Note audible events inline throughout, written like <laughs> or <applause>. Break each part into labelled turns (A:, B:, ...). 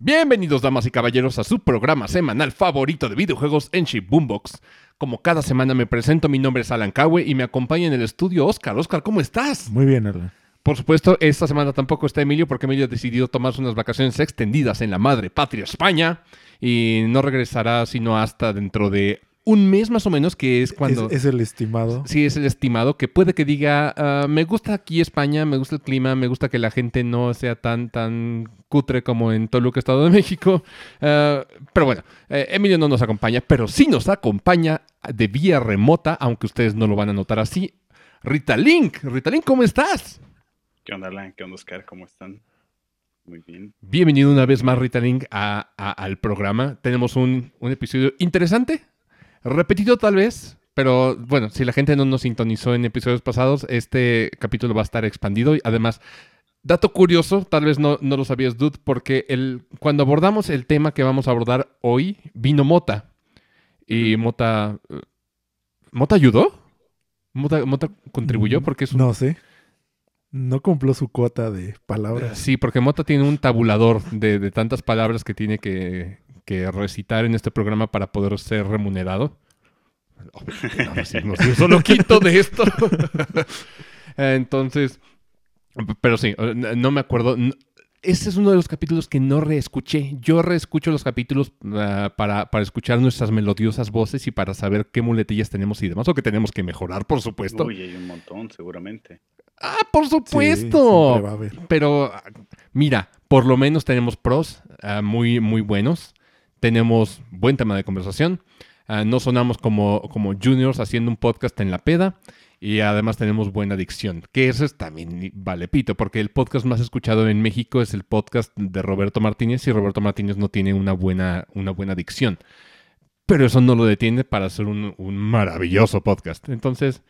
A: Bienvenidos, damas y caballeros, a su programa semanal favorito de videojuegos en Chip Boombox. Como cada semana me presento, mi nombre es Alan Cawe y me acompaña en el estudio Oscar. Oscar, ¿cómo estás?
B: Muy bien, Alan.
A: Por supuesto, esta semana tampoco está Emilio porque Emilio ha decidido tomarse unas vacaciones extendidas en la madre patria España y no regresará sino hasta dentro de un mes más o menos, que es cuando...
B: Es, el estimado.
A: Sí, es el estimado, que puede que diga, ah, me gusta aquí España, me gusta el clima, me gusta que la gente no sea tan, tan cutre como en Toluca, Estado de México. Ah, pero bueno, eh, Emilio no nos acompaña, pero sí nos acompaña de vía remota, aunque ustedes no lo van a notar así. Rita Link, Rita Link, ¿cómo estás?
C: ¿Qué onda, Alan? ¿Qué onda, Oscar? ¿Cómo están? Muy bien.
A: Bienvenido una vez más, Rita Link, al programa. Tenemos un, un episodio interesante repetido tal vez, pero bueno, si la gente no nos sintonizó en episodios pasados, este capítulo va a estar expandido y además... Dato curioso, tal vez no, no lo sabías, Dude, porque el, cuando abordamos el tema que vamos a abordar hoy, vino Mota. Y Mota. ¿Mota ayudó? ¿Mota, Mota contribuyó? Porque es
B: No sé. No cumplió su cuota de palabras.
A: Sí, porque Mota tiene un tabulador de, de tantas palabras que tiene que, que recitar en este programa para poder ser remunerado. No, solo quito de esto. <laughs> Entonces, pero sí, no me acuerdo. Ese es uno de los capítulos que no reescuché. Yo reescucho los capítulos ah, para, para, escuchar nuestras melodiosas voces y para saber qué muletillas tenemos y demás, o que tenemos que mejorar, por supuesto.
C: Uy, hay un montón, seguramente.
A: Ah, por supuesto. Pero mira, por lo menos tenemos pros ah, muy, muy buenos tenemos buen tema de conversación. Ah, no sonamos como, como juniors haciendo un podcast en la peda. Y además tenemos buena dicción, que eso es también vale pito, porque el podcast más escuchado en México es el podcast de Roberto Martínez y Roberto Martínez no tiene una buena, una buena dicción. Pero eso no lo detiene para hacer un, maravilloso podcast. Entonces,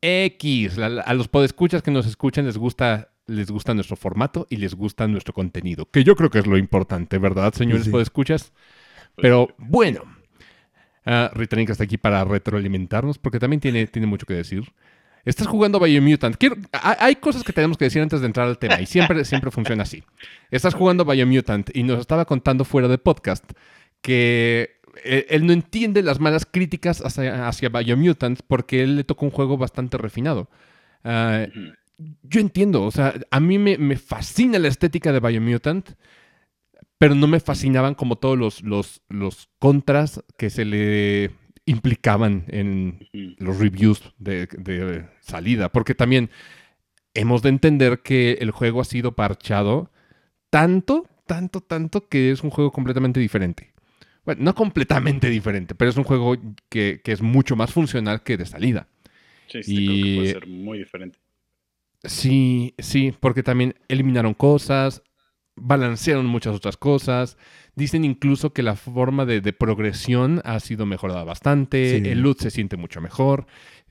A: X, a, los podescuchas que nos escuchan les gusta, les gusta nuestro formato y les gusta nuestro contenido, que yo creo que es lo importante, ¿verdad, señores sí. podescuchas? Pero bueno, uh, está aquí para retroalimentarnos porque también tiene, tiene mucho que decir. Estás jugando Biomutant. Quiero, hay cosas que tenemos que decir antes de entrar al tema y siempre, siempre funciona así. Estás jugando Biomutant y nos estaba contando fuera de podcast que eh, él no entiende las malas críticas hacia, hacia Biomutant porque él le tocó un juego bastante refinado. Uh, yo entiendo, o sea, a mí me, me, fascina la estética de Biomutant pero no me fascinaban como todos los, los, los contras que se le implicaban en los reviews de, salida, porque también hemos de entender que el juego ha sido parchado tanto, tanto, tanto que es un juego completamente diferente. Bueno, no completamente diferente, pero es un juego que, es mucho más funcional que de salida.
C: Sí, sí, creo que puede ser muy diferente.
A: Sí, sí, porque también eliminaron cosas, balancearon muchas otras cosas. Dicen incluso que la forma de, progresión ha sido mejorada bastante. El loot se siente mucho mejor.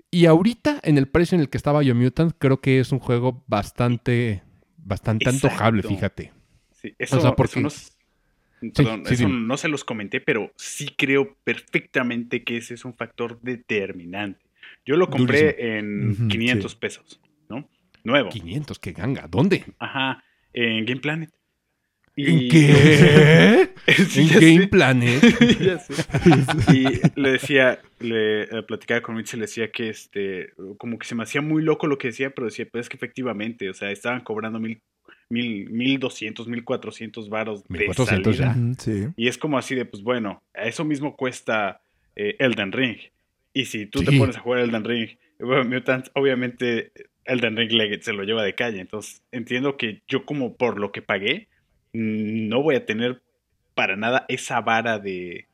A: Y ahorita, en el precio en el que estaba Biomutant, creo que es un juego bastante, bastante antojable, fíjate.
C: Sí, eso, no, perdón, eso no se los comenté, pero sí creo perfectamente que ese es un factor determinante. Yo lo compré en 500 pesos, ¿no? Nuevo.
A: 500, qué ganga. ¿Dónde?
C: Ajá, en Game Planet.
A: ¿En qué? <laughs> ¿En <laughs> Game Planet? <laughs>
C: y le decía, le eh, platicaba con Mitch y le decía que este, como que se me hacía muy loco lo que decía, pero decía, pues es que efectivamente, o sea, estaban cobrando mil, mil, mil doscientos, mil cuatrocientos varos de salida. Sí. Y es como así de, pues bueno, eso mismo cuesta eh, Elden Ring. Y si tú te pones a jugar Elden Ring, obviamente Elden Ring se lo lleva de calle. Entonces entiendo que yo como por lo que pagué, no voy a tener para nada esa vara de,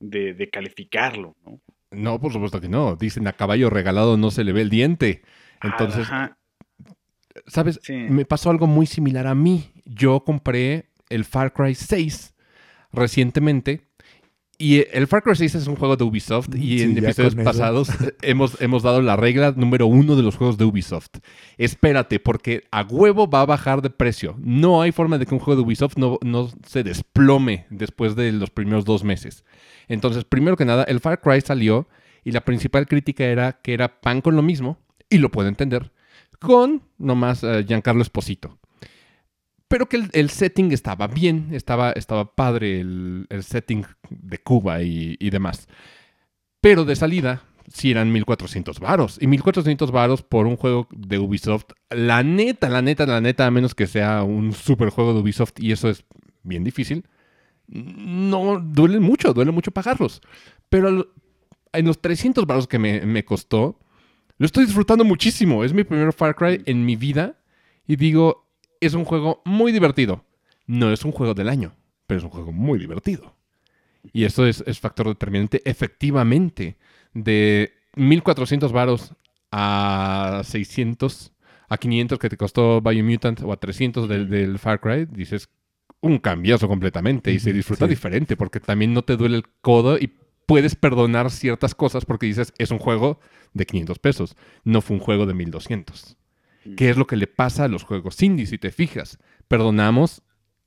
C: de, calificarlo, ¿no?
A: No, por supuesto que no. Dicen a caballo regalado no se le ve el diente. Entonces, ¿sabes? Me pasó algo muy similar a mí. Yo compré el Far Cry 6 recientemente y el Far Cry 6 es un juego de Ubisoft y en episodios pasados <laughs> hemos, hemos dado la regla número uno de los juegos de Ubisoft. Espérate, porque a huevo va a bajar de precio. No hay forma de que un juego de Ubisoft no, no se desplome después de los primeros dos meses. Entonces, primero que nada, el Far Cry salió y la principal crítica era que era pan con lo mismo, y lo puedo entender, con nomás uh, Giancarlo Esposito. Pero que el, setting estaba bien, estaba, estaba padre el, setting de Cuba y, demás. Pero de salida, sí eran 1400 varos. Y 1400 varos por un juego de Ubisoft, la neta, la neta, la neta, a menos que sea un super juego de Ubisoft, y eso es bien difícil, no duele mucho, duele mucho pagarlos. Pero en los 300 varos que me, me costó, lo estoy disfrutando muchísimo. Es mi primer Far Cry en mi vida. Y digo, es un juego muy divertido. No es un juego del año, pero es un juego muy divertido. Y eso es, factor determinante. Efectivamente, de 1400 varos a 600, a 500 que te costó Biomutant o a 300 del, Far Cry, dices un cambiazo completamente y se disfruta diferente porque también no te duele el codo y puedes perdonar ciertas cosas porque dices es un juego de 500 pesos, no fue un juego de 1200. ¿Qué es lo que le pasa a los juegos indie? Si te fijas, perdonamos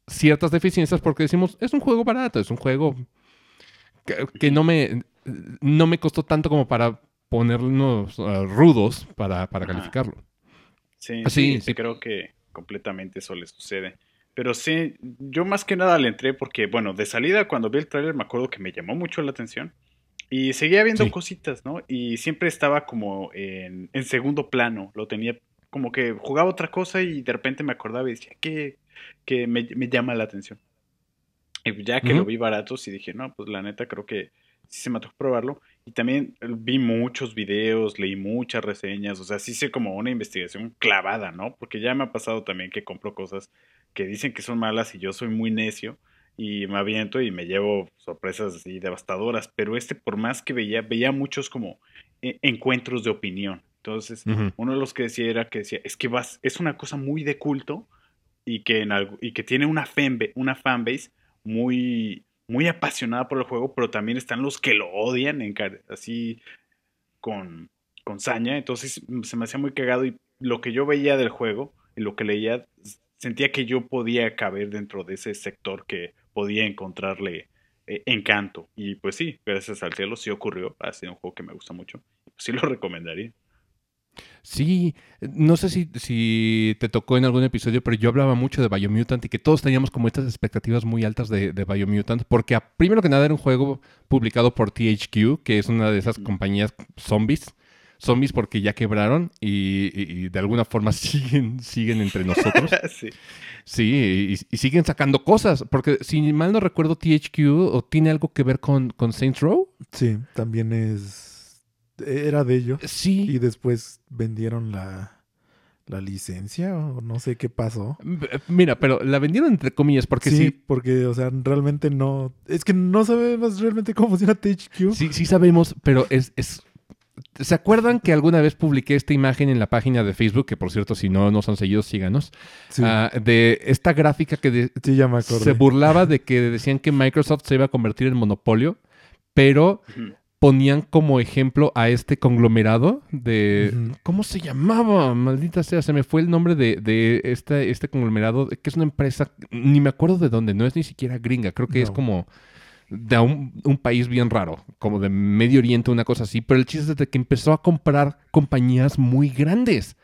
A: ciertas deficiencias porque decimos, es un juego barato, es un juego que, no, me, no me costó tanto como para ponernos uh, rudos para, calificarlo.
C: Sí, sí, sí, creo que completamente eso le sucede. Pero sí, yo más que nada le entré porque, bueno, de salida cuando vi el tráiler me acuerdo que me llamó mucho la atención. Y seguía viendo cositas, ¿no? Y siempre estaba como en, en, segundo plano. Lo tenía como que jugaba otra cosa y de repente me acordaba y decía que, que me, llama la atención. Y ya que lo vi barato, sí dije, no, pues la neta creo que sí se me tocó probarlo. Y también vi muchos videos, leí muchas reseñas, o sea, sí hice como una investigación clavada, ¿no? Porque ya me ha pasado también que compro cosas que dicen que son malas y yo soy muy necio y me aviento y me llevo sorpresas así devastadoras. Pero este, por más que veía, veía muchos como eh, encuentros de opinión. Entonces, uno de los que decía era que decía, es que vas, es una cosa muy de culto y que, en algo, y que tiene una, fanbase, una fanbase muy, muy apasionada por el juego, pero también están los que lo odian en, así con, con saña. Entonces se me hacía muy cagado y lo que yo veía del juego y lo que leía, sentía que yo podía caber dentro de ese sector que podía encontrarle eh, encanto. Y pues sí, gracias al cielo sí ocurrió. Ha sido un juego que me gusta mucho. Sí lo <laughs> recomendaría.
A: Sí, no sé si, si, te tocó en algún episodio, pero yo hablaba mucho de Biomutant y que todos teníamos como estas expectativas muy altas de, de Biomutant, porque primero que nada era un juego publicado por THQ, que es una de esas compañías zombies. Zombies porque ya quebraron y, de alguna forma <laughs> siguen, siguen entre nosotros. <laughs> sí. Sí, y, siguen sacando cosas. Porque si mal no recuerdo, THQ o tiene algo que ver con, con Saints Row.
B: Sí, también es era de ellos.
A: Sí.
B: Y después vendieron la, licencia o no sé qué pasó.
A: Mira, pero la vendieron entre comillas porque sí.
B: Sí, porque, o sea, realmente no... Es que no sabemos realmente cómo funciona THQ.
A: Sí, sí sabemos, pero es... es... ¿Se acuerdan que alguna vez publiqué esta imagen en la página de Facebook? Que por cierto, si no nos han seguido, síganos. Ah, de esta gráfica que se burlaba de que decían que Microsoft se iba a convertir en monopolio, pero ponían como ejemplo a este conglomerado de... ¿Cómo se llamaba? Maldita sea, se me fue el nombre de, de este, este conglomerado, que es una empresa, ni me acuerdo de dónde, no es ni siquiera gringa, creo que es como de un, país bien raro, como de Medio Oriente, una cosa así, pero el chiste es de que empezó a comprar compañías muy grandes,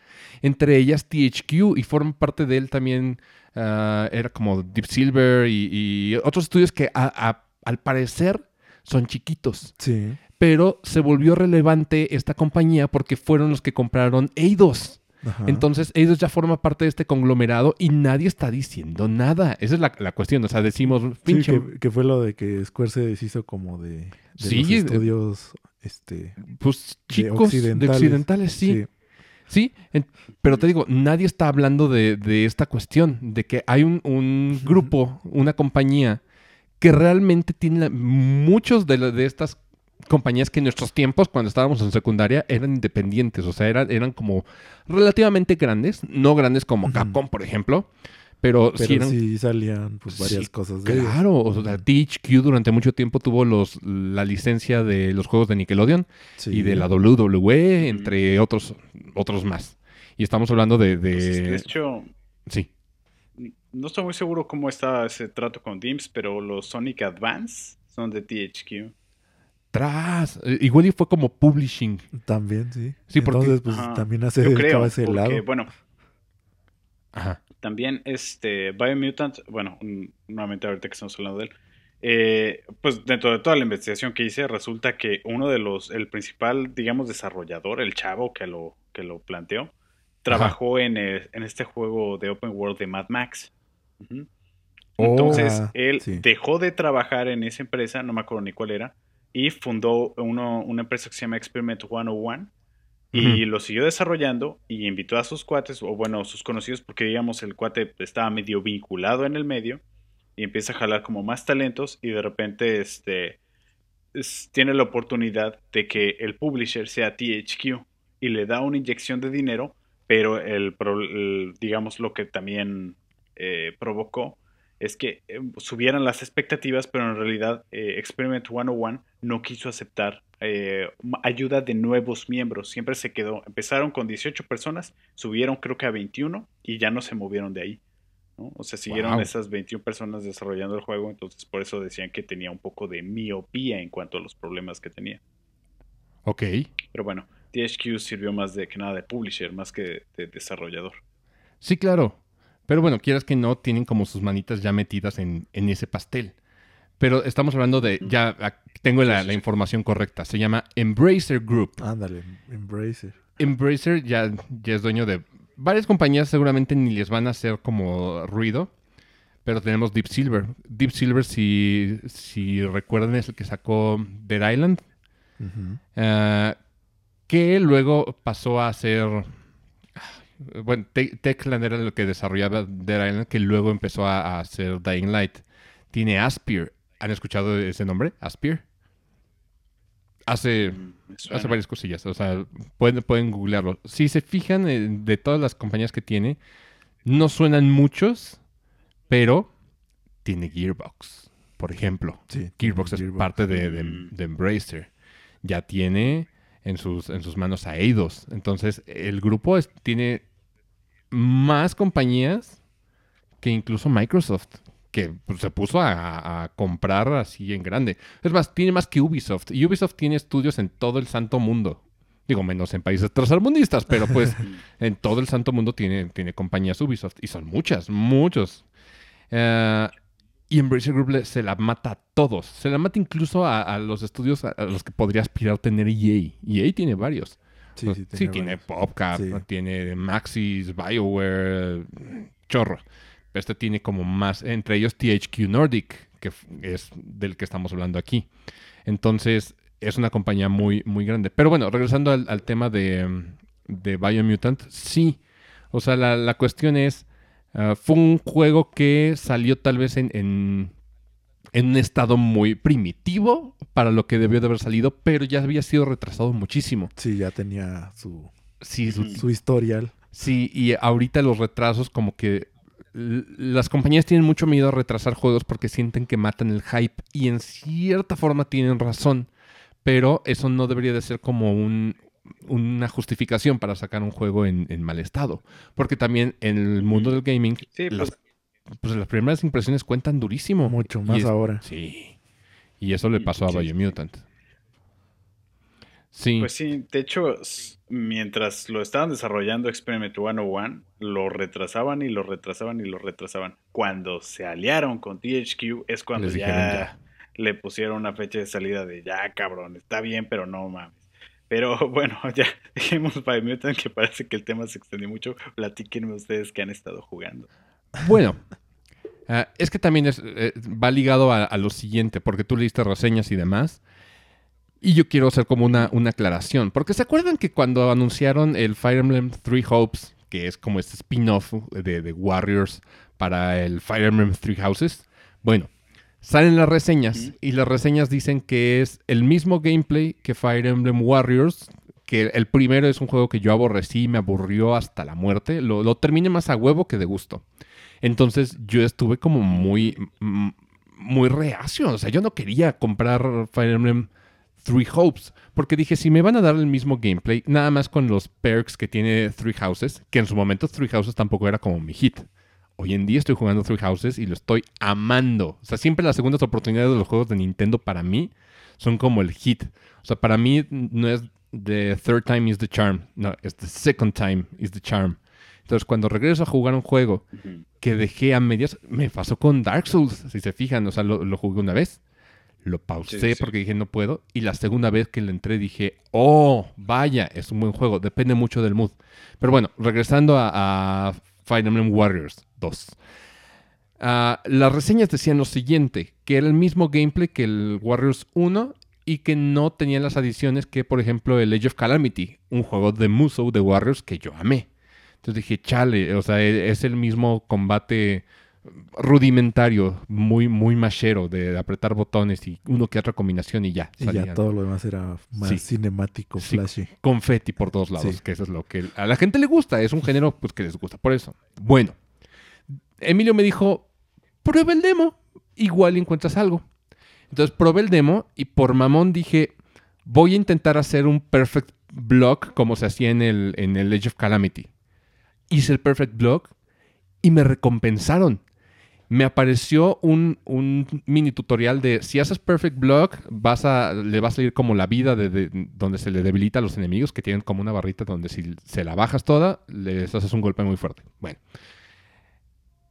A: entre ellas THQ, y forman parte de él también, ah, era como Deep Silver y, otros estudios que al parecer son chiquitos.
B: Sí
A: pero se volvió relevante esta compañía porque fueron los que compraron Eidos. Entonces, Eidos ya forma parte de este conglomerado y nadie está diciendo nada. Esa es la, cuestión. O sea, decimos.
B: Sí, que, fue lo de que Square se deshizo como de, de los estudios este,
A: pues, chicos de occidentales, sí. sí. pero te digo, nadie está hablando de, esta cuestión, de que hay un, un grupo, una compañía que realmente tiene muchos de, de estas compañías que en nuestros tiempos, cuando estábamos en secundaria, eran independientes, o sea, eran, eran como relativamente grandes, no grandes como Capcom, por ejemplo, pero,
B: sí,
A: eran,
B: salían pues, varias cosas
A: de Claro, o sea, THQ durante mucho tiempo tuvo los, la licencia de los juegos de Nickelodeon y de la WWE, entre otros, otros más. Y estamos hablando de... De,
C: pues de hecho...
A: Sí.
C: No estoy muy seguro cómo está ese trato con DIMS, pero los Sonic Advance son de THQ.
A: Eh, igual y fue como publishing.
B: También, sí.
A: Sí, porque
B: Entonces, pues también hace dedicaba ese lado.
C: Bueno.
A: Ajá.
C: También este Biomutant, bueno, nuevamente ahorita que estamos hablando de él, eh, pues dentro de toda la investigación que hice, resulta que uno de los, el principal, digamos, desarrollador, el chavo que lo, que lo planteó, trabajó en, en, este juego de Open World de Mad Max. Entonces, oh, él dejó de trabajar en esa empresa, no me acuerdo ni cuál era, y fundó uno, una empresa que se llama Experiment 101 y lo siguió desarrollando y invitó a sus cuates, o bueno, sus conocidos, porque digamos el cuate estaba medio vinculado en el medio y empieza a jalar como más talentos y de repente este, tiene la oportunidad de que el publisher sea THQ y le da una inyección de dinero, pero el, digamos lo que también eh, provocó es que eh, subieran las expectativas, pero en realidad eh, Experiment 101 no quiso aceptar ayuda de nuevos miembros. Siempre se quedó, empezaron con 18 personas, subieron creo que a 21 y ya no se movieron de ahí. O sea, siguieron esas 21 personas desarrollando el juego, entonces por eso decían que tenía un poco de miopía en cuanto a los problemas que tenía.
A: Ok.
C: Pero bueno, THQ sirvió más de que nada de publisher, más que de desarrollador.
A: Sí, claro. Pero bueno, quieras que no, tienen como sus manitas ya metidas en, ese pastel. Pero estamos hablando de, ya tengo la, la, información correcta, se llama Embracer Group.
B: Ándale, Embracer.
A: Embracer ya, ya es dueño de varias compañías seguramente ni les van a hacer como ruido. Pero tenemos Deep Silver. Deep Silver, si, si recuerdan, es el que sacó Dead Island. Eh, que luego pasó a ser. Bueno, Techland era lo que desarrollaba Dead Island, que luego empezó a, hacer Dying Light. Tiene Aspir. ¿Han escuchado ese nombre? Aspir. Hace Hace varias cosillas. O sea, pueden, pueden googlearlo. Si se fijan eh, de todas las compañías que tiene, no suenan muchos, pero tiene Gearbox, por ejemplo. Gearbox es parte de, de, Embracer. Ya tiene en sus, en sus manos a Eidos. Entonces, el grupo tiene más compañías que incluso Microsoft que pues, se puso a, comprar así en grande. Es más, tiene más que Ubisoft. Y Ubisoft tiene estudios en todo el santo mundo. Digo, menos en países tercermundistas, pero pues <laughs> en todo el santo mundo tiene, tiene compañías Ubisoft. Y son muchas, muchos. Uh, y Embracer Group se la mata a todos. Se la mata incluso a, los estudios a, los que podría aspirar tener EA. EA tiene varios. Sí, sí, tiene, sí, tiene PopCap, tiene Maxis, BioWare, chorro este tiene como más, entre ellos THQ Nordic, que es del que estamos hablando aquí. Entonces, es una compañía muy, muy grande. Pero bueno, regresando al, tema de, de, Biomutant, sí. O sea, la, cuestión es, ah, fue un juego que salió tal vez en, en, un estado muy primitivo para lo que debió de haber salido, pero ya había sido retrasado muchísimo.
B: Sí, ya tenía su, su, su historial.
A: Sí, y ahorita los retrasos como que las compañías tienen mucho miedo a retrasar juegos porque sienten que matan el hype y en cierta forma tienen razón, pero eso no debería de ser como una justificación para sacar un juego en, mal estado, porque también en el mundo del gaming las, pues, pues las primeras impresiones cuentan durísimo.
B: Mucho más ahora.
A: Sí. Y eso le pasó a Biomutant. Sí.
C: Pues sí, de hecho, mientras lo estaban desarrollando Experiment 101, lo retrasaban y lo retrasaban y lo retrasaban. Cuando se aliaron con THQ es cuando ya, le pusieron una fecha de salida de ya, cabrón, está bien, pero no mames. Pero <laughs> bueno, <laughs> ya dejemos para Mutant que parece que el tema se extendió mucho. Platíquenme ustedes que han estado jugando.
A: Bueno, ah, es que también es, eh, va ligado a, lo siguiente, porque tú leíste reseñas y demás. Y yo quiero hacer como una, una aclaración, porque ¿se acuerdan que cuando anunciaron el Fire Emblem Three Hopes, que es como este spin-off de, Warriors para el Fire Emblem Three Houses? Bueno, salen las reseñas y las reseñas dicen que es el mismo gameplay que Fire Emblem Warriors, que el primero es un juego que yo aborrecí y me aburrió hasta la muerte, lo, lo terminé más a huevo que de gusto. Entonces yo estuve como muy, muy reacio, o sea, yo no quería comprar Fire Emblem Three Hopes. Porque dije, si me van a dar el mismo gameplay, nada más con los perks que tiene Three Houses, que en su momento Three Houses tampoco era como mi hit. Hoy en día estoy jugando Three Houses y lo estoy amando. O sea, siempre las segundas oportunidades de los juegos de Nintendo para mí son como el hit. O sea, para mí no es the third time is the charm. No, es the second time is the charm. Entonces, cuando regreso a jugar un juego que dejé a medias, me pasó con Dark Souls, si se fijan, o sea, lo, jugué una vez, lo pausé porque dije no puedo, y la segunda vez que le entré dije, oh, vaya, es un buen juego, depende mucho del mood. Pero bueno, regresando a, Fire Emblem Warriors 2. Ah, las reseñas decían lo siguiente, que era el mismo gameplay que el Warriors 1 y que no tenía las adiciones que, por ejemplo, el Age of Calamity, un juego de Musou de Warriors que yo amé. Entonces dije, chale, o sea, e-, es el mismo combate rudimentario, muy, muy machero, de apretar botones y uno que otra combinación y ya.
B: Y ya todo lo demás era más cinemático, flashy.
A: confetti por todos lados, que eso es lo que a la gente le gusta, es un género pues que les gusta, por eso. Bueno, Emilio me dijo, prueba el demo, igual encuentras algo. Entonces probé el demo y por mamón dije, voy a intentar hacer un perfect block como se hacía en el, en el Age of Calamity hice el Perfect Block y me recompensaron. Me apareció un, mini tutorial de si haces Perfect Block, vas a, le va a salir como la vida de, donde se le debilita a los enemigos, que tienen como una barrita donde si se la bajas toda, les haces un golpe muy fuerte. Bueno.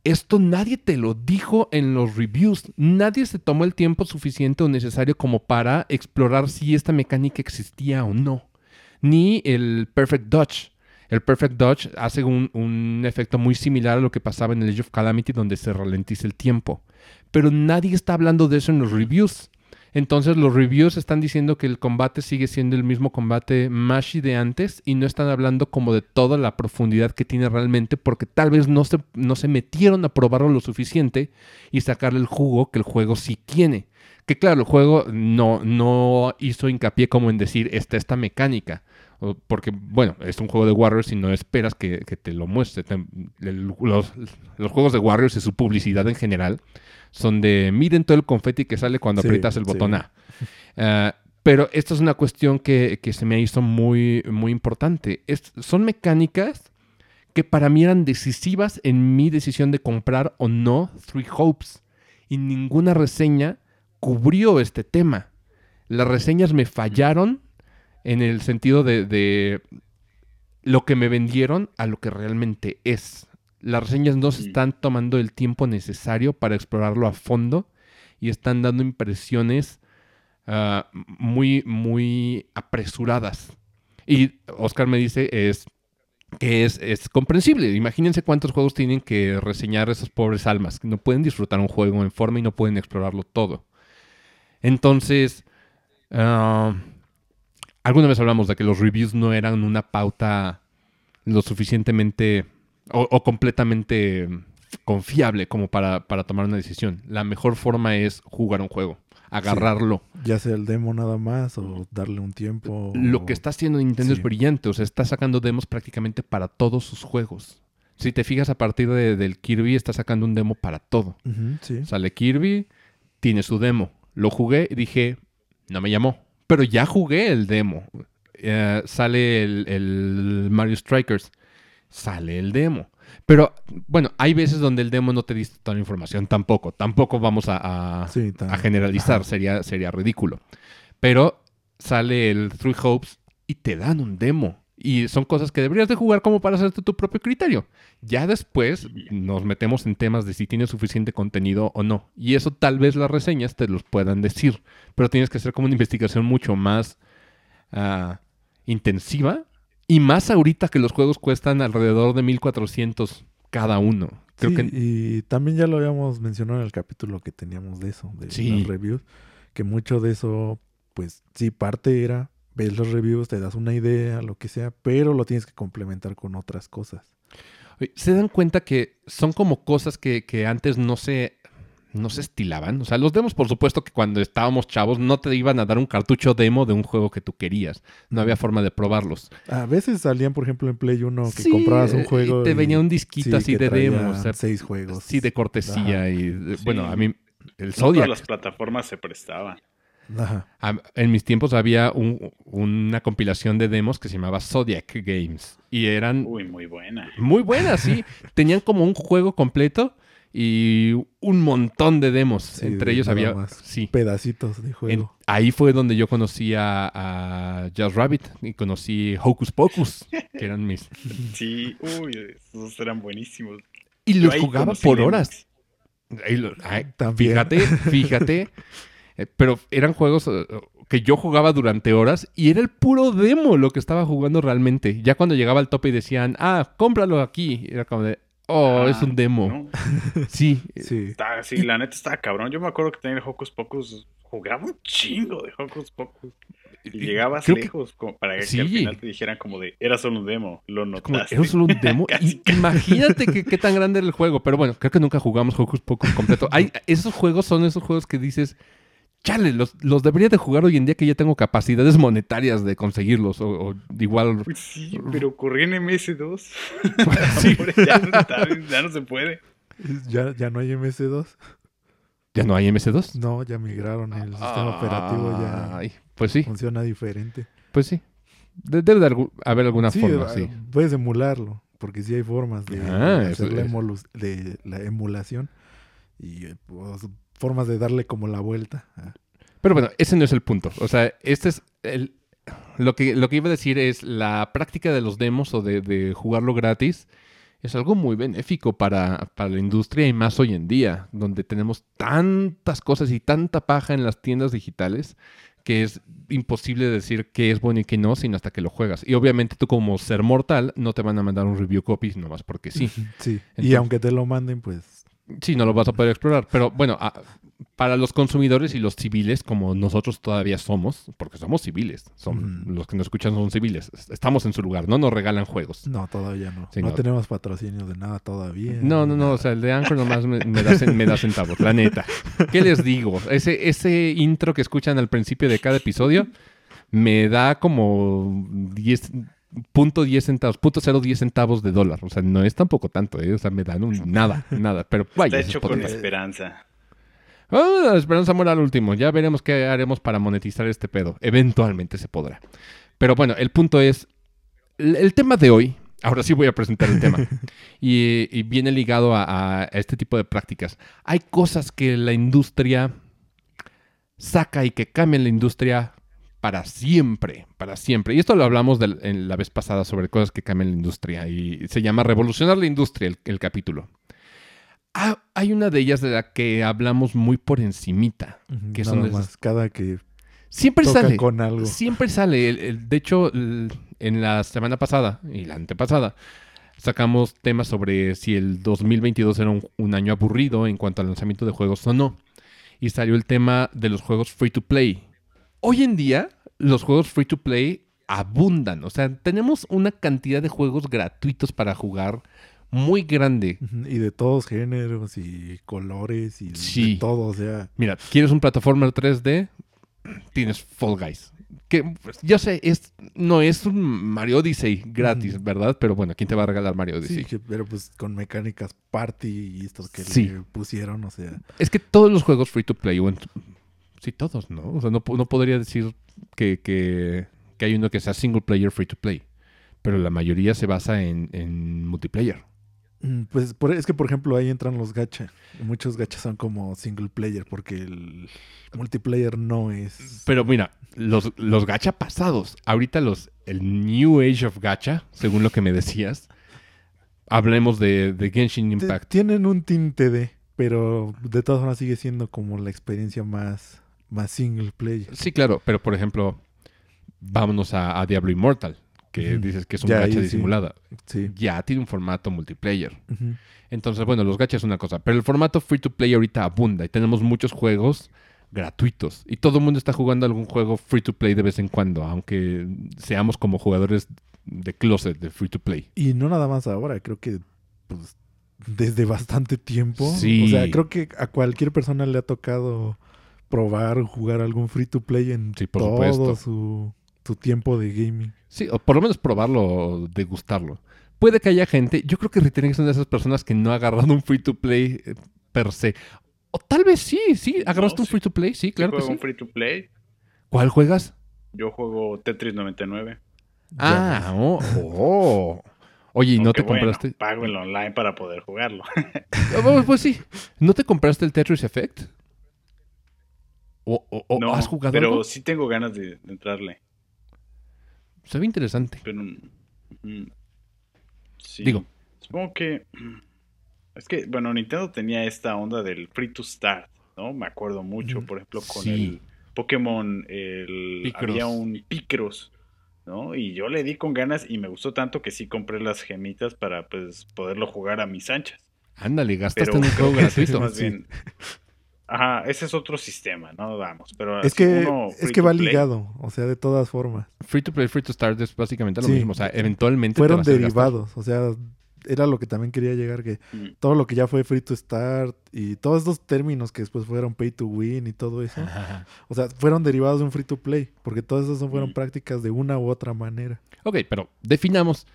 A: Esto nadie te lo dijo en los reviews. Nadie se tomó el tiempo suficiente o necesario como para explorar si esta mecánica existía o no. Ni el Perfect Dodge el Perfect Dodge hace un, efecto muy similar a lo que pasaba en el Age of Calamity donde se ralentiza el tiempo. Pero nadie está hablando de eso en los reviews. Entonces los reviews están diciendo que el combate sigue siendo el mismo combate Mashi de antes y no están hablando como de toda la profundidad que tiene realmente porque tal vez no se, no se metieron a probarlo lo suficiente y sacarle el jugo que el juego sí tiene. Que claro, el juego no, no hizo hincapié como en decir, esta esta mecánica. Porque, bueno, es un juego de Warriors y no esperas que, te lo muestre. los, juegos de Warriors y su publicidad en general son de miren todo el confeti que sale cuando aprietas el botón A. Ah, pero esta es una cuestión que, se me hizo muy, muy importante. son mecánicas que para mí eran decisivas en mi decisión de comprar o no Three Hopes. Y ninguna reseña cubrió este tema. Las reseñas me fallaron en el sentido de, lo que me vendieron a lo que realmente es. Las reseñas no se están tomando el tiempo necesario para explorarlo a fondo y están dando impresiones ah, muy, muy apresuradas. Y Oscar me dice es que es, es, comprensible. Imagínense cuántos juegos tienen que reseñar esas pobres almas, que no pueden disfrutar un juego en forma y no pueden explorarlo todo. Entonces, ah, alguna vez hablamos de que los reviews no eran una pauta lo suficientemente o, completamente confiable como para, tomar una decisión. La mejor forma es jugar un juego, agarrarlo.
B: Ya sea el demo nada más o darle un tiempo.
A: Lo que está haciendo Nintendo es brillante, o sea, está sacando demos prácticamente para todos sus juegos. Si te fijas, a partir del Kirby está sacando un demo para todo. Sale Kirby, tiene su demo. Lo jugué y dije, no me llamó pero ya jugué el demo. Eh, sale el, Mario Strikers. Sale el demo. Pero bueno, hay veces donde el demo no te dice toda la información tampoco. Tampoco vamos a, generalizar, sería, sería ridículo. Pero sale el Three Hopes y te dan un demo. Y son cosas que deberías de jugar como para hacerte tu propio criterio. Ya después nos metemos en temas de si tiene suficiente contenido o no. Y eso tal vez las reseñas te los puedan decir. Pero tienes que hacer como una investigación mucho más ah, intensiva. Y más ahorita que los juegos cuestan alrededor de 1400 cada uno.
B: Creo que... Y también ya lo habíamos mencionado en el capítulo que teníamos de eso, de las reviews. Que mucho de eso, pues sí, parte era ves los reviews, te das una idea, lo que sea, pero lo tienes que complementar con otras cosas.
A: ¿Se dan cuenta que son como cosas que, antes no se, no se estilaban? O sea, los demos, por supuesto que cuando estábamos chavos no te iban a dar un cartucho demo de un juego que tú querías. No había forma de probarlos.
B: A veces salían, por ejemplo, en Play 1 que comprabas un juego.
A: Y te venía un disquito así de demo. O
B: seis juegos.
A: Sí, de cortesía. Y bueno, a mí el Zodiac. Todas
C: las plataformas se prestaban.
A: En mis tiempos había una compilación de demos que se llamaba Zodiac Games. Y eran.
C: Uy, muy buena.
A: Muy buena, sí. <laughs> Tenían como un juego completo y un montón de demos. Entre ellos había sí.
B: pedacitos de juego.
A: ahí fue donde yo conocí a, a Just Rabbit y conocí Hocus Pocus, que eran mis. <laughs>
C: Sí, uy, esos eran buenísimos.
A: Y los jugaba por horas. fíjate, fíjate. <laughs> Eh, pero eran juegos eh, que yo jugaba durante horas y era el puro demo lo que estaba jugando realmente. Ya cuando llegaba al tope y decían, ah, cómpralo aquí, era como de, Oh, es un demo. <laughs> Sí.
C: Sí. sí, la neta estaba cabrón. Yo me acuerdo que tenía Hocus Pocus. Jugaba un chingo de Hocus Pocus. Y llegabas lejos como para que, al final te dijeran como de, era solo un demo, lo notaste.
A: Era solo un demo. <laughs> Imagínate qué tan grande era el juego. Pero bueno, creo que nunca jugamos Hocus Pocus completo. Hay, esos juegos son esos juegos que dices, chale, los, los debería de jugar hoy en día que ya tengo capacidades monetarias de conseguirlos. O, igual.
C: Pues sí, pero corrí en MS2. <laughs> sí. ya, no, se puede.
B: ¿Ya, ¿Ya no hay MS2?
A: ¿Ya no hay MS2?
B: No, ya migraron. El sistema operativo ya
A: pues sí.
B: funciona diferente.
A: Pues sí. Debe de haber alguna forma, sí.
B: Puedes emularlo, porque sí hay formas de ah, hacer la, de la emulación. Y pues, formas de darle como la vuelta.
A: Pero bueno, ese no es el punto. O sea, este es el... Lo que, lo que iba a decir es la práctica de los demos o de, jugarlo gratis es algo muy benéfico para, para, la industria y más hoy en día, donde tenemos tantas cosas y tanta paja en las tiendas digitales que es imposible decir qué es bueno y qué no, sino hasta que lo juegas. Y obviamente tú como ser mortal no te van a mandar un review copy nomás porque sí.
B: Sí, y aunque te lo manden, pues
A: Sí, no lo vas a poder explorar. Pero bueno, para los consumidores y los civiles, como nosotros todavía somos, porque somos civiles, son los que nos escuchan son civiles, estamos en su lugar, no nos regalan juegos.
B: No, todavía no. no, tenemos patrocinio de nada todavía.
A: No, no, no, o sea, el de Anchor nomás me, da, me da centavos, la neta. ¿Qué les digo? Ese, ese intro que escuchan al principio de cada episodio me da como 10 punto 10 centavos, punto 010 centavos de dólar. O sea, no es tampoco tanto, ¿eh? O sea, me dan un, <laughs> nada, nada. Pero vaya.
C: Está hecho con esperanza.
A: La esperanza muere al último. Ya veremos qué haremos para monetizar este pedo. Eventualmente se podrá. Pero bueno, el punto es, el, tema de hoy, ahora sí voy a presentar el tema, <laughs> y, viene ligado a, a este tipo de prácticas. Hay cosas que la industria saca y que cambian la industria para siempre, para siempre. Y esto lo hablamos en la vez pasada sobre cosas que cambian la industria y se llama Revolucionar la Industria el, capítulo. Ah, hay una de ellas de la que hablamos muy por encimita. que son
B: más, cada que
A: siempre sale con algo. Siempre sale. de hecho, en la semana pasada y la antepasada sacamos temas sobre si el 2022 era un año aburrido en cuanto al lanzamiento de juegos o no. Y salió el tema de los juegos free to play. Hoy en día, los juegos free to play abundan. O sea, tenemos una cantidad de juegos gratuitos para jugar muy grande.
B: Y de todos géneros y colores y de todo. O sea.
A: Mira, ¿quieres un plataforma 3D? Tienes Fall Guys. Que pues, yo sé, es, no es un Mario Odyssey gratis, ¿verdad? Pero bueno, ¿quién te va a regalar Mario Odyssey?
B: Sí, pero pues con mecánicas party y estos que le pusieron, o sea.
A: Es que todos los juegos free to play, sí, todos, ¿no? O sea, no, no podría decir que, hay uno que sea single player free to play, pero la mayoría se basa en, multiplayer.
B: Mm, pues es que, por ejemplo, ahí entran los gacha. Muchos gachas son como single player porque el multiplayer no es...
A: Pero mira, los, los gacha pasados, ahorita los el New Age of gacha, según lo que me decías, hablemos de, de Genshin Impact.
B: Tienen un tinte de, pero de todas formas sigue siendo como la experiencia más más single player.
A: Sí, claro, pero por ejemplo, vámonos a, Diablo Immortal, que dices que es un gacha disimulada. Ya tiene un formato multiplayer. Entonces, bueno, los gachas es una cosa, pero el formato free to play ahorita abunda y tenemos muchos juegos gratuitos y todo el mundo está jugando algún juego free to play de vez en cuando, aunque seamos como jugadores de closet de free to play.
B: Y no nada más ahora, creo que pues, desde bastante tiempo. Sí. O sea, creo que a cualquier persona le ha tocado probar jugar algún free to play en todo su, tiempo de gaming.
A: Sí, o por lo menos probarlo o degustarlo. Puede que haya gente, yo creo que Returning es una de esas personas que no ha agarrado un free to play eh, per se. O tal vez sí, sí, agarraste un free to play, sí, claro. Yo juego
C: un free to play.
A: ¿Cuál juegas?
C: Yo juego Tetris 99.
A: Ah, oh, oh. Oye, ¿y no te compraste?
C: pago el online para poder jugarlo.
A: Ah, pues, sí. ¿No te compraste el Tetris Effect? ¿O,
C: no, has jugado Pero sí tengo ganas de, entrarle.
A: Se ve interesante.
C: Pero. Mm, sí.
A: Digo.
C: Supongo que. Es que, bueno, Nintendo tenía esta onda del free to start, ¿no? Me acuerdo mucho, por ejemplo, con el Pokémon, el, había un Picross, ¿no? Y yo le di con ganas y me gustó tanto que sí compré las gemitas para, pues, poderlo jugar a mis anchas.
A: Ándale, gastaste en un juego <laughs> gratuito.
C: Más bien, Ajá, ese es otro sistema, ¿no? Vamos, pero
B: es que, es que va ligado, o sea, de todas formas.
A: Free to play, free to start es básicamente lo mismo, o sea, eventualmente
B: fueron derivados, o sea, era lo que también quería llegar, que mm. todo lo que ya fue free to start y todos estos términos que después fueron pay to win y todo eso, <laughs> o sea, fueron derivados de un free to play, porque todas esas fueron mm. prácticas de una u otra manera.
A: Ok, pero definamos,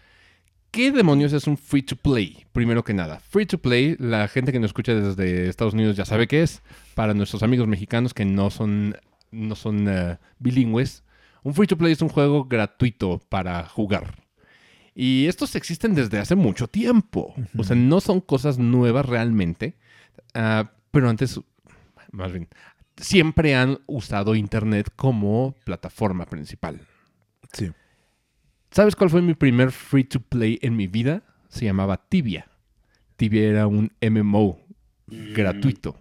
A: ¿qué demonios es un free to play? Primero que nada, free to play, la gente que nos escucha desde Estados Unidos ya sabe qué es, para nuestros amigos mexicanos que no son, no son eh, bilingües, un free to play es un juego gratuito para jugar. Y estos existen desde hace mucho tiempo. O sea, no son cosas nuevas realmente. Ah, pero antes, más bien, siempre han usado Internet como plataforma principal.
B: Sí.
A: ¿Sabes cuál fue mi primer free to play en mi vida? Se llamaba Tibia. Tibia era un MMO mm. gratuito.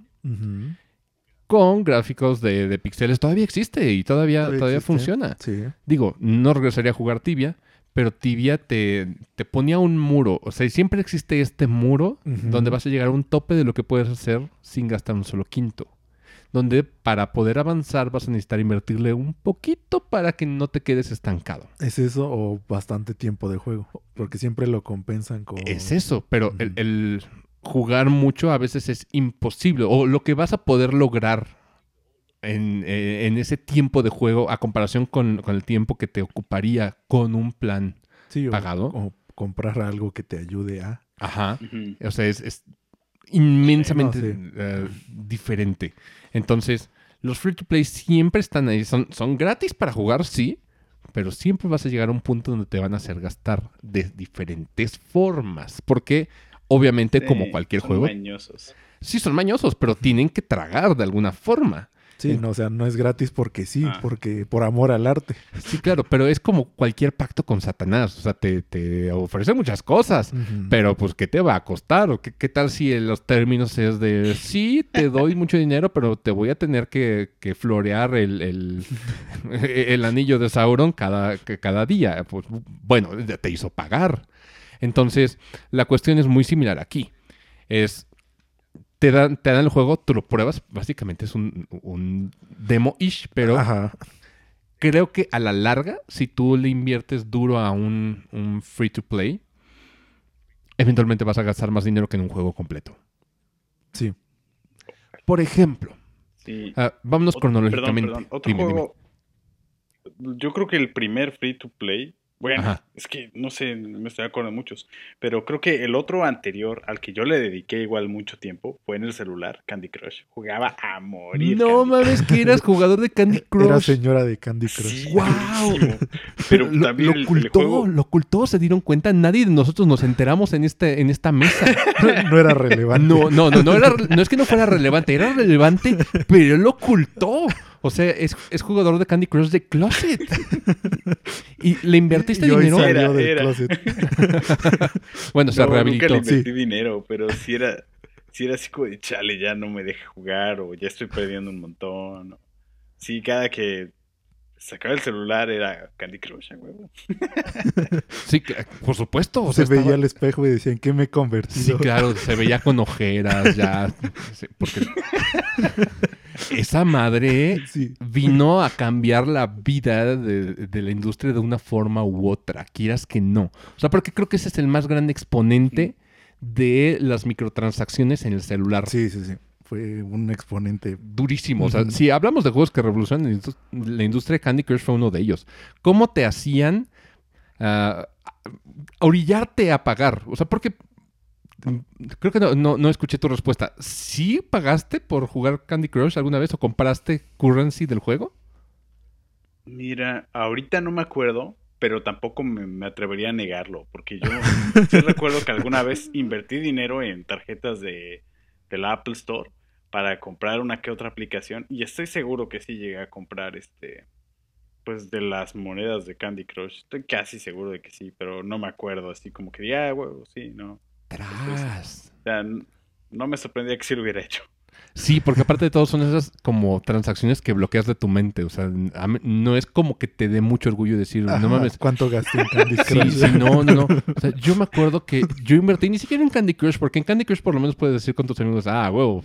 A: Con gráficos de, de, pixeles. Todavía existe y todavía, todavía, funciona.
B: Sí.
A: Digo, no regresaría a jugar Tibia, pero Tibia te, te, ponía un muro. O sea, siempre existe este muro donde vas a llegar a un tope de lo que puedes hacer sin gastar un solo quinto. Donde para poder avanzar vas a necesitar invertirle un poquito para que no te quedes estancado.
B: ¿Es eso o bastante tiempo de juego? Porque siempre lo compensan con...
A: Es eso, pero el, el jugar mucho a veces es imposible. O lo que vas a poder lograr eh, en, ese tiempo de juego a comparación con, el tiempo que te ocuparía con un plan pagado.
B: O, comprar algo que te ayude a.
A: Ajá. O sea, es, inmensamente eh, diferente. Entonces, los free to play siempre están ahí. Son, son gratis para jugar, sí. Pero siempre vas a llegar a un punto donde te van a hacer gastar de diferentes formas. Porque, obviamente, como cualquier juego.
C: Mañosos.
A: Sí, son mañosos, pero tienen que tragar de alguna forma.
B: Sí, no, o sea, no es gratis porque sí, ah. porque por amor al arte.
A: Sí, claro, pero es como cualquier pacto con Satanás. O sea, te, te ofrece muchas cosas, pero pues, ¿qué te va a costar? ¿O qué, tal si en los términos es de, sí, te doy mucho dinero, pero te voy a tener que, florear el, <laughs> el, anillo de Sauron cada, cada día? Pues, bueno, te hizo pagar. Entonces, la cuestión es muy similar aquí. Es, te dan, te dan el juego, tú lo pruebas, básicamente es un, demo-ish, pero creo que a la larga, si tú le inviertes duro a un, free to play, eventualmente vas a gastar más dinero que en un juego completo.
B: Sí.
A: Por ejemplo, ah, vámonos cronológicamente.
C: Otro juego, Yo creo que el primer free bueno, es que no sé, me estoy acordando de muchos. Pero creo que el otro anterior al que yo le dediqué igual mucho tiempo fue en el celular, Candy Crush. Jugaba a morir.
A: No mames, que eras jugador de Candy Crush.
B: Era señora de Candy Crush.
A: ¡Wow! <laughs> Pero lo, también lo ocultó, lo ocultó, se dieron cuenta. Nadie de nosotros nos enteramos en, este, en esta mesa. <laughs>
B: no, era relevante.
A: No, no, no, no, era, no es que no fuera relevante, era relevante, pero él lo ocultó. O sea, es, es, jugador de Candy Crush de Closet. <laughs> y le invertiste dinero.
B: Era, era. <laughs>
A: bueno, se rehabilitó.
C: Nunca le invertí dinero, pero si era, si era así como de chale, ya no me deje jugar o ya estoy perdiendo un montón. Sí, cada que sacaba el celular era Candy Crush, huevo. <laughs>
A: sí, por supuesto.
B: se veía al espejo y decían, ¿qué me he convertido?
A: Sí, claro, se veía con ojeras ya. Porque esa madre vino a cambiar la vida de, la industria de una forma u otra, quieras que no. O sea, porque creo que ese es el más grande exponente de las microtransacciones en el celular.
B: Sí, sí, sí fue un exponente
A: durísimo. O sea, si hablamos de juegos que revolucionan la industria, Candy Crush fue uno de ellos. ¿Cómo te hacían uh, orillarte a pagar? O sea, porque mm, creo que no, escuché tu respuesta. ¿Sí pagaste por jugar Candy Crush alguna vez o compraste currency del juego?
C: Mira, ahorita no me acuerdo, pero tampoco me, atrevería a negarlo, porque yo <laughs> sí recuerdo que alguna vez invertí dinero en tarjetas de, de la Apple Store para comprar una que otra aplicación y estoy seguro que sí llegué a comprar este pues de las monedas de Candy Crush. Estoy casi seguro de que sí, pero no me acuerdo así como que ah, huevo, sí, no. Tras. o sea, no me sorprendía que sí lo hubiera hecho.
A: Sí, porque aparte de todo son esas como transacciones que bloqueas de tu mente. O sea, no es como que te dé mucho orgullo decir, no mames.
B: ¿Cuánto gasté en Candy Crush?
A: Sí, sí, no, no. O sea, yo me acuerdo que yo invertí ni siquiera en Candy Crush, porque en Candy Crush por lo menos puedes decir con tus amigos, ah, huevo,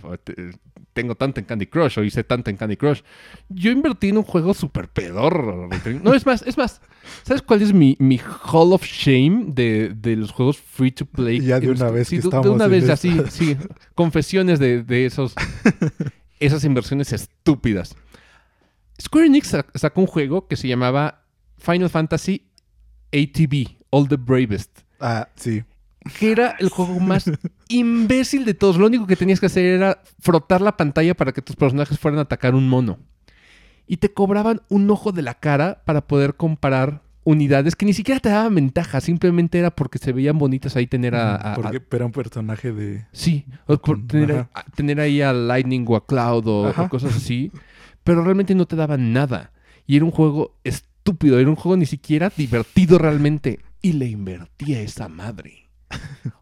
A: tengo tanto en Candy Crush o hice tanto en Candy Crush. Yo invertí en un juego súper pedor. No, es más, es más. ¿Sabes cuál es mi, mi Hall of Shame de, de los juegos free to play?
B: Ya de una vez
A: sí, de, una vez ya sí, sí. Confesiones de, de esos, <laughs> esas inversiones estúpidas. Square Enix sacó un juego que se llamaba Final Fantasy ATB, All the Bravest.
B: Ah, sí
A: que era el juego <laughs> más imbécil de todos. Lo único que tenías que hacer era frotar la pantalla para que tus personajes fueran a atacar un mono. Y te cobraban un ojo de la cara para poder comparar unidades que ni siquiera te daban ventaja, simplemente era porque se veían bonitas ahí tener a...
B: porque era un personaje de...
A: Sí, por tener, ahí a Lightning o a Cloud o, o, cosas así, pero realmente no te daban nada. Y era un juego estúpido, era un juego ni siquiera divertido realmente. Y le invertía esa madre.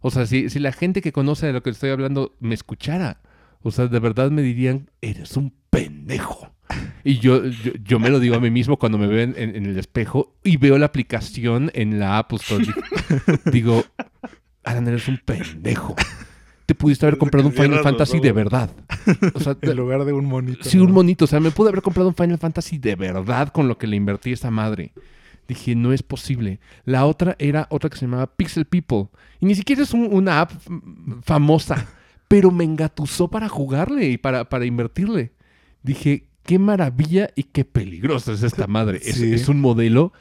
A: O sea, si, si la gente que conoce de lo que estoy hablando me escuchara, o sea, de verdad me dirían, eres un pendejo. Y yo, yo, me lo digo a mí mismo cuando me veo en, el espejo y veo la aplicación en la Apple Store. <laughs> digo, Alan, eres un pendejo. Te pudiste haber comprado un Final Fantasy de verdad.
B: O sea, <laughs> en lugar de un monito.
A: Sí, un monito. O sea, me pude haber comprado un Final Fantasy de verdad con lo que le invertí a esa madre. Dije, no es posible. La otra era otra que se llamaba Pixel People. Y ni siquiera es una app famosa, pero me engatusó para jugarle y para, para invertirle. Dije, qué maravilla y qué peligrosa es esta madre. Es, un modelo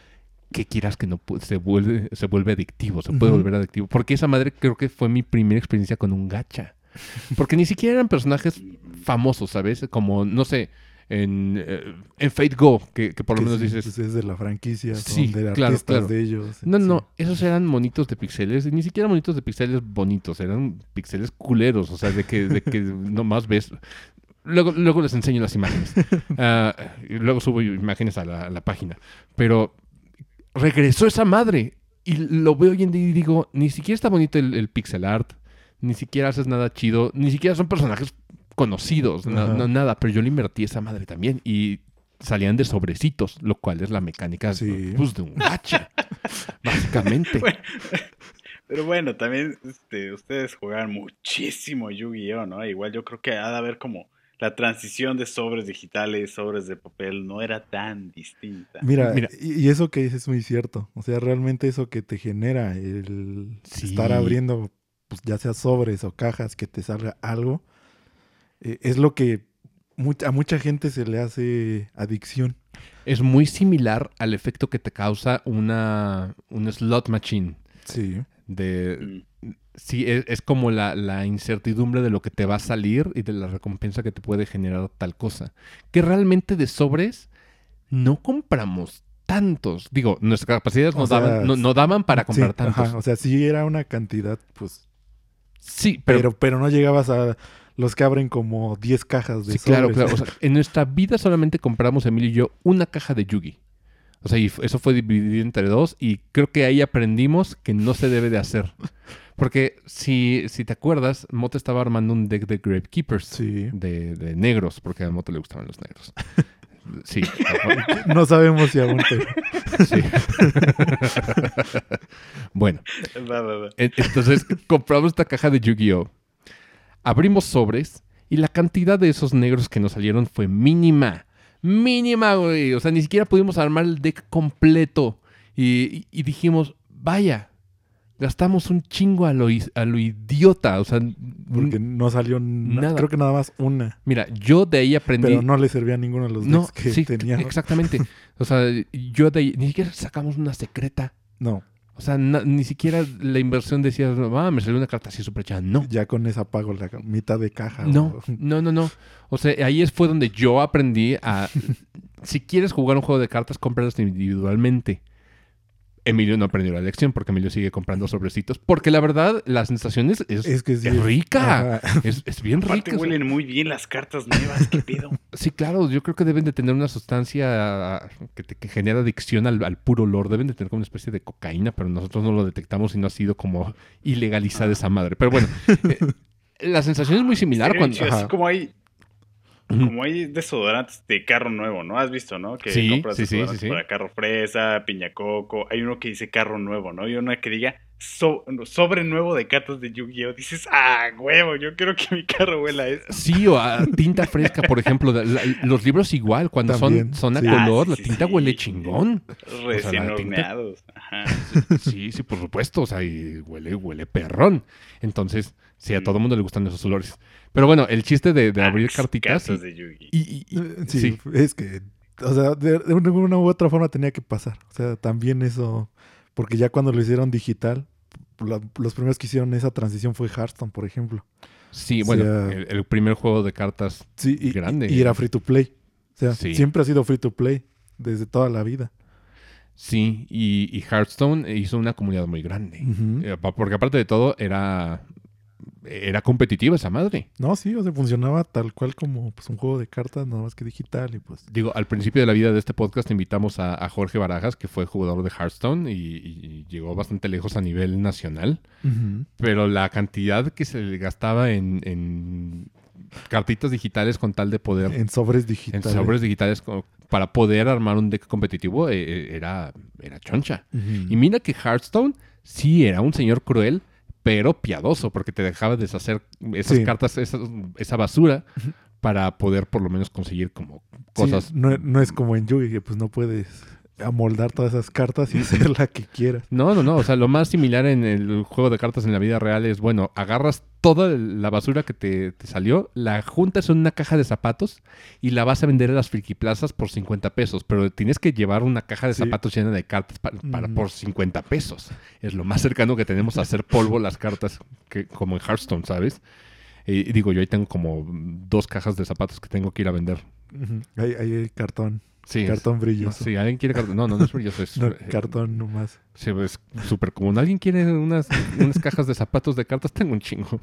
A: que quieras que no se vuelve, se vuelve adictivo, se puede volver adictivo. Porque esa madre creo que fue mi primera experiencia con un gacha. <laughs> Porque ni siquiera eran personajes famosos, ¿sabes? Como, no sé, en, eh, en Fate Go, que, por lo menos dices.
B: Pues, es de la franquicia, sí, de artistas de ellos.
A: No, no, esos eran monitos de pixeles, ni siquiera monitos de pixeles bonitos, eran pixeles culeros, o sea, de que, de que <laughs> nomás ves. Luego, luego les enseño las imágenes. <laughs> Ah, y luego subo imágenes a la, página. Pero regresó esa madre. Y lo veo hoy en día y digo, ni siquiera está bonito el, el pixel art, ni siquiera haces nada chido, ni siquiera son personajes conocidos, no, nada, pero yo le invertí esa madre también y salían de sobrecitos, lo cual es la mecánica pues, de un gacha, <laughs> básicamente. <laughs>
C: pero bueno, también este, ustedes jugaban muchísimo Yu-Gi-Oh, ¿no? Igual yo creo que ha de haber como la transición de sobres digitales, sobres de papel, no era tan distinta.
B: Mira, Y, eso que dices es muy cierto. O sea, realmente eso que te genera el estar abriendo, pues ya sea sobres o cajas, que te salga algo, eh, es lo que a mucha gente se le hace adicción.
A: Es muy similar al efecto que te causa una, slot machine.
B: Sí.
A: De, mm. Sí, es, como la, incertidumbre de lo que te va a salir y de la recompensa que te puede generar tal cosa. Que realmente de sobres no compramos tantos. Digo, nuestras capacidades no, daban, no, daban para comprar tantos.
B: o sea, sí era una cantidad, pues.
A: Sí,
B: pero, pero no llegabas a los que abren como 10 cajas de
A: Sí, claro, claro. en nuestra vida solamente compramos, Emilio y yo, una caja de Yugi. O sea, y eso fue dividido entre dos y creo que ahí aprendimos que no se debe de hacer. Porque si, si te acuerdas, Moto estaba armando un deck de Gravekeepers
B: sí.
A: de, de, negros, porque a Moto le gustaban los negros. <laughs> Sí.
B: no sabemos si aún <laughs> Sí. <laughs>
A: bueno. Entonces compramos esta caja de Yu-Gi-Oh! Abrimos sobres y la cantidad de esos negros que nos salieron fue mínima. Mínima, güey. O sea, ni siquiera pudimos armar el deck completo. Y, dijimos, vaya, gastamos un chingo a lo, a lo idiota. O sea,
B: porque no salió nada. Creo que nada más una.
A: Mira, yo de ahí aprendí.
B: Pero no le servía a ninguno de los decks que sí,
A: Exactamente. o sea, yo de ahí ni siquiera sacamos una secreta.
B: No.
A: O sea, ni siquiera la inversión decía, ah, me salió una carta así súper chida. No.
B: Ya con esa pago la mitad de caja.
A: No, no, no, no. O sea, ahí fue donde yo aprendí a... <laughs> si quieres jugar un juego de cartas, cómpralas individualmente. Emilio no aprendió la lección porque Emilio sigue comprando sobrecitos. Porque la verdad, la sensación es, es, rica. Es, bien rica.
C: Aparte huelen muy bien las cartas nuevas, qué pedo. <laughs>
A: Sí, claro, yo creo que deben de tener una sustancia que, que genera adicción al, puro olor. Deben de tener como una especie de cocaína, pero nosotros no lo detectamos y no ha sido como ilegalizada esa madre. Pero bueno, <laughs> eh, la sensación es muy similar cuando...
C: Así como hay como hay desodorantes de carro nuevo, ¿no? Has visto, ¿no? Que
A: sí, compras sí, sí,
C: para carro fresa, piña coco. Hay uno que dice carro nuevo, ¿no? Y uno que diga sobre nuevo de cartas de Yu-Gi-Oh! Dices, ah, huevo, yo quiero que mi carro huela eso.
A: Sí, o a tinta fresca, por ejemplo. los libros igual, cuando son, son a color, la tinta huele chingón.
C: Recién horneados. Ajá.
A: Sí, sí, por supuesto. O sea, y huele, huele perrón. Entonces, sí, a todo el mundo le gustan esos olores. Pero bueno, el chiste de, ah, abrir cartitas.
B: Y, eh, sí, es que, o sea, de, una u otra forma tenía que pasar. O sea, también eso, porque ya cuando lo hicieron digital, los primeros que hicieron esa transición fue Hearthstone, por ejemplo.
A: Sí, bueno, el, primer juego de cartas
B: sí, y, grande. Y, era free to play. O sea, siempre ha sido free to play desde toda la vida.
A: Sí, y, Hearthstone hizo una comunidad muy grande. Eh, porque aparte de todo, era era competitiva esa madre.
B: No, sí, o sea, funcionaba tal cual como pues, un juego de cartas, nada más que digital y pues...
A: Digo, al principio de la vida de este podcast invitamos a, Jorge Barajas, que fue jugador de Hearthstone y, llegó bastante lejos a nivel nacional, pero la cantidad que se le gastaba en, cartitas digitales con tal de poder...
B: En sobres digitales.
A: En sobres digitales para poder armar un deck competitivo eh, eh, era, era choncha. Y mira que Hearthstone sí era un señor cruel pero piadoso, porque te dejaba deshacer esas cartas, esa, basura, para poder por lo menos conseguir como cosas.
B: no, no, es como en Yugi, que pues no puedes amoldar todas esas cartas y <laughs> hacer la que quieras.
A: No, no, no. O sea, lo más similar en el juego de cartas en la vida real es, bueno, agarras toda la basura que te, salió, la juntas en una caja de zapatos y la vas a vender en las friki plazas por 50 pesos. Pero tienes que llevar una caja de zapatos llena de cartas para, por 50 pesos. Es lo más cercano que tenemos a hacer polvo las cartas, que, como en Hearthstone, ¿sabes? Y digo, yo ahí tengo como dos cajas de zapatos que tengo que ir a vender.
B: Ahí hay cartón. Sí, cartón brilloso.
A: Sí, alguien quiere cartón. No, no, no es brilloso. Es, <laughs>
B: eh, cartón nomás.
A: Sí, es súper común. ¿Alguien quiere unas, unas cajas de zapatos de cartas? Tengo un chingo.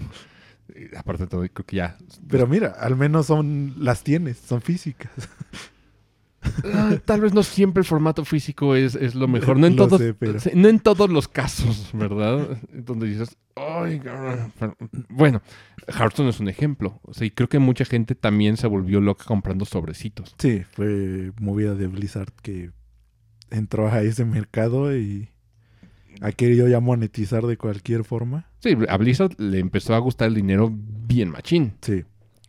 A: aparte de todo, creo que ya.
B: Pero mira, al menos son las tienes, son físicas.
A: Ah, tal vez no siempre el formato físico es, es lo mejor. No en, <laughs> todos, no en todos los casos, ¿verdad? Donde dices, Ay, bueno, Hearthstone es un ejemplo. O sea, y creo que mucha gente también se volvió loca comprando sobrecitos.
B: Sí, fue movida de Blizzard que entró a ese mercado y ha querido ya monetizar de cualquier forma.
A: Sí, a Blizzard le empezó a gustar el dinero bien machín.
B: Sí.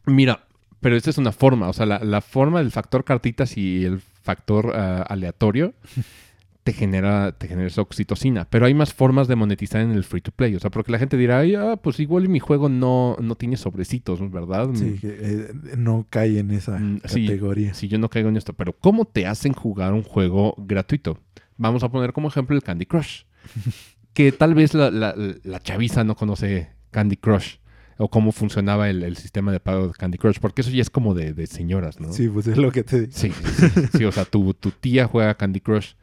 A: Mira, pero esta es una forma, o sea, la, forma del factor cartitas y el factor ah, aleatorio <laughs> te genera, te genera esa oxitocina. Pero hay más formas de monetizar en el free to play. O sea, porque la gente dirá, Ay, ah, pues igual mi juego no, no tiene sobrecitos, ¿verdad?
B: Sí, eh, no cae en esa mm, categoría.
A: Sí, yo no caigo en esto. Pero ¿cómo te hacen jugar un juego gratuito? Vamos a poner como ejemplo el Candy Crush. <laughs> que tal vez la, la, chaviza no conoce Candy Crush o cómo funcionaba el, sistema de pago de Candy Crush, porque eso ya es como de, señoras, ¿no?
B: Sí, pues es lo que te digo.
A: Sí, sí, o sea, tu, tu, tía juega Candy Crush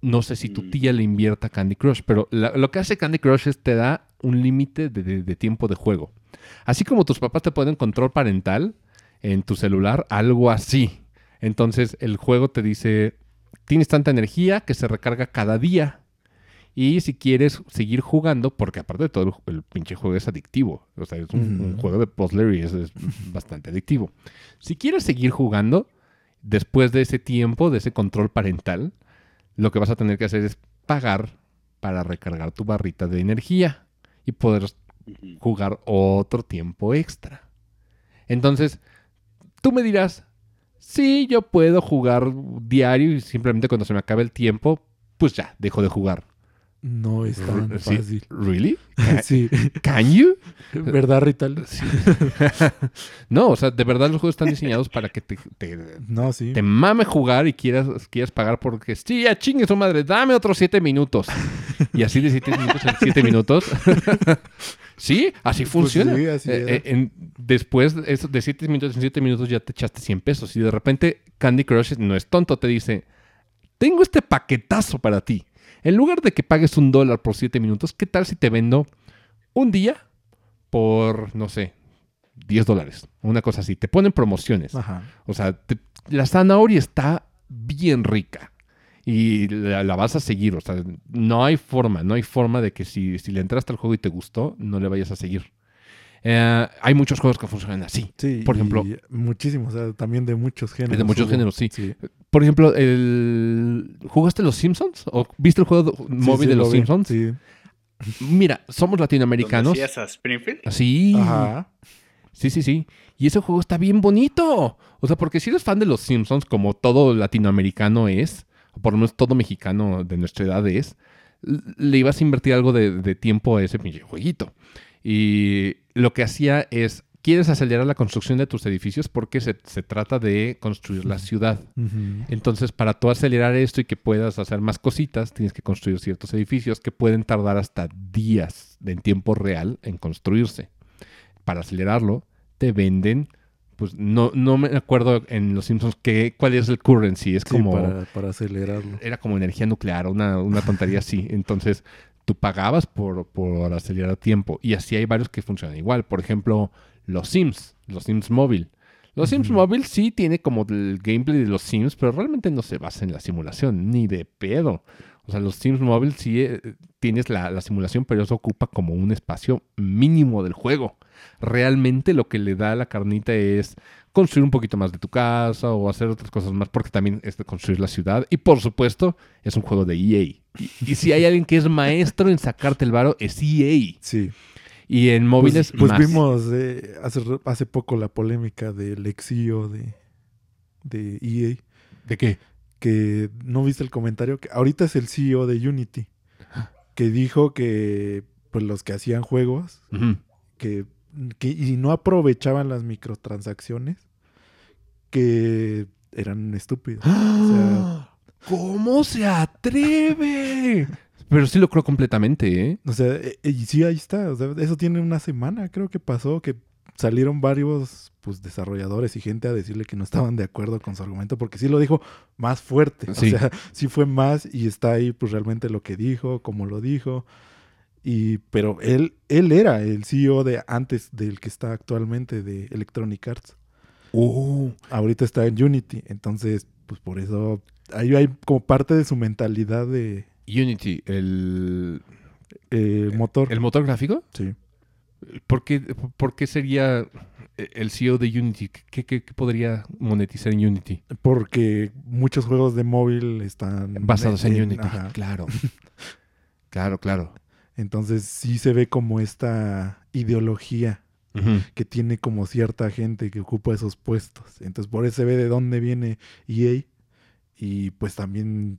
A: no sé si tu mm. tía le invierta Candy Crush, pero lo que hace Candy Crush es te da un límite de, tiempo de juego. Así como tus papás te ponen control parental en tu celular, algo así. Entonces el juego te dice, tienes tanta energía que se recarga cada día. Y si quieres seguir jugando, porque aparte de todo, el, pinche juego es adictivo. O sea, es un, juego de puzzler y es, es <laughs> bastante adictivo. Si quieres seguir jugando, después de ese tiempo, de ese control parental, lo que vas a tener que hacer es pagar para recargar tu barrita de energía y poder jugar otro tiempo extra. Entonces, tú me dirás, sí, yo puedo jugar diario y simplemente cuando se me acabe el tiempo, pues ya, dejo de jugar.
B: No es tan fácil.
A: ¿Really? <laughs>
B: sí.
A: ¿Can you?
B: ¿Verdad, Rital? <laughs>
A: no, o sea, de verdad los juegos están diseñados para que te,
B: no, sí.
A: te mame jugar y quieras, quieras pagar porque sí, ya chingue su madre, dame otros siete minutos. y así de siete minutos en siete minutos. <laughs> sí, así pues funciona. sí, así eh, eh, después de siete minutos en siete minutos ya te echaste 100 pesos. Y de repente Candy Crush no es tonto, te dice, tengo este paquetazo para ti En lugar de que pagues un dólar por siete minutos, ¿qué tal si te vendo un día por, no sé, 10 dólares? Una cosa así. Te ponen promociones. O sea, la zanahoria está bien rica y la, vas a seguir. O sea, no hay forma, no hay forma de que si, si le entraste al juego y te gustó, no le vayas a seguir. Eh, hay muchos juegos que funcionan así.
B: Sí,
A: por ejemplo.
B: Muchísimos, o sea, también de muchos géneros.
A: De muchos géneros, sí. Por ejemplo, el, ¿jugaste Los Simpsons? ¿O viste el juego móvil de Los Simpsons? Sí. Mira, somos latinoamericanos.
C: a Springfield?
A: Sí. Ajá. Sí, sí, sí. Y ese juego está bien bonito. O sea, porque si eres fan de Los Simpsons, como todo latinoamericano es, o por lo menos todo mexicano de nuestra edad es, le ibas a invertir algo de, de tiempo a ese pinche jueguito. Y lo que hacía es, quieres acelerar la construcción de tus edificios porque se, trata de construir la ciudad. Entonces, para tú acelerar esto y que puedas hacer más cositas, tienes que construir ciertos edificios que pueden tardar hasta días en tiempo real en construirse. Para acelerarlo, te venden pues no, no me acuerdo en Los Simpsons que, cuál es el currency. Es como.
B: Para, acelerarlo.
A: Era como energía nuclear, una, una tontería así. Entonces, tú pagabas por, por acelerar tiempo. Y así hay varios que funcionan igual. Por ejemplo, los Sims, los Sims móvil. Los Sims móvil sí tiene como el gameplay de los Sims, pero realmente no se basa en la simulación, ni de pedo. O sea, los Sims móvil sí eh, tienes la, la, simulación, pero eso ocupa como un espacio mínimo del juego. Realmente lo que le da a la carnita es construir un poquito más de tu casa o hacer otras cosas más, porque también es de construir la ciudad. Y por supuesto, es un juego de EA. Y, si hay alguien que es maestro en sacarte el varo, es EA.
B: Sí.
A: Y en móviles.
B: Pues, pues vimos eh, hace, hace poco la polémica del exilio de, de EA.
A: ¿De qué?
B: Que no viste el comentario. que Ahorita es el CEO de Unity. Que dijo que pues los que hacían juegos, que, que, y no aprovechaban las microtransacciones, que eran estúpidos. O sea, <gasps>
A: ¿Cómo se atreve? <laughs> Pero sí lo creo completamente, ¿eh?
B: O sea, e, y sí, ahí está. eso tiene una semana, creo que pasó, que salieron varios pues desarrolladores y gente a decirle que no estaban de acuerdo con su argumento, porque sí lo dijo más fuerte. O sea, <laughs> sí fue más y está ahí pues realmente lo que dijo, como lo dijo. Y, pero él, él era el CEO de antes del que está actualmente de Electronic Arts.
A: Uh.
B: Ahorita está en Unity. Entonces, pues por eso ahí hay como parte de su mentalidad de...
A: Unity, el...
B: motor.
A: ¿El motor gráfico?
B: Sí.
A: ¿Por qué, por qué sería el CEO de Unity? ¿Qué, qué, podría monetizar en Unity?
B: Porque muchos juegos de móvil están...
A: Basados en, Unity, claro. <laughs> claro, claro.
B: Entonces sí se ve como esta ideología que tiene como cierta gente que ocupa esos puestos. Entonces por eso se ve de dónde viene EA y pues también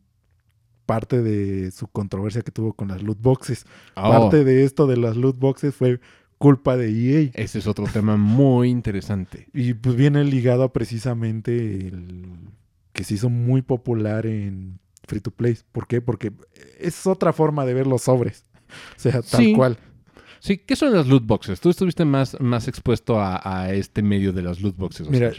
B: parte de su controversia que tuvo con las loot boxes. Oh. Parte de esto de las loot boxes fue culpa de EA.
A: Ese es otro tema muy interesante.
B: Y pues viene ligado a precisamente el que se hizo muy popular en Free to Play. ¿Por qué? Porque es otra forma de ver los sobres. <laughs> O sea, tal cual.
A: Sí, ¿qué son las loot boxes? Tú estuviste más, más expuesto a, este medio de las loot boxes.
B: Mira,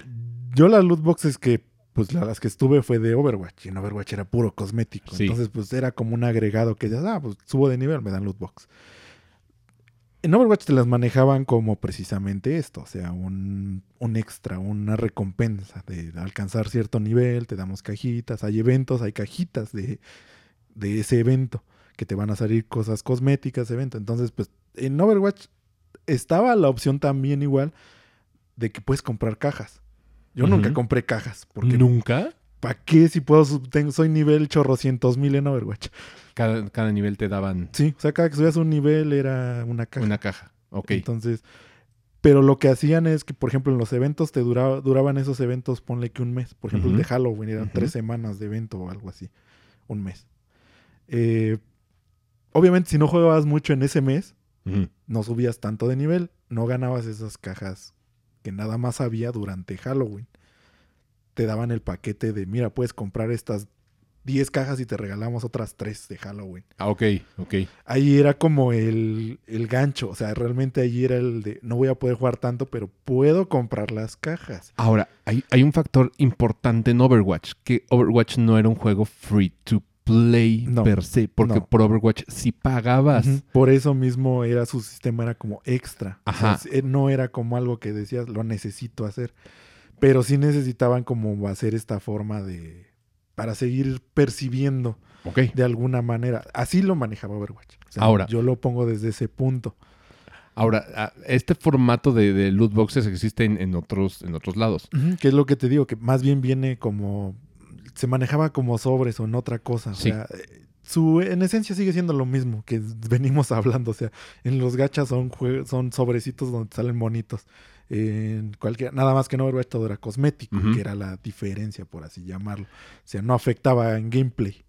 B: yo las loot boxes que pues las que estuve fue de Overwatch. Y en Overwatch era puro cosmético. Entonces, pues era como un agregado que ya, ah, pues subo de nivel, me dan loot box. En Overwatch te las manejaban como precisamente esto, o sea, un, un, extra, una recompensa de alcanzar cierto nivel, te damos cajitas, hay eventos, hay cajitas de, de ese evento, que te van a salir cosas cosméticas, evento. Entonces, pues en Overwatch estaba la opción también igual de que puedes comprar cajas. Yo nunca compré cajas. Porque
A: ¿Nunca?
B: ¿Para qué si puedo? Tengo, soy nivel chorrocientos mil en Overwatch.
A: Cada, nivel te daban.
B: Sí, o sea, cada que subías un nivel era una caja.
A: Una caja, ok.
B: Entonces, pero lo que hacían es que, por ejemplo, en los eventos te duraba, duraban esos eventos, ponle que un mes. Por ejemplo, el de Halloween eran tres semanas de evento o algo así. Un mes. Eh, obviamente, si no jugabas mucho en ese mes, no subías tanto de nivel, no ganabas esas cajas que nada más había durante Halloween. Te daban el paquete de, mira, puedes comprar estas 10 cajas y te regalamos otras 3 de Halloween.
A: Ah, ok, ok.
B: Ahí era como el, el, gancho, o sea, realmente ahí era el de, no voy a poder jugar tanto, pero puedo comprar las cajas.
A: Ahora, hay, hay un factor importante en Overwatch, que Overwatch no era un juego free to play per se, porque por Overwatch si pagabas.
B: Por eso mismo era su sistema era como extra. Ajá. Eh, no era como algo que decías lo necesito hacer, pero sí necesitaban como hacer esta forma de para seguir percibiendo de alguna manera. Así lo manejaba Overwatch. Ahora, yo lo pongo desde ese punto.
A: Ahora, este formato de, loot boxes existe en, otros, en otros lados.
B: que es lo que te digo, que más bien viene como. Se manejaba como sobres o en otra cosa. O sea, su, en esencia sigue siendo lo mismo que <laughs> venimos hablando. O sea, en los gachas son, son sobrecitos donde salen monitos. En cualquier, nada más que no Overwatch todo era cosmético, que era la diferencia, por así llamarlo. O sea, no afectaba en gameplay.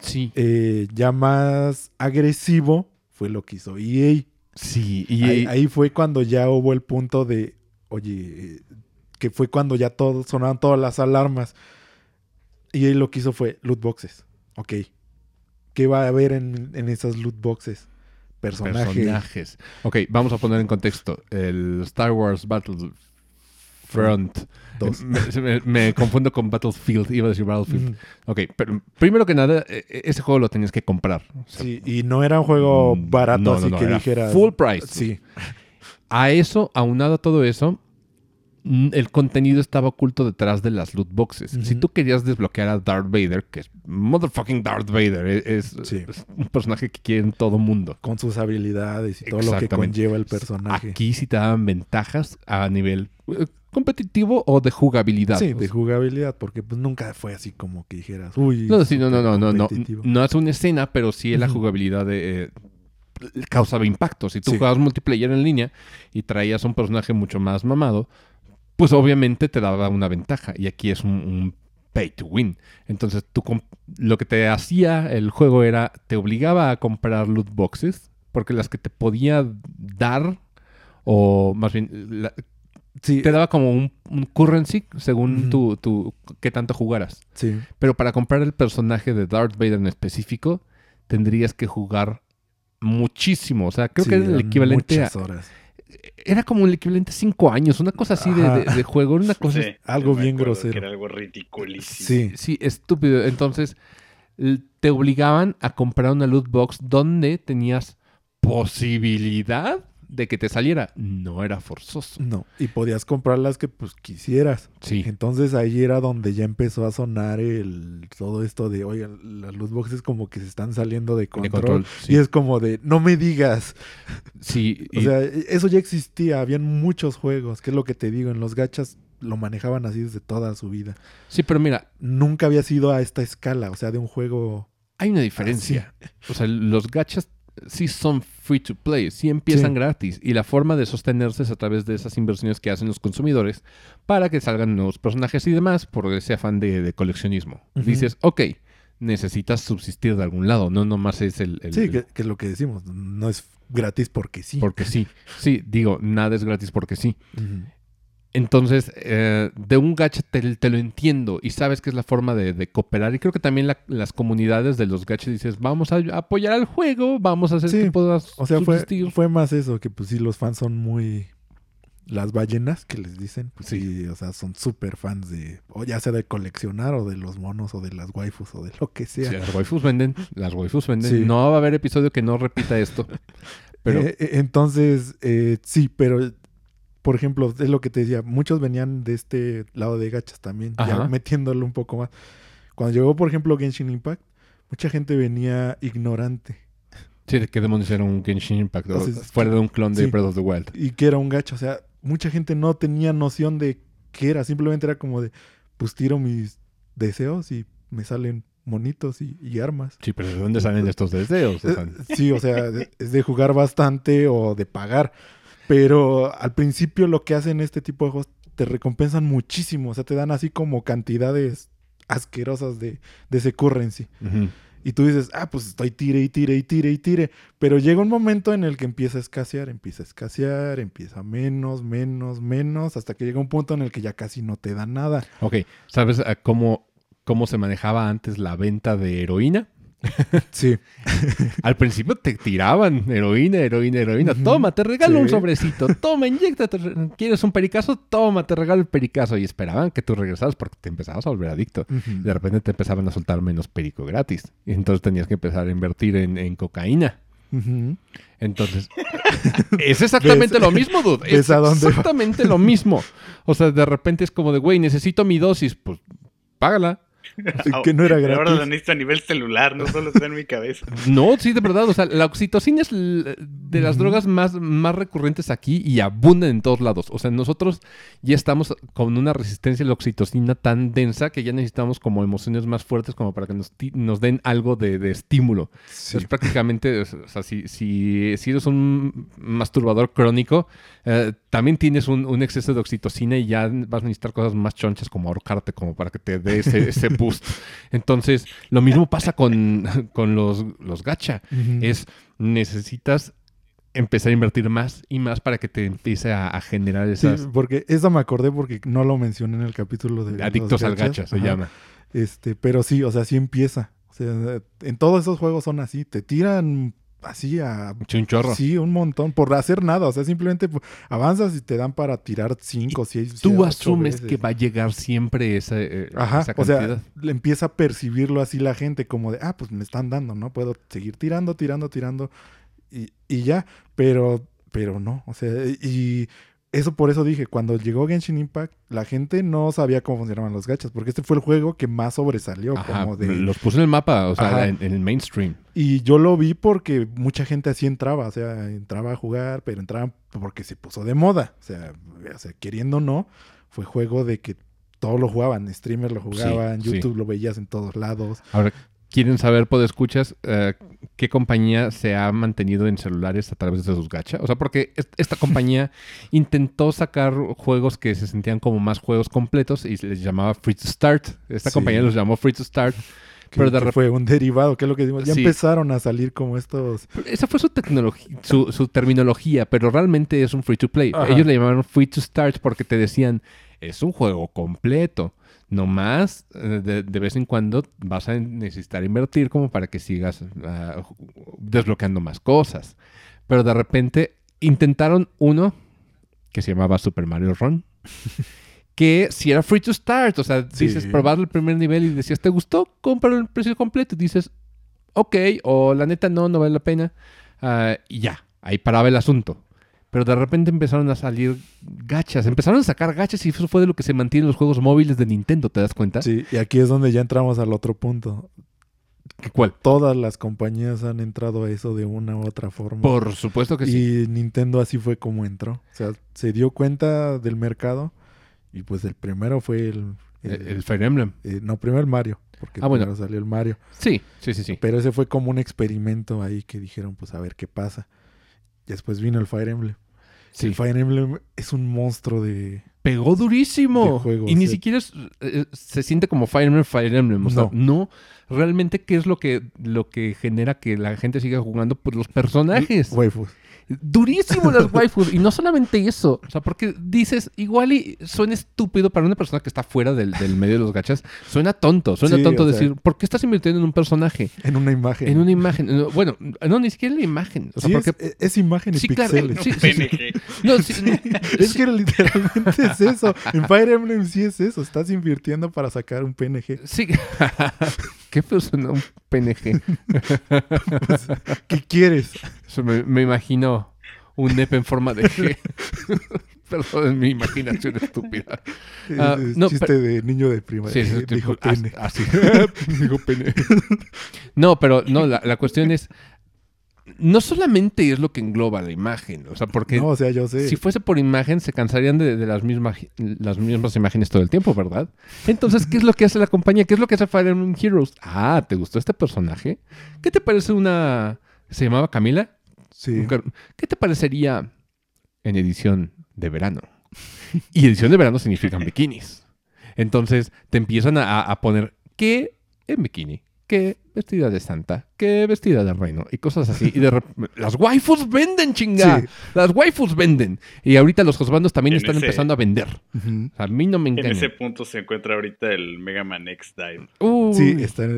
A: Sí.
B: Eh, ya más agresivo fue lo que hizo EA
A: Sí,
B: y ahí, fue cuando ya hubo el punto de, oye, que fue cuando ya todo, sonaron todas las alarmas. Y ahí lo que hizo fue loot boxes. Ok. ¿Qué va a haber en, en esas loot boxes? Personajes. Personajes.
A: Ok, vamos a poner en contexto. El Star Wars Battlefront me, confundo con Battlefield, iba a decir Battlefield. Ok, pero primero que nada, e, e, ese juego lo tenías que comprar.
B: sí, y no era un juego mm, barato, así que dijera.
A: Full price.
B: Sí.
A: A eso, aunado a todo eso, el contenido estaba oculto detrás de las loot boxes. Si tú querías desbloquear a Darth Vader, que es motherfucking Darth Vader, e, es, un personaje que quiere en todo mundo.
B: Con sus habilidades y todo lo que conlleva el personaje.
A: Aquí sí te daban ventajas a nivel eh, competitivo o de jugabilidad.
B: Sí, de jugabilidad, porque pues nunca fue así como que dijeras, uy.
A: No, sí, no, no, no, no, no, no es una escena, pero sí la jugabilidad de, eh, causaba impacto. Si tú jugabas multiplayer en línea y traías un personaje mucho más mamado, pues obviamente te daba una ventaja. Y aquí es un, pay to win. Entonces, tú lo que te hacía el juego era, te obligaba a comprar loot boxes, porque las que te podía dar, o más bien, te daba como un, currency según tu, tu, qué tanto jugaras.
B: Sí.
A: Pero para comprar el personaje de Darth Vader en específico, tendrías que jugar muchísimo. O sea, creo que era el equivalente a. Horas. Era como el equivalente a cinco años, una cosa así de, juego, una cosa.
B: algo bien grosero.
C: era algo ridiculísimo.
A: Sí. Sí, estúpido. Entonces, te obligaban a comprar una loot box donde tenías posibilidad de que te saliera. No era forzoso.
B: No, y podías comprar las que pues quisieras.
A: Sí.
B: Entonces ahí era donde ya empezó a sonar el todo esto de, oye, las loot boxes como que se están saliendo de control. Y es como de, no me digas.
A: Sí. <laughs>
B: o sea, eso ya existía, habían muchos juegos, que es lo que te digo, en los gachas lo manejaban así desde toda su vida.
A: Sí, pero mira.
B: Nunca había sido a esta escala, o sea, de un juego...
A: Hay una diferencia. O sea, los gachas sí son free to play, sí empiezan gratis y la forma de sostenerse es a través de esas inversiones que hacen los consumidores para que salgan nuevos personajes y demás por ese afán de, coleccionismo. Dices, ok, necesitas subsistir de algún lado, no nomás es el...
B: sí, Que, es lo que decimos, no es gratis porque sí.
A: Porque sí, sí, digo, nada es gratis porque sí. Entonces, eh, de un gacha te, lo entiendo y sabes que es la forma de, cooperar. Y creo que también las comunidades de los gachas dices, vamos a apoyar al juego, vamos a hacer
B: sí. que puedas O sea, fue, fue, más eso, que pues sí, los fans son muy... Las ballenas que les dicen, pues sí, o sea, son súper fans de, o ya sea de coleccionar o de los monos o de las waifus o de lo que sea.
A: Sí, las waifus venden, las waifus venden. No va a haber episodio que no repita esto. <laughs> Pero...
B: Eh, eh, entonces, sí, pero por ejemplo, es lo que te decía, muchos venían de este lado de gachas también, ya metiéndolo un poco más. Cuando llegó, por ejemplo, Genshin Impact, mucha gente venía ignorante.
A: Sí, de qué demonios era un Genshin Impact, fuera de un clon de Breath of the Wild.
B: Y que era un gacha, o sea, mucha gente no tenía noción de qué era, simplemente era como de, pues tiro mis deseos y me salen monitos y, armas.
A: Sí, pero ¿de dónde salen estos deseos?
B: Eh, sí, o sea, es de jugar bastante o de pagar. Pero al principio lo que hacen este tipo de juegos te recompensan muchísimo. O sea, te dan así como cantidades asquerosas de, de ese currency. Y tú dices, ah, pues estoy tire y tire y tire y tire. Pero llega un momento en el que empieza a escasear, empieza a escasear, empieza menos, menos, menos, hasta que llega un punto en el que ya casi no te da nada.
A: Ok, ¿sabes cómo, cómo se manejaba antes la venta de heroína? <laughs>
B: sí. <laughs>
A: Al principio te tiraban heroína, heroína, heroína. Toma, te regalo un sobrecito. Toma, inyecta. ¿Quieres un pericazo? Toma, te regalo el pericazo. Y esperaban que tú regresaras porque te empezabas a volver adicto. De repente te empezaban a soltar menos perico gratis. Y entonces tenías que empezar a invertir en, cocaína. Entonces, <laughs> es exactamente lo mismo, dude. Es exactamente lo mismo. O sea, de repente es como de, güey, necesito mi dosis. Pues, págala. <laughs>
B: que no era gratis.
C: Ahora lo necesito a nivel celular, no solo está en mi cabeza. <laughs>
A: No, sí, de verdad. O sea, la oxitocina es de las drogas más, más recurrentes aquí y abundan en todos lados. O sea, nosotros ya estamos con una resistencia a la oxitocina tan densa que ya necesitamos como emociones más fuertes como para que nos, nos den algo de, estímulo. Es prácticamente, o sea, si, si, si eres un masturbador crónico, eh, también tienes un, exceso de oxitocina y ya vas a necesitar cosas más chonchas como ahorcarte, como para que te dé ese, ese <laughs> boost. Entonces, lo mismo pasa con, <laughs> los, los gacha. Es, necesitas empezar a invertir más y más para que te empiece a, generar esas...
B: Sí, porque eso me acordé porque no lo mencioné en el capítulo de...
A: Adictos al gacha se llama.
B: Este, pero sí, o sea, sí empieza. O sea, en todos esos juegos son así. Te tiran así a...
A: Un chorro.
B: Sí, un montón, por hacer nada, o sea, simplemente avanzas y te dan para tirar cinco, seis...
A: Tú asumes que va a llegar siempre esa, eh,
B: Ajá, o sea, le empieza a percibirlo así la gente como de, ah, pues me están dando, ¿no? Puedo seguir tirando, tirando, tirando y, y ya, pero, pero no, o sea, y eso por eso dije, cuando llegó Genshin Impact, la gente no sabía cómo funcionaban los gachas, porque este fue el juego que más sobresalió. como de...
A: Los puse en el mapa, o sea, en, el mainstream.
B: Y yo lo vi porque mucha gente así entraba, o sea, entraba a jugar, pero entraban porque se puso de moda. O sea, o sea queriendo o no, fue juego de que todos lo jugaban, streamers lo jugaban, YouTube lo veías en todos lados.
A: Ahora, quieren saber, por escuchas, eh, qué compañía se ha mantenido en celulares a través de sus gachas. O sea, porque esta <laughs> compañía intentó sacar juegos que se sentían como más juegos completos y se les llamaba Free to Start. Esta compañía los llamó Free to Start.
B: pero de fue un derivado, que es lo que decimos. Ya empezaron a salir como estos.
A: Esa fue su tecnología, su, terminología, pero realmente es un free to play. Ellos le llamaron free to start porque te decían, es un juego completo. No más, eh, de, vez en cuando vas a necesitar invertir como para que sigas ah, desbloqueando más cosas. Pero de repente intentaron uno que se llamaba Super Mario Run. <laughs> que si era free to start, o sea, dices probar el primer nivel y decías, ¿te gustó? Compra el precio completo. Y dices, ok, o la neta no, no vale la pena. Ah, y ya, ahí paraba el asunto. Pero de repente empezaron a salir gachas. Empezaron a sacar gachas y eso fue de lo que se mantiene en los juegos móviles de Nintendo, ¿te das cuenta?
B: Sí, y aquí es donde ya entramos al otro punto.
A: ¿Cuál?
B: Todas las compañías han entrado a eso de una u otra forma.
A: Por supuesto que sí.
B: Y Nintendo así fue como entró. O sea, se dio cuenta del mercado y pues el primero fue el...
A: El, Fire Emblem.
B: Eh, no, primero el Mario. Porque ah, primero salió el Mario.
A: Sí, sí, sí, sí.
B: Pero ese fue como un experimento ahí que dijeron, pues a ver qué pasa. Después vino el Fire Emblem. Sí. El Fire Emblem es un monstruo de.
A: Pegó durísimo. y ni siquiera eh, se siente como Fire Emblem, Fire Emblem. O no. no. Realmente, ¿qué es lo que, lo que genera que la gente siga jugando? Pues los personajes.
B: Waifus
A: durísimo las waifus. Y no solamente eso, o sea, porque dices, igual y suena estúpido para una persona que está fuera del, medio de los gachas, suena tonto, suena tonto decir, ¿por qué estás invirtiendo en un personaje?
B: En una imagen.
A: En una imagen. Bueno, no, ni siquiera en la imagen. O sea, porque...
B: es, imagen y pixeles.
C: no,
B: es que literalmente es eso. En Fire Emblem sí es eso. Estás invirtiendo para sacar un PNG.
A: Sí. <laughs> ¿Qué suena un PNG?
B: Pues, ¿Qué quieres?
A: me, imagino un NEP en forma de G. <laughs> Perdón, es mi imaginación estúpida.
B: Ah, no, chiste de niño de primaria. Sí, dijo pene.
A: Así. <laughs> dijo pene. no, pero no, la, cuestión es no solamente es lo que engloba la imagen, o sea, porque
B: no, o sea, yo sé.
A: si fuese por imagen se cansarían de, las, mismas, las mismas imágenes todo el tiempo, ¿verdad? Entonces, ¿qué es lo que hace la compañía? ¿Qué es lo que hace Fire Emblem Heroes? Ah, ¿te gustó este personaje? ¿Qué te parece una... ¿Se llamaba Camila? ¿Qué te parecería en edición de verano? Y edición de verano significan bikinis. Entonces te empiezan a, poner ¿qué en bikini, ¿Qué vestida de santa, ¿Qué vestida de reino y cosas así. Y de <laughs> las waifus venden, chinga. Las waifus venden. Y ahorita los juzgandos también están empezando a vender. A mí no me encanta.
C: En ese punto se encuentra ahorita el Mega Man X Dive.
B: Sí, está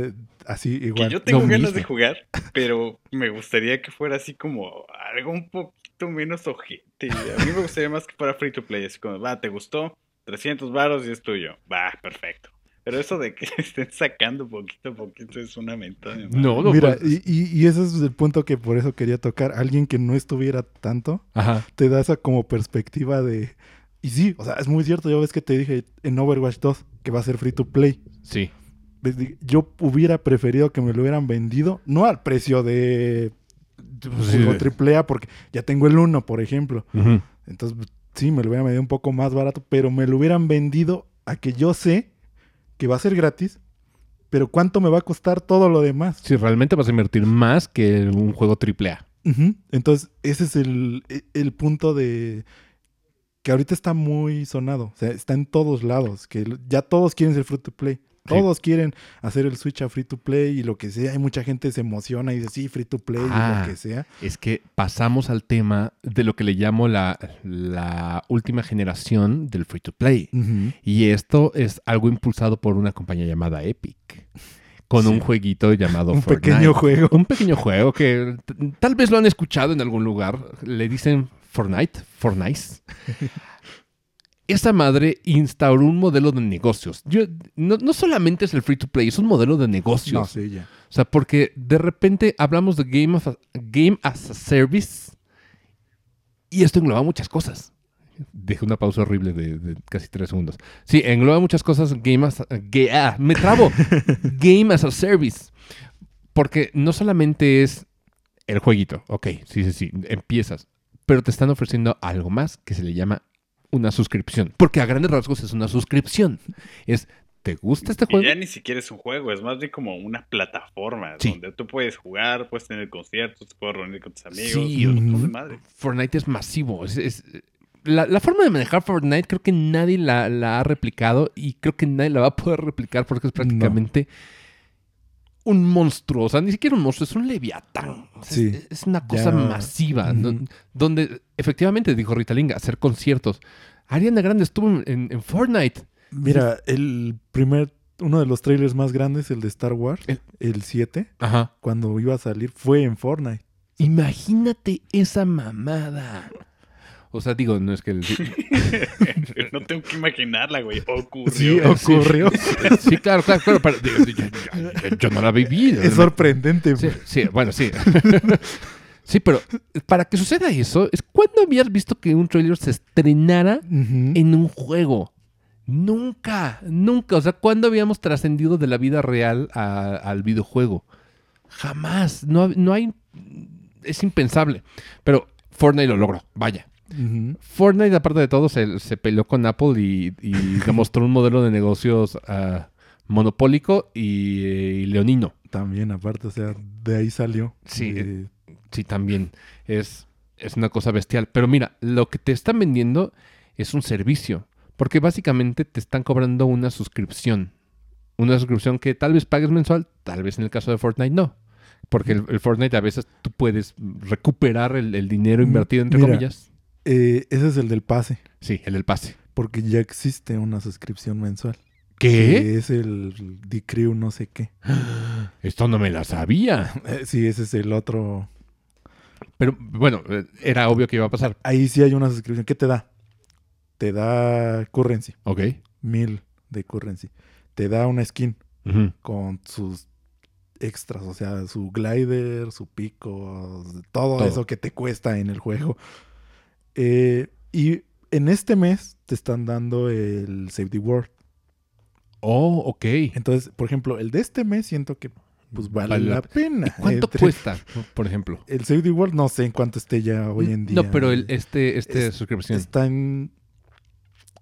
B: así igual.
C: yo tengo ganas de jugar, pero me gustaría que fuera así como algo un poquito menos ojete. A mí me gustaría más que fuera free to play, así como, va, ¿te gustó? 300 varos y es tuyo. Va, perfecto. Pero eso de que <laughs> estén sacando poquito a poquito es una mentada.
B: No, no, Mira, y, y, ese es el punto que por eso quería tocar. Alguien que no estuviera tanto, te da esa como perspectiva de... Y sí, o sea, es muy cierto. Ya ves que te dije en Overwatch 2 que va a ser free to play.
A: Sí.
B: Yo hubiera preferido que me lo hubieran vendido, no al precio de pues, triple A, porque ya tengo el 1, por ejemplo. Entonces, sí, me lo hubieran vendido un poco más barato, pero me lo hubieran vendido a que yo sé que va a ser gratis, pero ¿cuánto me va a costar todo lo demás?
A: Si realmente vas a invertir más que un juego AAA.
B: Entonces, ese es el, el, punto de que ahorita está muy sonado. O sea, está en todos lados. Que ya todos quieren ser free to play. Todos quieren hacer el switch a free to play y lo que sea. Hay mucha gente se emociona y dice, sí, free to play y lo ah, que sea.
A: Es que pasamos al tema de lo que le llamo la, última generación del free to play. Y esto es algo impulsado por una compañía llamada Epic. Con un jueguito llamado <laughs>
B: Un pequeño juego.
A: Un pequeño juego que tal vez lo han escuchado en algún lugar. Le dicen Fortnite. Fortnite. <laughs> esa madre instauró un modelo de negocios. Yo, no, solamente es el free to play, es un modelo de negocios. No,
B: sí, ya.
A: O sea, porque de repente hablamos de game, game as a service y esto engloba muchas cosas. Dejé una pausa horrible de, casi tres segundos. Sí, engloba muchas cosas. Game as ah, me trabo. <laughs> game as a service. Porque no solamente es el jueguito. Ok, sí, sí, sí. Empiezas. Pero te están ofreciendo algo más que se le llama una suscripción. Porque a grandes rasgos es una suscripción. Es, ¿te gusta este juego?
C: ya ni siquiera es un juego, es más bien como una plataforma donde tú puedes jugar, puedes tener conciertos, puedes reunir con tus amigos. Sí,
A: madre. Fortnite es masivo. Es, la, forma de manejar Fortnite creo que nadie la, ha replicado y creo que nadie la va a poder replicar porque es prácticamente un monstruo, o sea, ni siquiera un monstruo, es un leviatán. es, una cosa masiva, donde efectivamente, dijo Rita Linga, hacer conciertos. Ariana Grande estuvo en, Fortnite.
B: Mira, el primer, uno de los trailers más grandes, el de Star Wars, el, 7, cuando iba a salir, fue en Fortnite.
A: Imagínate esa mamada. O sea, digo, no es que... El... <laughs>
C: no tengo que imaginarla, güey. Ocurrió.
B: Sí, ocurrió.
A: sí, claro, claro, claro. Pero, yo, no la viví.
B: Es sorprendente.
A: Sí, sí, bueno, sí. <laughs> Sí, pero para que suceda eso, es cuando habías visto que un trailer se estrenara en un juego. Nunca, nunca. O sea, ¿cuándo habíamos trascendido de la vida real al videojuego? Jamás. No, no hay. Es impensable. Pero Fortnite lo logró. Vaya. Fortnite, aparte de todo, se, peleó con Apple y, <laughs> demostró un modelo de negocios uh, monopólico y, leonino.
B: También, aparte, o sea, de ahí salió.
A: Sí, sí, también. Es, es una cosa bestial. Pero mira, lo que te están vendiendo es un servicio. Porque básicamente te están cobrando una suscripción. Una suscripción que tal vez pagues mensual, tal vez en el caso de Fortnite no. Porque el, Fortnite a veces tú puedes recuperar el, dinero invertido, entre comillas.
B: Eh, ese es el del pase.
A: Sí, el del pase.
B: Porque ya existe una suscripción mensual.
A: ¿Qué?
B: es el Decrew no sé qué. <gasps>
A: Esto no me la sabía. <laughs>
B: Eh, sí, ese es el otro.
A: Pero bueno, eh, era obvio que iba a pasar.
B: Ahí sí hay una suscripción. ¿Qué te da? Te da currency.
A: Ok.
B: Mil de currency. Te da una skin con sus extras, o sea, su glider, su pico, todo, eso que te cuesta en el juego. Eh, y en este mes te están dando el Save the World.
A: Oh, ok.
B: Entonces, por ejemplo, el de este mes siento que pues vale, la, pena.
A: cuánto cuesta, <laughs> por ejemplo?
B: El Save the World no sé en cuánto esté ya hoy en día.
A: No, pero el, este, este suscripción.
B: Está en...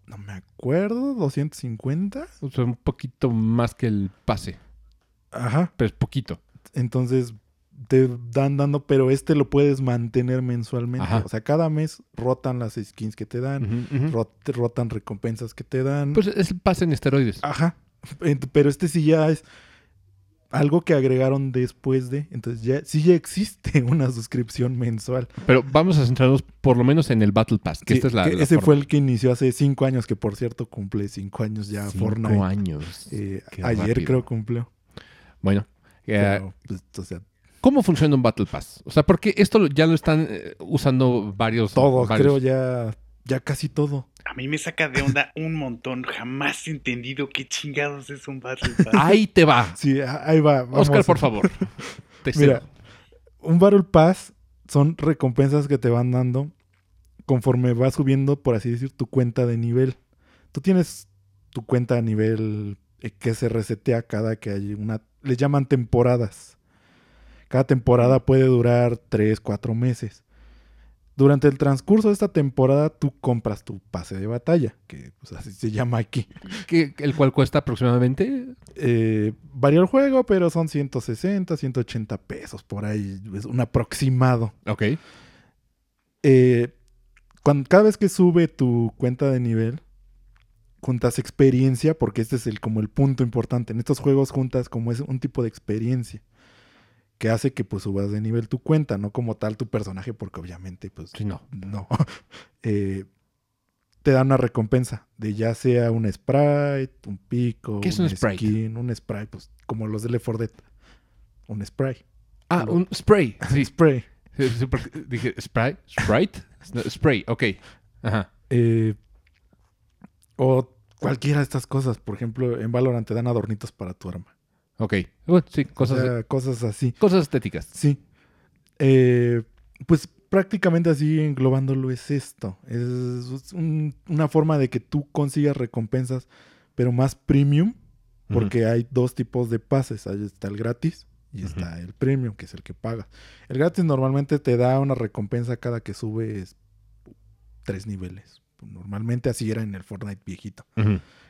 B: No me acuerdo, 250.
A: O sea, un poquito más que el pase.
B: Ajá.
A: Pero es poquito.
B: Entonces, te dan dando, pero este lo puedes mantener mensualmente. O sea, cada mes rotan las skins que te dan, rotan recompensas que te dan.
A: Pues es pase en esteroides.
B: Ajá. Pero este sí ya es algo que agregaron después de. Entonces ya sí ya existe <laughs> una suscripción mensual.
A: Pero vamos a centrarnos por lo menos en el Battle Pass, que esta es la.
B: ese fue el que inició hace cinco años, que por cierto cumple cinco años ya
A: cinco años.
B: Eh, ayer creo cumplió.
A: Bueno, Pues, ¿Cómo funciona un Battle Pass? O sea, porque esto ya lo están eh, usando varios.
B: Todo, creo ya, ya casi todo.
C: A mí me saca de onda un montón. Jamás he entendido qué chingados es un Battle Pass.
A: Ahí te va.
B: Sí, ahí va.
A: Oscar, por favor. <laughs>
B: Mira, un Battle Pass son recompensas que te van dando conforme vas subiendo, por así decir, tu cuenta de nivel. Tú tienes tu cuenta a nivel eh, que se resetea cada que hay una... Les llaman temporadas. Cada temporada puede durar 3, 4 meses. Durante el transcurso de esta temporada tú compras tu pase de batalla, que pues, así se llama aquí.
A: ¿El cual cuesta aproximadamente?
B: Eh, varía el juego, pero son 160, 180 pesos por ahí. Es un aproximado.
A: Ok.
B: Eh, cuando, cada vez que sube tu cuenta de nivel, juntas experiencia, porque este es el, como el punto importante. En estos juegos juntas como es un tipo de experiencia que hace que pues subas de nivel tu cuenta, no como tal tu personaje, porque obviamente pues
A: no.
B: no. <laughs> Eh, te da una recompensa de ya sea un sprite, un pico,
A: ¿Qué es un, sprite?
B: un spray, pues como los de Left 4 Dead. Un spray.
A: Ah, un spray. <laughs>
B: Sí, spray.
A: Dije, spray, sprite, spray, ok. Ajá.
B: Eh, o cualquiera de estas cosas. Por ejemplo, en Valorant te dan adornitos para tu arma.
A: Ok. sí, cosas,
B: cosas así.
A: Cosas estéticas.
B: Sí. Eh, pues prácticamente así englobándolo es esto. Es una forma de que tú consigas recompensas, pero más premium, porque hay dos tipos de pases. Ahí está el gratis y está el premium, que es el que pagas. El gratis normalmente te da una recompensa cada que subes tres niveles. Normalmente así era en el Fortnite viejito.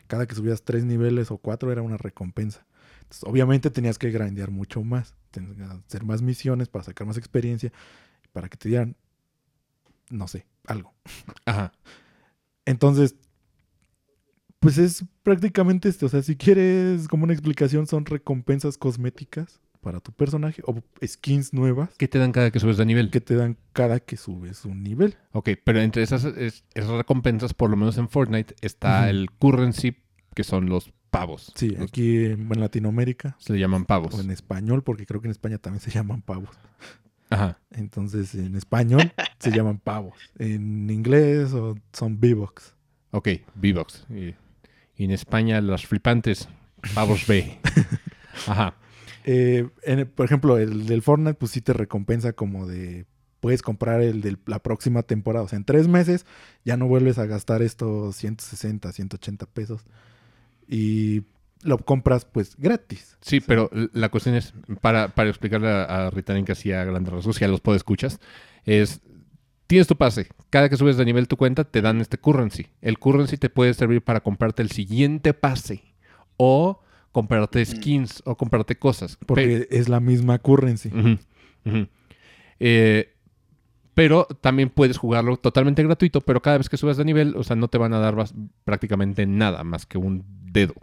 B: Cada que subías tres niveles o cuatro era una recompensa. Obviamente tenías que grandear mucho más. Tenías que hacer más misiones para sacar más experiencia. Para que te dieran, no sé, algo. <laughs>
A: Ajá.
B: Entonces, pues es prácticamente esto. O sea, si quieres como una explicación, son recompensas cosméticas para tu personaje o skins nuevas.
A: ¿Qué te dan cada que subes de nivel?
B: Que te dan cada que subes un nivel.
A: Ok, pero entre esas, esas recompensas, por lo menos en Fortnite, está el currency, que son los pavos.
B: Sí, aquí en Latinoamérica.
A: Se le llaman pavos.
B: O en español, porque creo que en España también se <laughs> llaman pavos.
A: Ajá.
B: Entonces, en español <laughs> se llaman pavos. En inglés son V-Box.
A: Ok, V-Box. Y, y en España, los flipantes, pavos B. <laughs> Ajá.
B: Eh, por ejemplo, el del Fortnite, pues sí te recompensa como de. Puedes comprar el de la próxima temporada. O sea, en tres meses ya no vuelves a gastar estos 160, 180 pesos. Y lo compras pues gratis.
A: Sí, pero la cuestión es, para, para explicarle a, a Ritanen que hacía grandes rasgos, ya los puedo escuchas, es, tienes tu pase, cada que subes de nivel tu cuenta te dan este currency. El currency te puede servir para comprarte el siguiente pase o comprarte skins o comprarte cosas.
B: Porque es la misma currency.
A: Eh, pero también puedes jugarlo totalmente gratuito, pero cada vez que subas de nivel, o sea, no te van a dar prácticamente nada más que un dedo.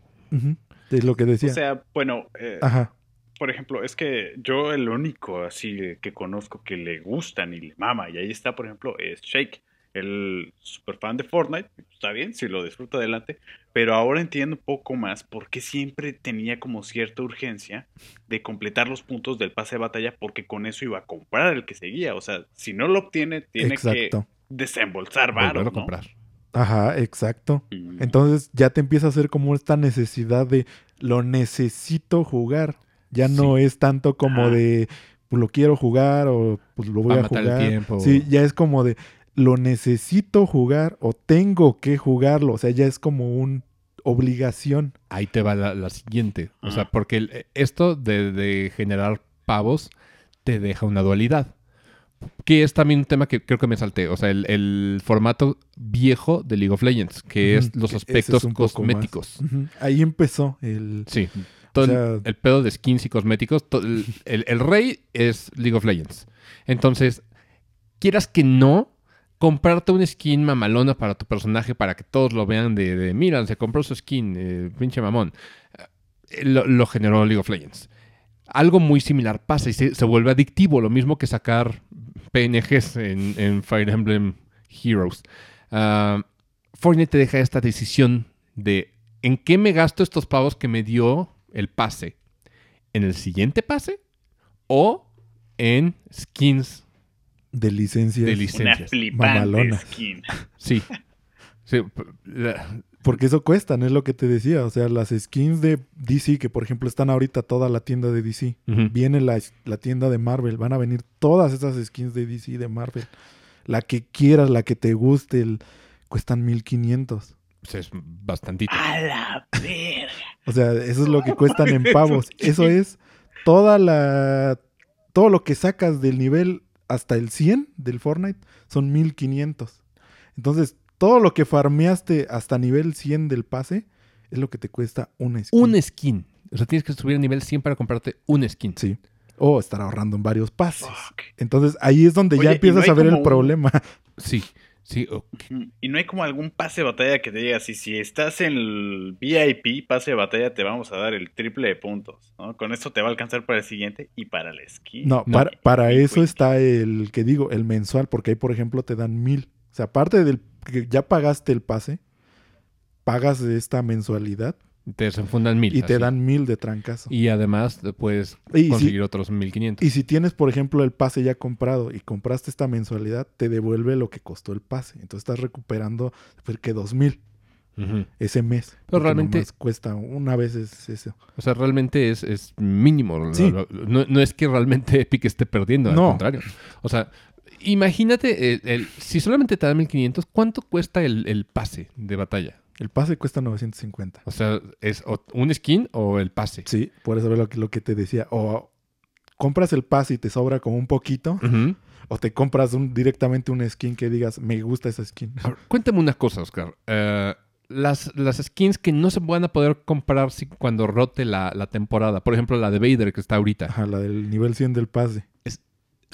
B: Es lo que decía.
C: O sea, bueno, eh,
B: Ajá.
C: por ejemplo, es que yo el único así que conozco que le gustan y le mama, y ahí está, por ejemplo, es Shake el super fan de Fortnite, está bien, si lo disfruta adelante, pero ahora entiendo un poco más por qué siempre tenía como cierta urgencia de completar los puntos del pase de batalla porque con eso iba a comprar el que seguía, o sea, si no lo obtiene tiene que desembolsar varo, ¿no? comprar.
B: Ajá, exacto. Mm. Entonces ya te empieza a hacer como esta necesidad de lo necesito jugar. Ya no es tanto como de pues lo quiero jugar o pues lo voy a, jugar. Sí, ya es como de lo necesito jugar o tengo que jugarlo. O sea, ya es como una obligación.
A: Ahí te va la, siguiente. O sea, porque esto de, generar pavos te deja una dualidad. Que es también un tema que creo que me salté. O sea, el, formato viejo de League of Legends, que es los aspectos cosméticos.
B: Ahí empezó el.
A: Sí. Todo el, pedo de skins y cosméticos. el, el rey es League of Legends. Entonces, quieras que no, comprarte una skin mamalona para tu personaje para que todos lo vean de, mira, se compró su skin, eh, pinche mamón. Eh, lo, generó League of Legends. Algo muy similar pasa y se, vuelve adictivo, lo mismo que sacar PNGs en, Fire Emblem Heroes. Uh, Fortnite te deja esta decisión de en qué me gasto estos pavos que me dio el pase. en el siguiente pase o en skins
B: de licencias.
A: De licencias.
C: Una skin.
A: Sí.
B: Porque eso cuesta, no es lo que te decía. O sea, las skins de DC, que por ejemplo están ahorita toda la tienda de DC, viene la, la, tienda de Marvel, van a venir todas esas skins de DC, de Marvel. La que quieras, la que te guste, el, cuestan 1500.
A: Pues es bastantito.
C: A la verga.
B: O sea, eso es lo que cuestan en pavos. Eso es toda la. Todo lo que sacas del nivel hasta el 100 del Fortnite son 1500. Entonces, todo lo que farmeaste hasta nivel 100 del pase es lo que te cuesta una
A: skin. Un skin. O sea, tienes que subir a nivel 100 para comprarte un skin.
B: Sí. O estar ahorrando en varios pases. Entonces, ahí es donde ya empiezas a ver el problema. <laughs> <laughs>
A: Sí. Sí,
C: Y no hay como algún pase de batalla que te diga, si, si estás en el VIP, pase de batalla, te vamos a dar el triple de puntos, ¿no? Con esto te va a alcanzar para el siguiente y para el skin.
B: No, para, para eso está el que digo, el mensual, porque ahí, por ejemplo, te dan mil. O sea, aparte del que ya pagaste el pase, pagas esta mensualidad
A: te desenfundan mil.
B: Y te dan mil de trancazo.
A: Y además puedes conseguir otros mil quinientos.
B: Y si tienes, por ejemplo, el pase ya comprado y compraste esta mensualidad, te devuelve lo que costó el pase. Entonces estás recuperando pues, que dos mil ese mes.
A: Pero realmente.
B: Cuesta una vez es eso.
A: O sea, realmente es, es mínimo. No, es que realmente <laughs> Epic esté perdiendo, al contrario. O sea, imagínate, el, si solamente te dan 1500, ¿cuánto cuesta el, el pase de batalla?
B: El pase cuesta 950.
A: O sea, ¿es un skin o el pase?
B: Sí, por eso lo que, lo que te decía. O compras el pase y te sobra como un poquito. O te compras un, directamente un skin que digas, me gusta esa skin.
A: cuéntame una cosa, Oscar. Eh, las, las, skins que no se van a poder comprar si, cuando rote la, la, temporada. Por ejemplo, la de Vader que está ahorita.
B: Ajá, la del nivel 100 del pase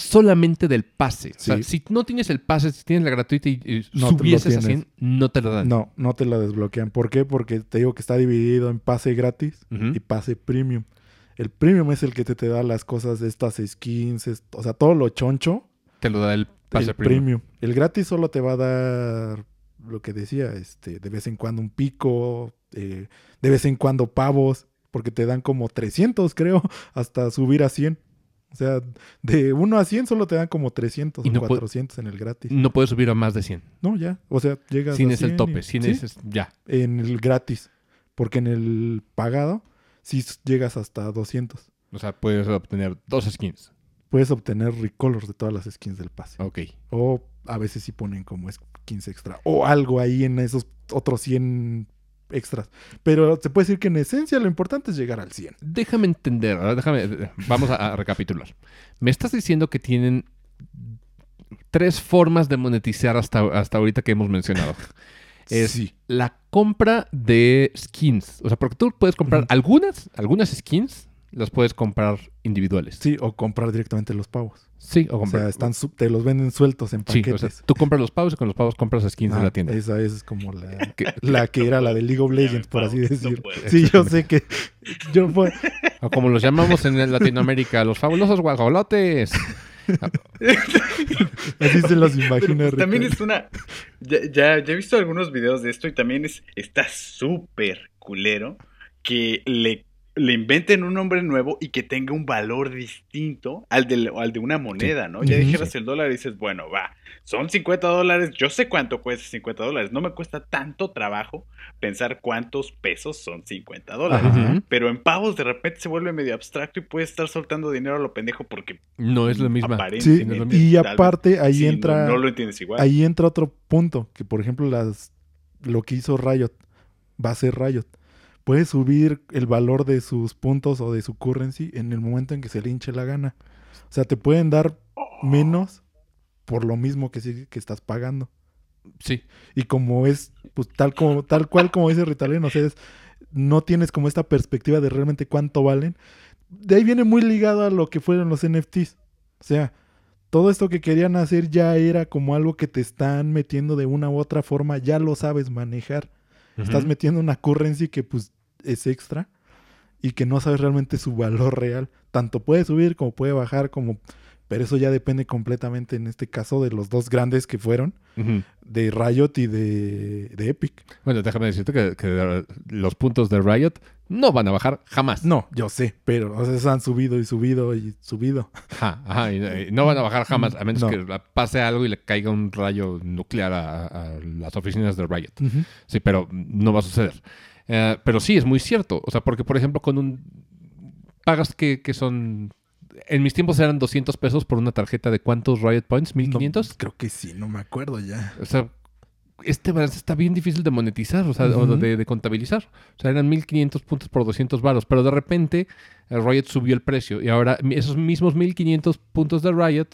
A: solamente del pase. O sea, si no tienes el pase, si tienes la gratuita y, no subieses a 100, no te lo dan.
B: No, no te la desbloquean. ¿Por qué? Porque te digo que está dividido en pase gratis y pase premium. El premium es el que te, te da las cosas de estas skins, o sea, todo lo choncho.
A: Te lo da el pase
B: premium. El gratis solo te va a dar lo que decía, este, de vez en cuando un pico, eh, de vez en cuando pavos, porque te dan como 300, creo, <laughs> hasta subir a 100. O sea, de 1 a 100 solo te dan como 300 o 400 en el gratis.
A: No puedes subir a más de 100.
B: No, ya. O sea, llegas
A: Sin es el tope. Sin es ya.
B: En el gratis. Porque en el pagado sí llegas hasta 200.
A: O sea, puedes obtener dos skins.
B: Puedes obtener recolors de todas las skins del pase.
A: Ok.
B: O a veces sí ponen como skins extra. O algo ahí en esos otros 100 extras. Pero se puede decir que en esencia lo importante es llegar al 100.
A: Déjame entender, déjame, vamos a, recapitular. Me estás diciendo que tienen tres formas de monetizar hasta, hasta ahorita que hemos mencionado. <laughs> Es la compra de skins. O sea, porque tú puedes comprar algunas, algunas skins las puedes comprar individuales.
B: Sí, o comprar directamente los pavos.
A: Sí, o comprar.
B: O sea, están te los venden sueltos en paquetes. Sí, o sea,
A: tú compras los pavos y con los pavos compras skins en la tienda.
B: Esa es como la <laughs> que, la que era la de League of Legends, por así decirlo. Sí, yo sé que yo fue.
A: O como los llamamos en Latinoamérica, los fabulosos guajolotes. <laughs>
B: Así se los imagina.
C: también es una. Ya, ya, ya, he visto algunos videos de esto y también es está súper culero que le le inventen un nombre nuevo y que tenga un valor distinto al de, al de una moneda, ¿no? Ya dijeras el dólar y dices, bueno, va, son 50 dólares, yo sé cuánto cuesta 50 dólares, no me cuesta tanto trabajo pensar cuántos pesos son 50 dólares, pero en pavos de repente se vuelve medio abstracto y puedes estar soltando dinero a lo pendejo porque
A: no es lo mismo.
B: Sí, y aparte ahí entra,
C: no, lo entiendes igual.
B: Ahí entra otro punto, que por ejemplo las, lo que hizo Riot, va a ser Riot puede subir el valor de sus puntos o de su currency en el momento en que se le hinche la gana. O sea, te pueden dar menos por lo mismo que, que estás pagando.
A: Sí.
B: Y como es, pues tal como, tal cual como dice Ritalin, o sea, no tienes como esta perspectiva de realmente cuánto valen. De ahí viene muy ligado a lo que fueron los NFTs. O sea, todo esto que querían hacer ya era como algo que te están metiendo de una u otra forma, ya lo sabes manejar. Estás metiendo una currency que pues es extra y que no sabes realmente su valor real. Tanto puede subir como puede bajar, como pero eso ya depende completamente en este caso de los dos grandes que fueron, de Riot y de, Epic.
A: Bueno, déjame decirte que, los puntos de Riot no van a bajar jamás.
B: No, yo sé, pero o han subido y subido y subido.
A: Ajá, y, no van a bajar jamás, a menos que pase algo y le caiga un rayo nuclear a, las oficinas de Riot. Sí, pero no va a suceder. Eh, pero sí, es muy cierto. O sea, porque por ejemplo, con un... Pagas que, que son en mis tiempos eran 200 pesos por una tarjeta de cuántos Riot Points, 1500.
B: creo que sí, no me acuerdo ya.
A: O sea, este balance está bien difícil de monetizar, o sea, o de, contabilizar. O sea, eran 1500 puntos por 200 varos, pero de repente eh, Riot subió el precio y ahora esos mismos 1500 puntos de Riot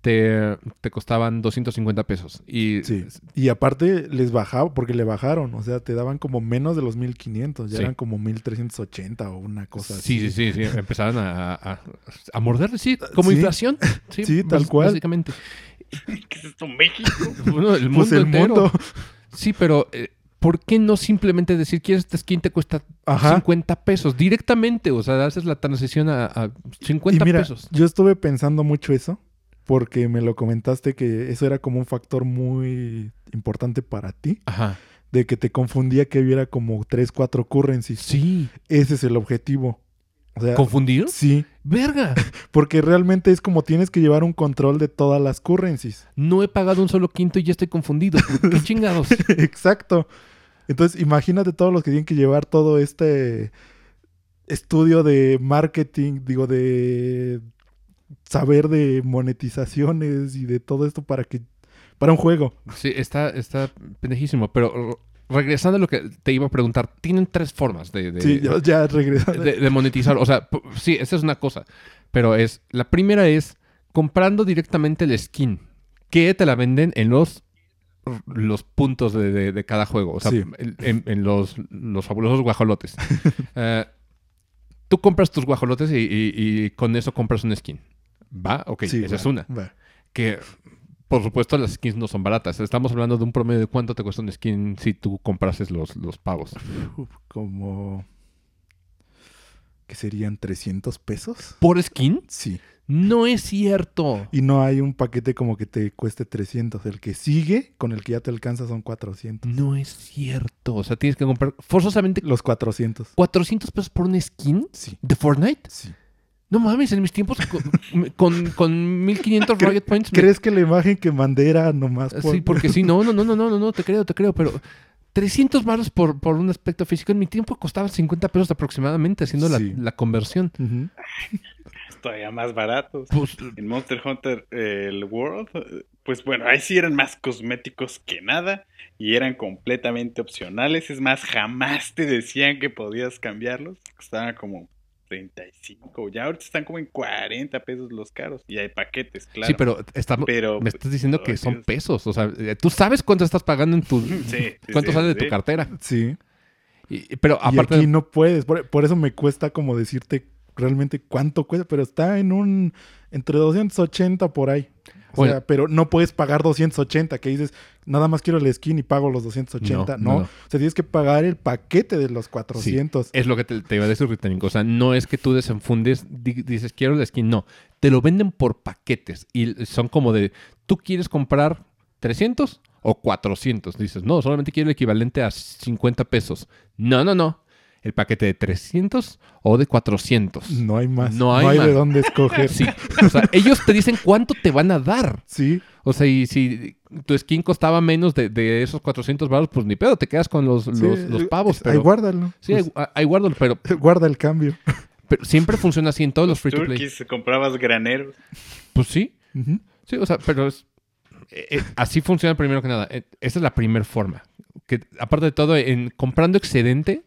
A: te, costaban 250 pesos. Y,
B: sí. y aparte les bajaba, porque le bajaron, o sea, te daban como menos de los 1500, ya eran como 1380 o una cosa
A: sí, así. Sí, sí, sí, empezaron a, a, a morder, sí, como inflación. <laughs>
B: Sí, tal cual.
A: Básicamente.
C: ¿Qué es esto, México? <laughs>
A: Bueno, el pues mundo mundo. Sí, pero... Eh, ¿por qué no simplemente decir, quieres esta skin te cuesta 50 pesos directamente? O sea, haces la transición a, a 50
B: y mira,
A: pesos.
B: Yo estuve pensando mucho eso porque me lo comentaste que eso era como un factor muy importante para ti.
A: Ajá.
B: De que te confundía que hubiera como 3, 4 currencies.
A: Sí.
B: Ese es el objetivo.
A: O ¿Confundir?
B: Sí.
A: ¡Verga! <laughs>
B: Porque realmente es como tienes que llevar un control de todas las currencies.
A: No he pagado un solo quinto y ya estoy confundido. ¿Qué <laughs> chingados?
B: Exacto. Entonces, imagínate todos los que tienen que llevar todo este estudio de marketing, digo, de saber de monetizaciones y de todo esto para que para un juego.
A: Sí, está, está pendejísimo, pero regresando a lo que te iba a preguntar, tienen tres formas de,
B: de ya
A: De, monetizar. O sea, sí, esa es una cosa. Pero es, la primera es comprando directamente el skin, que te la venden en los los puntos de, cada juego. O sea, en, los, los fabulosos guajolotes. <laughs> Eh, tú compras tus guajolotes y, con eso compras un skin. ¿Va? Ok, esa es una. Que, por supuesto, las skins no son baratas. Estamos hablando de un promedio de cuánto te cuesta un skin si tú comprases los, los pagos.
B: como... ¿Qué serían 300 pesos?
A: ¿Por skin?
B: Sí.
A: No es cierto.
B: Y no hay un paquete como que te cueste 300. El que sigue, con el que ya te alcanza, son 400.
A: No es cierto. O sea, tienes que comprar forzosamente...
B: Los 400.
A: ¿400 pesos por un skin?
B: Sí.
A: ¿De Fortnite?
B: Sí.
A: No mames, en mis tiempos con, con, 1500 Riot Points.
B: ¿Crees que la imagen que mandé era nomás
A: por... Sí, porque sí, no, no, no, no, no, no, te creo, te creo, pero 300 baros por, por un aspecto físico. En mi tiempo costaba 50 pesos aproximadamente haciendo la, conversión.
C: Todavía más baratos. Pues, en Monster Hunter el World, pues bueno, ahí sí eran más cosméticos que nada y eran completamente opcionales. Es más, jamás te decían que podías cambiarlos. Costaban como 35. Ya ahorita están como en 40 pesos los caros. Y hay paquetes, claro.
A: Sí, pero, pero me estás diciendo que son pesos. O sea, eh, tú sabes cuánto estás pagando en tu. <laughs> Sí, cuánto sale de tu cartera.
B: Sí.
A: Y, pero aparte.
B: Y aquí no puedes. Por, eso me cuesta como decirte realmente cuánto cuesta. Pero está en un. Entre 280 por ahí. O sea, pero no puedes pagar 280, que dices, nada más quiero el skin y pago los 280. No, o sea, tienes que pagar el paquete de los 400.
A: es lo que te, iba a decir, O sea, no es que tú desenfundes, dices, quiero el skin. No, te lo venden por paquetes y son como de, tú quieres comprar 300 o 400. Dices, no, solamente quiero el equivalente a 50 pesos. No, no, no el paquete de 300 o de 400.
B: No hay más. No hay, de dónde escoger.
A: Sí. O sea, ellos te dicen cuánto te van a dar.
B: Sí.
A: O sea, y si tu skin costaba menos de, esos 400 baros, pues ni pedo, te quedas con los, los, pavos.
B: Pero, ahí guárdalo.
A: Sí, ahí, guárdalo, pero... <laughs>
B: Guarda el cambio.
A: Pero siempre funciona así en todos los free to play.
C: comprabas graneros.
A: Pues sí. Sí, o sea, pero es, eh, eh, así funciona primero que nada. Eh, esa es la primera forma. Que aparte de todo, en comprando excedente,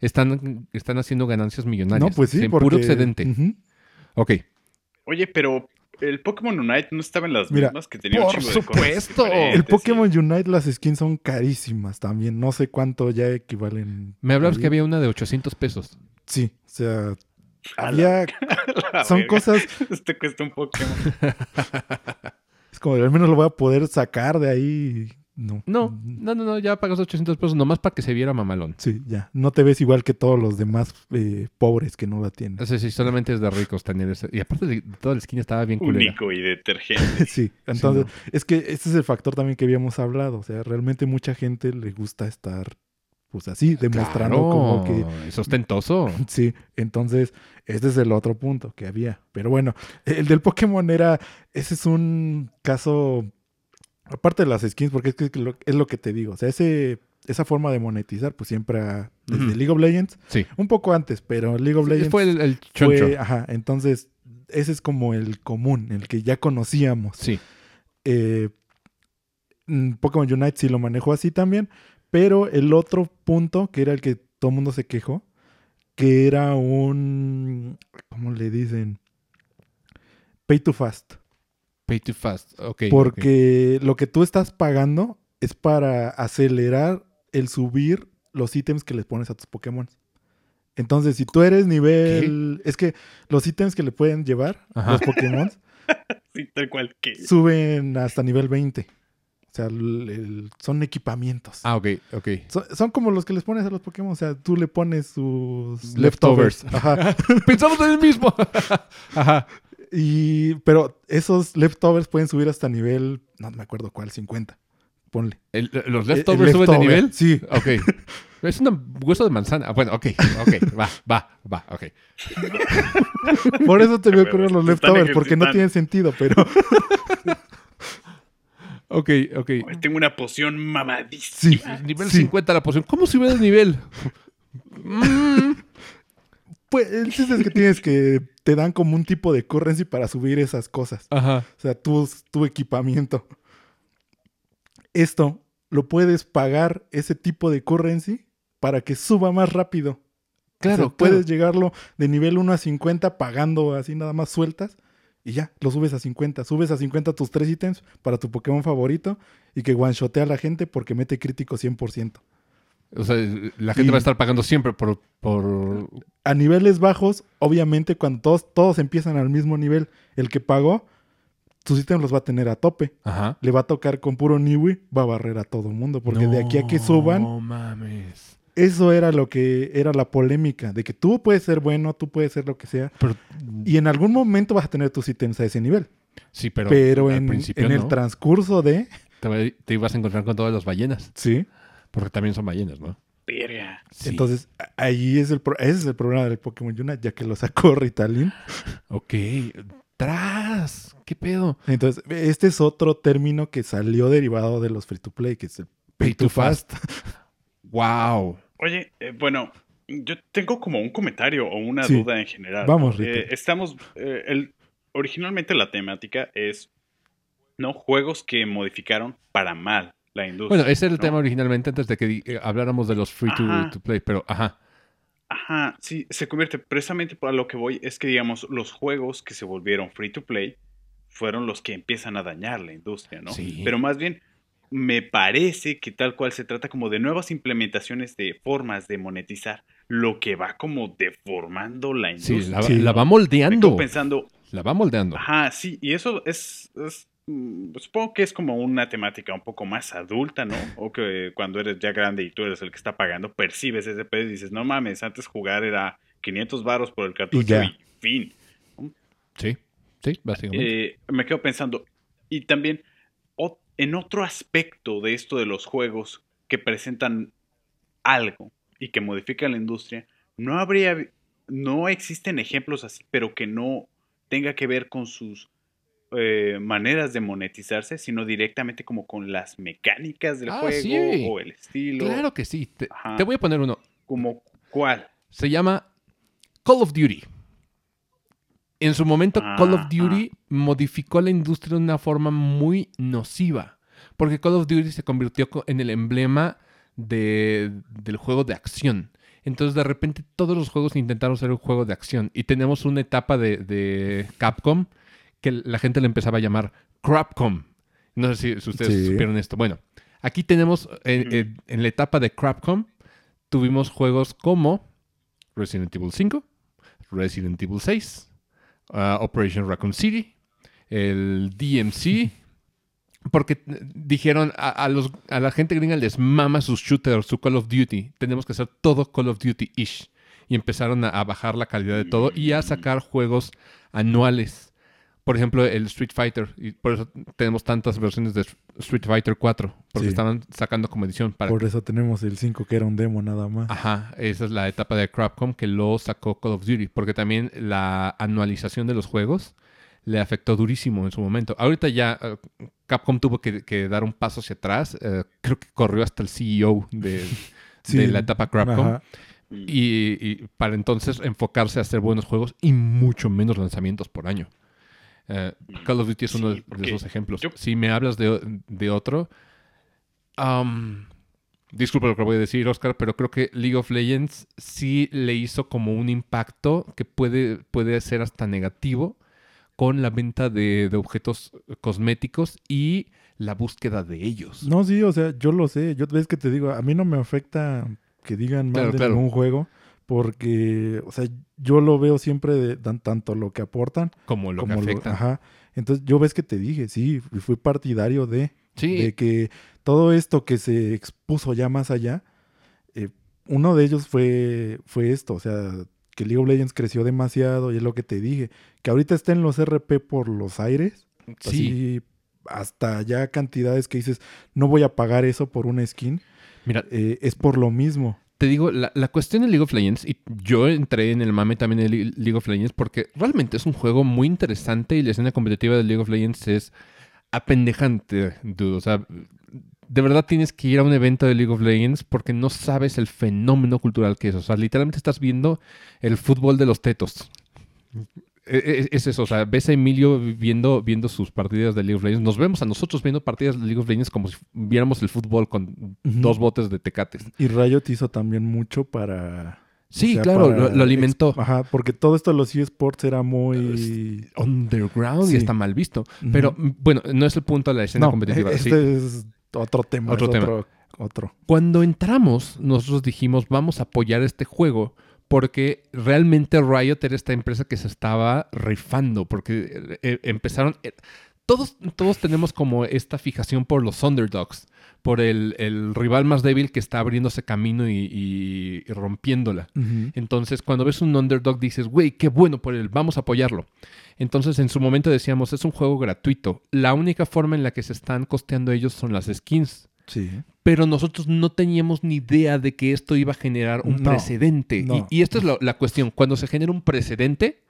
A: están, están haciendo ganancias millonarias.
B: No, pues sí,
A: en puro excedente. Ok.
C: Oye, pero el Pokémon Unite no estaba en las mismas que tenía
A: por supuesto.
B: El Pokémon Unite, las skins son carísimas también. No sé cuánto ya equivalen.
A: Me hablabas que había una de 800 pesos.
B: Sí, o sea, había. <laughs> son cosas. <laughs>
C: Este cuesta un Pokémon. <laughs>
B: es como, al menos lo voy a poder sacar de ahí No.
A: No, no, no, no, ya pagas 800 pesos nomás para que se viera mamalón.
B: Sí, ya. No te ves igual que todos los demás eh, pobres que no la tienen.
A: Sí, sí, solamente es de ricos tener ese. Y aparte de toda la esquina estaba bien culera.
C: Único y detergente. <laughs>
B: sí, entonces, es que ese es el factor también que habíamos hablado. O sea, realmente mucha gente le gusta estar pues así, demostrando como que...
A: Es ostentoso. <laughs>
B: Sí, entonces, este es el otro punto que había. Pero bueno, el del Pokémon era, ese es un caso, aparte de las skins, porque es, que es lo que te digo, o sea, ese, esa forma de monetizar, pues siempre desde League of Legends,
A: sí.
B: un poco antes, pero League of Legends...
A: Fue el, el
B: fue, ajá, entonces, ese es como el común, el que ya conocíamos.
A: Sí.
B: Eh, mm, Pokémon Unite sí lo manejó así también, pero el otro punto, que era el que todo el mundo se quejó, que era un, ¿cómo le dicen? Pay to fast.
A: Pay to fast, ok.
B: Porque lo que tú estás pagando es para acelerar el subir los ítems que les pones a tus Pokémon. Entonces, si tú eres nivel... Es que los ítems que le pueden llevar los Pokémon... <laughs>
C: sí, tal cual que...
B: Suben hasta nivel 20. O sea, son equipamientos.
A: Ah, ok, ok.
B: Son, como los que les pones a los Pokémon. O sea, tú le pones sus leftovers.
A: Ajá. <laughs> Pensamos en el mismo. <laughs>
B: Ajá. Y, pero esos leftovers pueden subir hasta nivel, no me acuerdo cuál, 50. Ponle.
A: ¿Los leftovers suben de nivel?
B: Sí.
A: Ok. <laughs> Es un hueso de manzana. Ah, bueno, ok, ok, va, va, va, ok. <laughs>
B: Por eso te me ocurren los leftovers, porque no tienen sentido, pero. <laughs>
A: Ok, ok.
C: tengo una poción mamadísima.
A: Sí, nivel 50 la poción. ¿Cómo sube de nivel?
B: Mm. Pues el chiste es que tienes que. Te dan como un tipo de currency para subir esas cosas.
A: Ajá.
B: O sea, tu, tu equipamiento. Esto lo puedes pagar, ese tipo de currency, para que suba más rápido.
A: Claro,
B: puedes llegarlo de nivel 1 a 50 pagando así nada más sueltas y ya, lo subes a 50. Subes a 50 tus tres ítems para tu Pokémon favorito y que one-shotea a la gente porque mete crítico 100%.
A: O sea, la gente va a estar pagando siempre por,
B: A niveles bajos, obviamente, cuando todos, todos empiezan al mismo nivel, el que pagó, sus ítems los va a tener a tope.
A: Ajá.
B: Le va a tocar con puro Niwi, va a barrer a todo el mundo. Porque de aquí a que suban.
A: No mames.
B: Eso era lo que era la polémica, de que tú puedes ser bueno, tú puedes ser lo que sea, y en algún momento vas a tener tus ítems a ese nivel.
A: Sí, pero,
B: pero en, en el transcurso de...
A: Te, ibas a encontrar con todas las ballenas.
B: Sí.
A: Porque también son ballenas, ¿no?
B: Entonces, ahí es el, ese es el problema del Pokémon Yuna, ya que lo sacó <laughs> Ritalin.
A: ok. ¡Tras! ¿Qué pedo?
B: Entonces, este es otro término que salió derivado de los free to play, que es el pay, to, fast. <laughs>
A: ¡Wow!
C: Oye, eh, bueno, yo tengo como un comentario o una duda en general.
B: Vamos,
C: eh, estamos. Eh, el, originalmente la temática es. ¿No? Juegos que modificaron para mal la industria.
A: Bueno, ese era el tema originalmente antes de que habláramos de los free to, play, pero ajá.
C: Ajá, sí, se convierte precisamente para lo que voy es que, digamos, los juegos que se volvieron free to play fueron los que empiezan a dañar la industria, ¿no?
A: Sí.
C: Pero más bien, me parece que tal cual se trata como de nuevas implementaciones de formas de monetizar, lo que va como deformando la industria.
A: Sí, la, va moldeando.
C: pensando.
A: La va moldeando.
C: Ajá, sí, y eso es, supongo que es como una temática un poco más adulta, ¿no? O que cuando eres ya grande y tú eres el que está pagando, percibes ese pedo y dices, no mames, antes jugar era 500 varos por el cartucho y, fin.
A: Sí, sí, básicamente.
C: Eh, me quedo pensando, y también en otro aspecto de esto de los juegos que presentan algo y que modifican la industria, no habría, no existen ejemplos así, pero que no tenga que ver con sus eh, maneras de monetizarse, sino directamente como con las mecánicas del ah, juego o el estilo.
A: Claro que sí. Te, te, voy a poner uno.
C: ¿Como cuál?
A: Se llama Call of Duty. En su momento, Call of Duty modificó la industria de una forma muy nociva. Porque Call of Duty se convirtió en el emblema del juego de acción. Entonces, de repente, todos los juegos intentaron ser un juego de acción. Y tenemos una etapa de, Capcom que la gente le empezaba a llamar Crapcom. No sé si, ustedes supieron esto. Bueno, aquí tenemos, en, en la etapa de Crapcom, tuvimos juegos como Resident Evil 5, Resident Evil 6, Uh, Operation Raccoon City, el DMC. <laughs> porque dijeron a, los, a la gente gringa les mama sus shooters, su Call of Duty. Tenemos que hacer todo Call of Duty-ish. Y empezaron a, bajar la calidad de todo y a sacar juegos anuales. Por ejemplo, el Street Fighter. Y por eso tenemos tantas versiones de Street Fighter 4. Porque estaban sacando como edición.
B: Para por eso tenemos el 5 que era un demo nada más.
A: Ajá, esa es la etapa de Crapcom que lo sacó Call of Duty. Porque también la anualización de los juegos le afectó durísimo en su momento. Ahorita ya eh, Capcom tuvo que, dar un paso hacia atrás. Eh, creo que corrió hasta el CEO <laughs> de, la etapa Capcom. Y, para entonces enfocarse a hacer buenos juegos y mucho menos lanzamientos por año. Eh, Call of Duty es uno de, esos ejemplos. Si me hablas de, otro, um, disculpa lo que voy a decir, Oscar, pero creo que League of Legends sí le hizo como un impacto que puede, puede ser hasta negativo con la venta de, objetos cosméticos y la búsqueda de ellos.
B: No, sí, o sea, yo lo sé. Yo ves que te digo, a mí no me afecta que digan mal de algún juego. Porque, o sea, yo lo veo siempre de, tanto lo que aportan
A: como lo que afecta.
B: ajá. Entonces, yo ves que te dije, sí, fui partidario de, de que todo esto que se expuso ya más allá, eh, uno de ellos fue, fue esto, o sea, que League of Legends creció demasiado y es lo que te dije, que ahorita está en los RP por los aires. Sí. hasta ya cantidades que dices, no voy a pagar eso por una skin. Mira, eh, es por lo mismo.
A: Te digo, la, cuestión de League of Legends, y yo entré en el mame también de League of Legends porque realmente es un juego muy interesante y la escena competitiva de League of Legends es apendejante, dude. O sea, de verdad tienes que ir a un evento de League of Legends porque no sabes el fenómeno cultural que es. O sea, literalmente estás viendo el fútbol de los tetos. E, e, es, eso, o sea, ves a Emilio viendo, viendo sus partidas de League of Legends. Nos vemos a nosotros viendo partidas de League of Legends como si viéramos el fútbol con dos botes de tecates.
B: Y Riot hizo también mucho para...
A: Sí, claro, lo, alimentó.
B: Ajá, porque todo esto de los eSports era muy...
A: Underground y está mal visto. Pero bueno, no es el punto de la escena competitiva.
B: Este es otro tema. Otro tema. Otro,
A: Cuando entramos, nosotros dijimos, vamos a apoyar este juego porque realmente Riot era esta empresa que se estaba rifando, porque eh, empezaron... Eh, todos, todos tenemos como esta fijación por los underdogs, por el, rival más débil que está abriéndose camino y, rompiéndola. Entonces, cuando ves un underdog, dices, güey, qué bueno por él, vamos a apoyarlo. Entonces, en su momento decíamos, es un juego gratuito. La única forma en la que se están costeando ellos son las skins.
B: Sí.
A: Pero nosotros no teníamos ni idea de que esto iba a generar un precedente. Y, y, esta es la cuestión. Cuando se genera un precedente,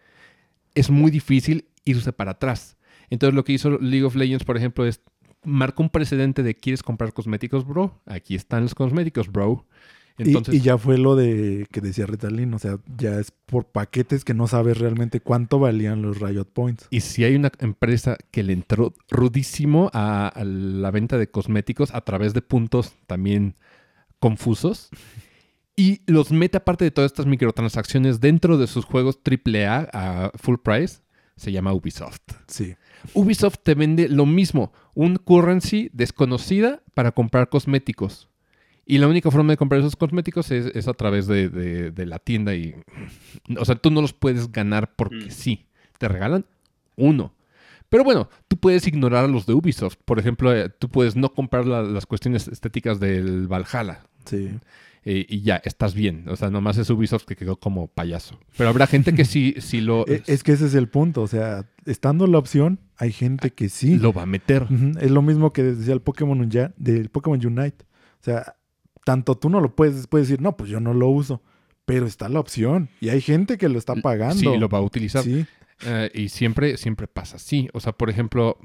A: es muy difícil irse para atrás. Entonces lo que hizo League of Legends, por ejemplo, es marca un precedente de quieres comprar cosméticos, bro. Aquí están los cosméticos, bro.
B: Entonces, y, ya fue lo de que decía Ritalin, o sea, ya es por paquetes que no sabes realmente cuánto valían los Riot Points.
A: Y si hay una empresa que le entró rudísimo a, la venta de cosméticos a través de puntos también confusos y los mete aparte de todas estas microtransacciones dentro de sus juegos AAA a full price, se llama Ubisoft.
B: Sí.
A: Ubisoft te vende lo mismo, un currency desconocida para comprar cosméticos. Y la única forma de comprar esos cosméticos es, a través de, la tienda. Y, o sea, tú no los puedes ganar porque mm. sí. Te regalan uno. Pero bueno, tú puedes ignorar a los de Ubisoft. Por ejemplo, eh, tú puedes no comprar las cuestiones estéticas del Valhalla.
B: Sí.
A: Eh, y ya, estás bien. O sea, nomás es Ubisoft que quedó como payaso. Pero habrá gente que sí, sí lo... <laughs>
B: E, es que ese es el punto. O sea, estando la opción, hay gente que sí.
A: Lo va a meter.
B: Es lo mismo que decía el Pokémon, del Pokémon Unite. O sea, tanto tú no lo puedes, puedes decir, no, pues yo no lo uso. Pero está la opción. Y hay gente que lo está pagando.
A: Sí, lo va a utilizar. Sí. Eh, y siempre, siempre pasa así. O sea, por ejemplo,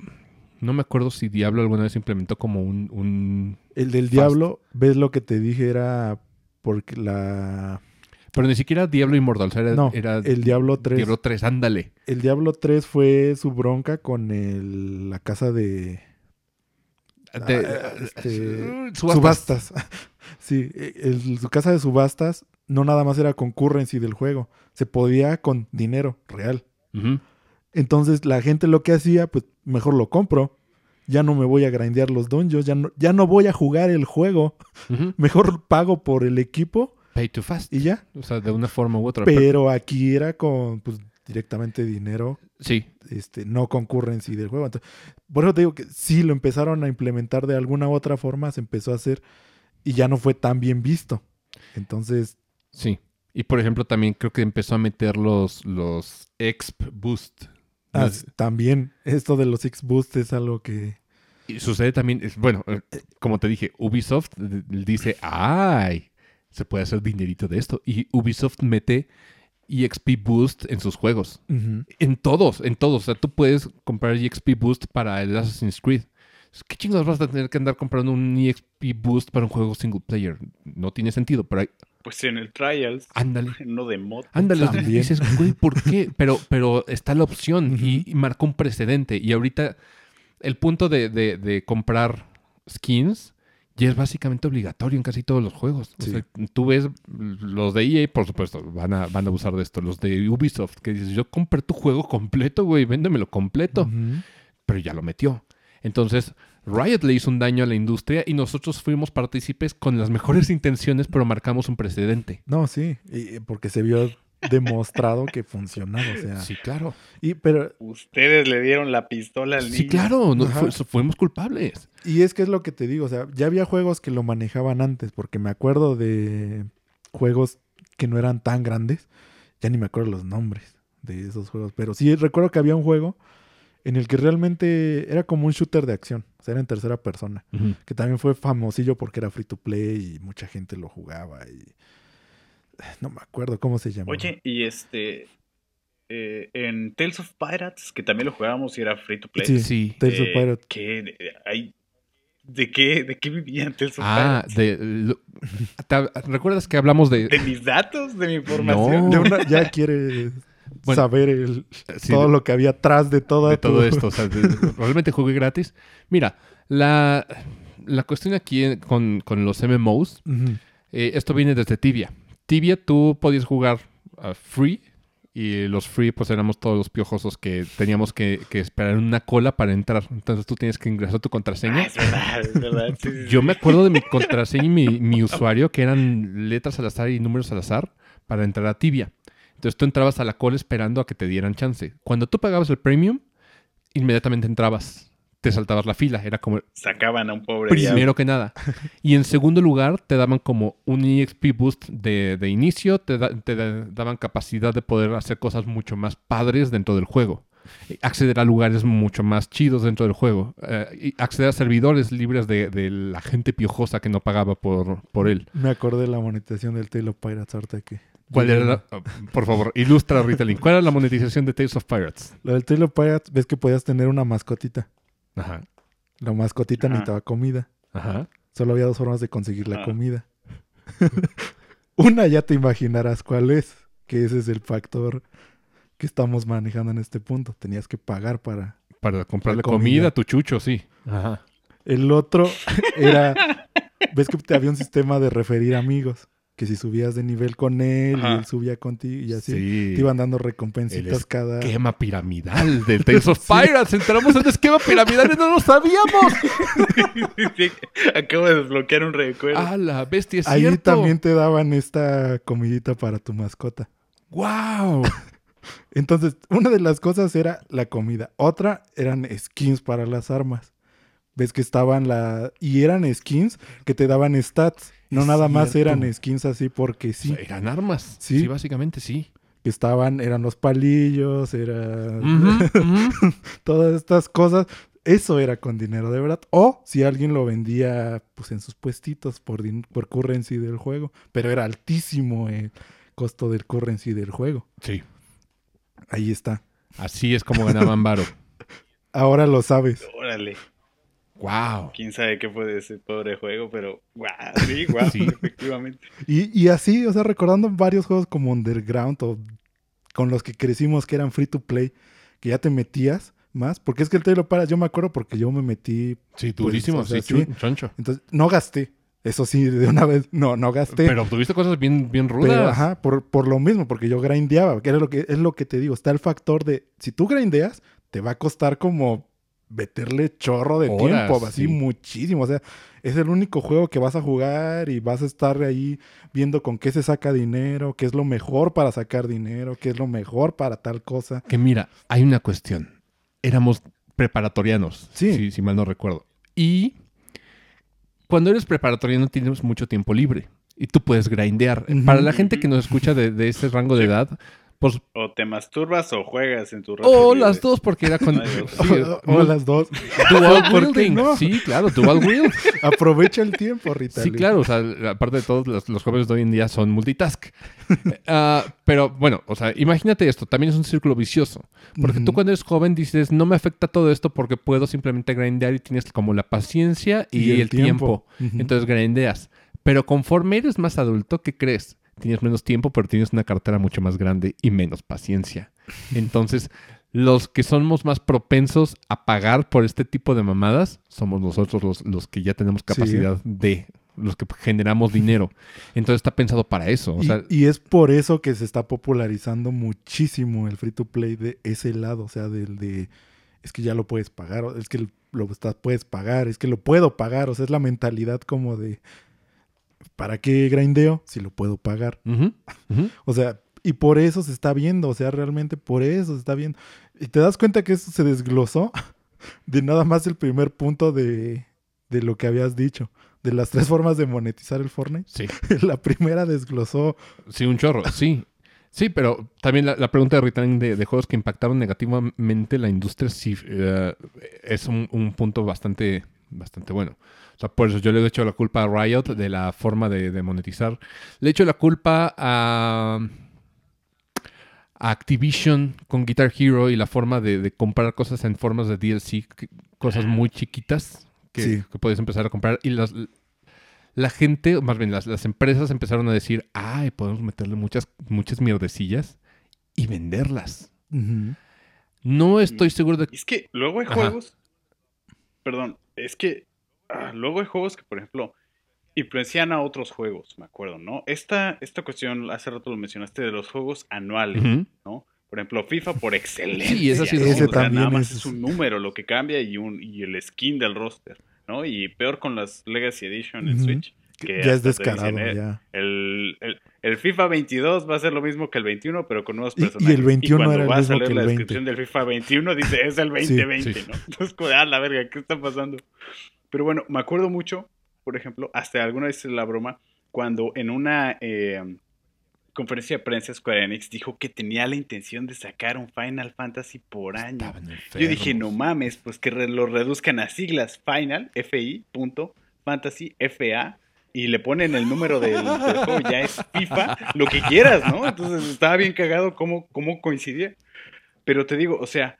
A: no me acuerdo si Diablo alguna vez implementó como un...
B: el del Diablo, ves lo que te dije, era porque la...
A: Pero ni siquiera Diablo Inmortal, era,
B: no, el Diablo 3.
A: Diablo 3, ándale.
B: El Diablo 3 fue su bronca con el, la casa de... de ah, este, subastas. <laughs> sí, su casa de subastas no nada más era con currency del juego, se podía con dinero real. Entonces la gente lo que hacía, pues mejor lo compro ya no me voy a grindear los dungeons, ya no, ya no voy a jugar el juego. <laughs> Mejor pago por el equipo.
A: Pay to fast.
B: Y ya.
A: O sea, de una forma u otra.
B: Pero aquí era con, pues, directamente dinero.
A: Sí.
B: Este, no concurrency del juego. por eso te digo que sí lo empezaron a implementar de alguna u otra forma, se empezó a hacer y ya no fue tan bien visto. Entonces.
A: Sí. Y por ejemplo, también creo que empezó a meter los, los Exp Boost.
B: Ah, también. Esto de los X Boost es algo que.
A: Y sucede también, bueno, eh, como te dije, Ubisoft dice, ay, se puede hacer dinerito de esto. Y Ubisoft mete EXP Boost en sus juegos. En todos, en todos. O sea, tú puedes comprar EXP Boost para el Assassin's Creed. ¿Qué chingados vas a tener que andar comprando un EXP Boost para un juego single player? No tiene sentido, pero hay...
C: Pues en el Trials.
A: Ándale. <laughs>
C: No de mod.
A: Ándale. Dices, güey, ¿por qué? <laughs> Pero, pero está la opción y, marcó un precedente. Y ahorita el punto de, de comprar skins ya es básicamente obligatorio en casi todos los juegos. tú ves los de EA, por supuesto, van a, van a abusar de esto. Los de Ubisoft, que dices, yo compré tu juego completo, güey, véndemelo completo. Pero ya lo metió. Entonces, Riot le hizo un daño a la industria y nosotros fuimos partícipes con las mejores intenciones, pero marcamos un precedente.
B: No, sí, porque se vio demostrado que funcionaba. O sea.
A: Sí, claro.
B: Y, pero,
C: Ustedes le dieron la pistola al niño.
A: Sí, claro, fuimos culpables.
B: Y es que es lo que te digo, o sea, ya había juegos que lo manejaban antes, porque me acuerdo de juegos que no eran tan grandes, ya ni me acuerdo los nombres de esos juegos, pero sí recuerdo que había un juego en el que realmente era como un shooter de acción, o sea, era en tercera persona, que también fue famosillo porque era free to play y mucha gente lo jugaba y <sighs> no me acuerdo cómo se llama.
C: Oye, y este. Eh, en Tales of Pirates, que también lo jugábamos y era free to play.
B: Sí, sí. Tales of
C: eh,
B: Pirates.
C: Que hay, ¿De qué, ¿De qué vivían Tales of
A: ah, De, ¿Recuerdas que hablamos de.
C: De mis datos, de mi información.
B: ya quiere saber el, todo lo que había atrás de, todo
A: todo esto. O sea, <laughs> realmente jugué gratis. Mira, la, la cuestión aquí con, con los MMOs, eh, esto viene desde Tibia. Tibia tú podías jugar uh, free y los free pues éramos todos los piojosos que teníamos que, esperar una cola para entrar. Entonces tú tienes que ingresar tu contraseña.
C: Ah, es verdad, es verdad.
A: Yo me acuerdo de mi <laughs> contraseña y mi, usuario que eran letras al azar y números al azar para entrar a Tibia. Entonces tú entrabas a la cola esperando a que te dieran chance. Cuando tú pagabas el premium, inmediatamente entrabas te saltabas la fila. Era como.
C: Sacaban a un pobre.
A: Primero que nada. Y en segundo lugar, te daban como un EXP boost de, inicio, te, daban capacidad de poder hacer cosas mucho más padres dentro del juego. Acceder a lugares mucho más chidos dentro del juego. Eh, y acceder a servidores libres de, la gente piojosa que no pagaba por, por él.
B: Me acordé de la monetización del Tale of Pirates ahorita que.
A: ¿Cuál era oh, por favor, ilustra Ritalin. ¿Cuál era la monetización de Tales of Pirates?
B: Lo del Tale of Pirates, ves que podías tener una mascotita.
A: Ajá.
B: La mascotita necesitaba comida.
A: Ajá.
B: Solo había dos formas de conseguir la ah. comida. <laughs> Una ya te imaginarás cuál es, que ese es el factor que estamos manejando en este punto. Tenías que pagar para...
A: Para comprarle comida. a tu chucho, sí. Ajá.
B: El otro <laughs> era... ¿Ves que había un sistema de referir amigos? Que si subías de nivel con él y él subía contigo y así te iban dando recompensitas el cada
A: esquema piramidal del Tales of <laughs> Pirates. Entramos en esquema piramidal y no lo sabíamos. <laughs>
C: Acabo de desbloquear un recuerdo.
A: Ah la bestia es
B: ahí también te daban esta comidita para tu mascota.
A: Wow <laughs>
B: entonces una de las cosas era la comida otra eran skins para las armas ves que estaban la y eran skins que te daban stats no nada más eran skins así porque sí.
A: eran armas. Sí. básicamente sí.
B: Que estaban, eran los palillos, eran <laughs> todas estas cosas. Eso era con dinero de verdad. O si alguien lo vendía pues en sus puestitos por, por currency del juego. Pero era altísimo el costo del currency del juego.
A: Sí.
B: Ahí está.
A: Así es como ganaban Varo. <laughs>
B: Ahora lo sabes.
C: Órale.
A: Wow.
C: Quién sabe qué fue ese pobre juego, pero wow, sí, <laughs> wow, efectivamente.
B: Y, y, así, o sea, recordando varios juegos como Underground o con los que crecimos que eran free to play, que ya te metías más, porque es que el te lo para, yo me acuerdo porque yo me metí.
A: Sí, pues, durísimo, sí, choncho.
B: Entonces, no gasté. Eso sí, de una vez, no, no gasté.
A: Pero tuviste cosas bien, bien rudas.
B: ajá, por, por lo mismo, porque yo grindeaba, que era lo que, es lo que te digo, está el factor de, si tú grindeas, te va a costar como meterle chorro de tiempo, así muchísimo. O sea, es el único juego que vas a jugar y vas a estar ahí viendo con qué se saca dinero, qué es lo mejor para sacar dinero, qué es lo mejor para tal cosa.
A: Que mira, hay una cuestión. Éramos preparatorianos, sí. si, mal no recuerdo. Y cuando eres preparatoriano tienes mucho tiempo libre y tú puedes grindear. Para la gente que nos escucha de, de ese rango de edad, pues,
C: o te masturbas o juegas en tu
A: rato O las dos, porque era con. <laughs>
B: o, las dos. <laughs>
A: Dual wielding. Sí, claro, dual wield. <laughs>
B: Aprovecha el tiempo, Rita.
A: Sí, claro. O sea, aparte de todos los, jóvenes de hoy en día son multitask. Ah, pero bueno, o sea, imagínate esto. También es un círculo vicioso. Porque tú cuando eres joven dices, no me afecta todo esto porque puedo simplemente grindear y tienes como la paciencia y, el, tiempo. Entonces grindeas. Pero conforme eres más adulto, ¿qué crees? Tienes menos tiempo, pero tienes una cartera mucho más grande y menos paciencia. Entonces, los que somos más propensos a pagar por este tipo de mamadas somos nosotros los, los que ya tenemos capacidad de los que generamos dinero. Entonces está pensado para eso.
B: y, es por eso que se está popularizando muchísimo el free to play de ese lado, o sea, del de es que ya lo puedes pagar, es que lo puedes pagar, es que lo puedo pagar, o sea, es la mentalidad como de ¿para qué grindeo si lo puedo pagar? o sea, y por eso se está viendo, o sea, realmente por eso se está viendo. Y te das cuenta que eso se desglosó <laughs> de nada más el primer punto de, de lo que habías dicho. De las tres formas de monetizar el Fortnite.
A: Sí. <laughs>
B: la primera desglosó.
A: Sí, un chorro, sí. Sí, pero también la, pregunta de Returning de, juegos que impactaron negativamente la industria sí eh, es un, un, punto bastante, bastante bueno. O sea, por eso yo le he hecho la culpa a Riot de la forma de, monetizar. Le he hecho la culpa a, Activision con Guitar Hero y la forma de, comprar cosas en formas de DLC, cosas muy chiquitas que, puedes empezar a comprar. Y las, la gente, más bien las, empresas empezaron a decir, ay, podemos meterle muchas, muchas mierdecillas y venderlas. No estoy seguro de...
C: Es que luego hay juegos... Perdón, es que luego hay juegos que, por ejemplo, influencian a otros juegos, me acuerdo, ¿no? Esta, esta cuestión, hace rato lo mencionaste, de los juegos anuales, ¿no? Por ejemplo, FIFA por excelencia. Sí,
A: eso sí, ese
C: también nada más es... un número lo que cambia y, un, y el skin del roster, ¿no? Y peor con las Legacy Edition en Switch.
B: Que ya es descarado, eh, ya.
C: El, el, el, FIFA 22 va a ser lo mismo que el 21, pero con nuevos personajes.
B: Y, el 21 era el a salir
C: la descripción del FIFA 21, dice es el 2020, ¿no? Entonces, ah, la verga, ¿qué está pasando? Pero bueno, me acuerdo mucho, por ejemplo, hasta alguna vez la broma, cuando en una eh, conferencia de prensa Square Enix dijo que tenía la intención de sacar un Final Fantasy por año. Yo dije, no mames, pues que lo reduzcan a siglas Final, FI, punto, Fantasy, FA, y le ponen el número del, juego, ya es FIFA, lo que quieras, ¿no? Entonces estaba bien cagado cómo, cómo coincidía. Pero te digo, o sea,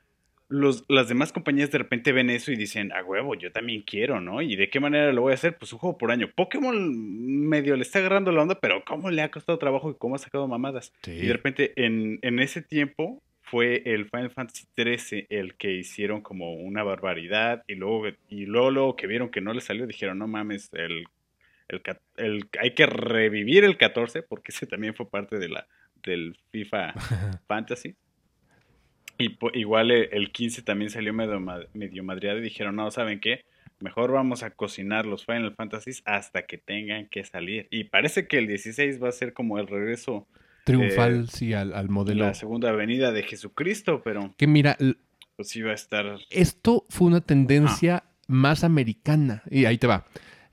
C: los, las demás compañías de repente ven eso y dicen, a huevo, yo también quiero, ¿no? ¿Y de qué manera lo voy a hacer? Pues un juego por año. Pokémon medio le está agarrando la onda, pero ¿cómo le ha costado trabajo y cómo ha sacado mamadas? Y de repente, en, en ese tiempo, fue el Final Fantasy XIII el que hicieron como una barbaridad y luego, y luego, que vieron que no le salió, dijeron, no mames, el, el, el, hay que revivir el 14 porque ese también fue parte de la, del FIFA <laughs> Fantasy. Y igual eh, el 15 también salió medio, medio madreado y dijeron, no, ¿saben qué? Mejor vamos a cocinar los Final Fantasies hasta que tengan que salir. Y parece que el 16 va a ser como el regreso
A: triunfal, sí, al, modelo.
C: La segunda venida de Jesucristo, pero.
A: Que mira.
C: Pues iba a estar.
A: Esto fue una tendencia más americana. Y ahí te va.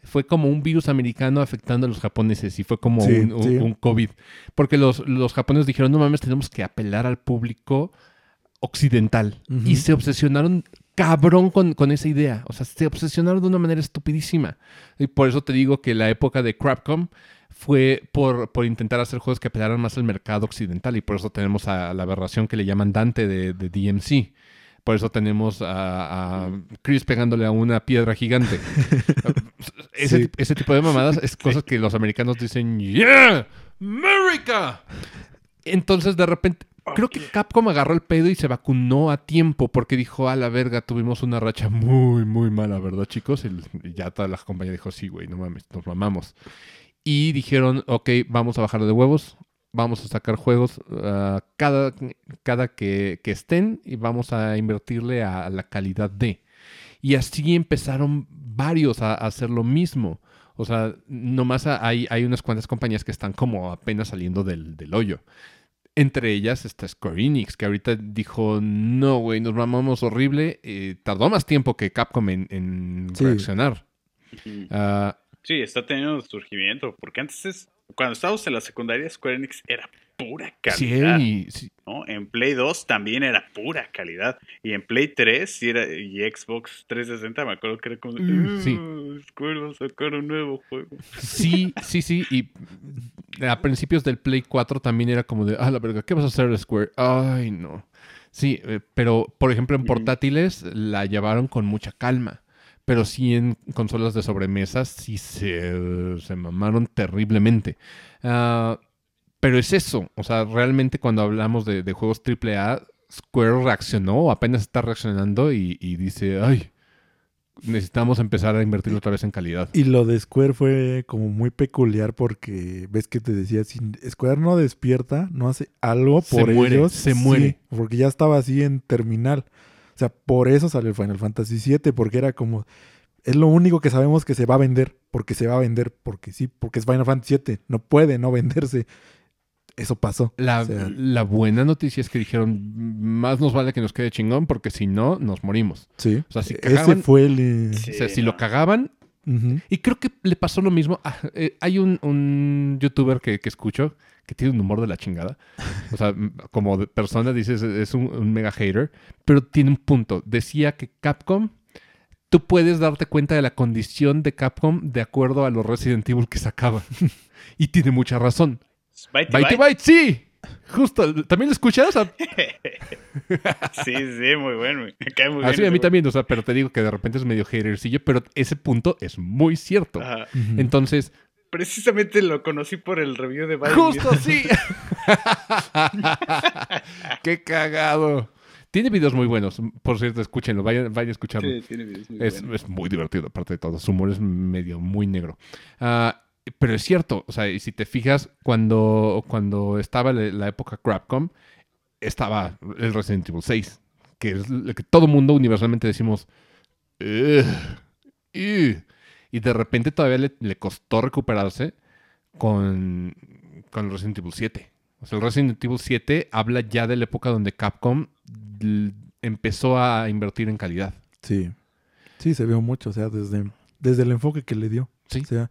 A: Fue como un virus americano afectando a los japoneses y fue como un, un, COVID. Porque los, los japoneses dijeron: no mames, tenemos que apelar al público occidental. Y se obsesionaron cabrón con, con, esa idea. O sea, se obsesionaron de una manera estupidísima. Y por eso te digo que la época de Crapcom fue por, por intentar hacer juegos que apelaran más al mercado occidental. Y por eso tenemos a la aberración que le llaman Dante de, de DMC. Por eso tenemos a, Chris pegándole a una piedra gigante. <laughs> ese, ese, tipo de mamadas es cosas que los americanos dicen, ¡Yeah! ¡America! Entonces, de repente, Creo que Capcom agarró el pedo y se vacunó a tiempo porque dijo, a la verga, tuvimos una racha muy, muy mala, ¿verdad, chicos? Y ya toda la compañía dijo, sí, güey, no mames, nos mamamos. Y dijeron, ok, vamos a bajar de huevos, vamos a sacar juegos ah, cada, cada que, estén y vamos a invertirle a la calidad de. Y así empezaron varios a, hacer lo mismo. O sea, nomás hay, hay unas cuantas compañías que están como apenas saliendo del, del hoyo. Entre ellas está Square Enix, que ahorita dijo, no, güey, nos mamamos horrible. Eh, tardó más tiempo que Capcom en, reaccionar.
C: Ah, sí, está teniendo surgimiento, porque antes es, cuando estábamos en la secundaria, Square Enix era pura calidad. Sí, ¿no? En Play 2 también era pura calidad. Y en Play 3 y, era, y Xbox 360 me acuerdo que era como... Mm, sí. Square va a sacar un nuevo juego.
A: Sí, sí, sí. Y a principios del Play 4 también era como de... Ah, la verga, ¿qué vas a hacer Square? Ay, no. Sí, eh, pero por ejemplo en portátiles la llevaron con mucha calma. Pero sí en consolas de sobremesas sí se, se mamaron terriblemente. Ah... Pero es eso, o sea, realmente cuando hablamos de, juegos AAA, Square reaccionó, apenas está reaccionando y, dice, ay, necesitamos empezar a invertir otra vez en calidad.
B: Y lo de Square fue como muy peculiar porque ves que te decía, si Square no despierta, no hace algo por
A: se muere,
B: ellos.
A: Se muere.
B: porque ya estaba así en terminal. O sea, por eso salió el Final Fantasy VII, porque era como, es lo único que sabemos que se va a vender, porque se va a vender, porque sí, porque es Final Fantasy VII, no puede no venderse eso pasó.
A: La, buena noticia es que dijeron, más nos vale que nos quede chingón porque si no, nos morimos.
B: Sí. O sea, si Ese fue el...
A: si lo cagaban... Y creo que le pasó lo mismo. Ah, eh, hay un, youtuber que, escucho que tiene un humor de la chingada. O sea, como persona dices, es un, un mega hater, pero tiene un punto. Decía que Capcom tú puedes darte cuenta de la condición de Capcom de acuerdo a los Resident Evil que sacaba. <laughs> y tiene mucha razón. Byte Byte, sí. Justo, ¿también lo escuchas? <laughs> <laughs>
C: sí, sí, muy bueno. Me cae muy
A: Así
C: a
A: mí también, o sea, pero te digo que de repente es medio hatercillo, pero ese punto es muy cierto. Entonces...
C: Precisamente lo conocí por el review de
A: Byte. Justo, sí. <laughs> Qué cagado. Tiene videos muy buenos. Por cierto, escúchenlo, vayan, vayan a escucharlo. Sí, tiene videos muy es, buenos. Es muy divertido, aparte de todo. Su humor es medio muy negro. Ah pero es cierto, o sea, y si te fijas, cuando, cuando estaba la época Crapcom, estaba el Resident Evil 6, que es lo que todo mundo universalmente decimos, y de repente todavía le, costó recuperarse con, con el Resident Evil 7. O sea, el Resident Evil 7 habla ya de la época donde Capcom empezó a invertir en calidad.
B: Sí. Sí, se vio mucho, o sea, desde, desde el enfoque que le dio. Sí. O sea,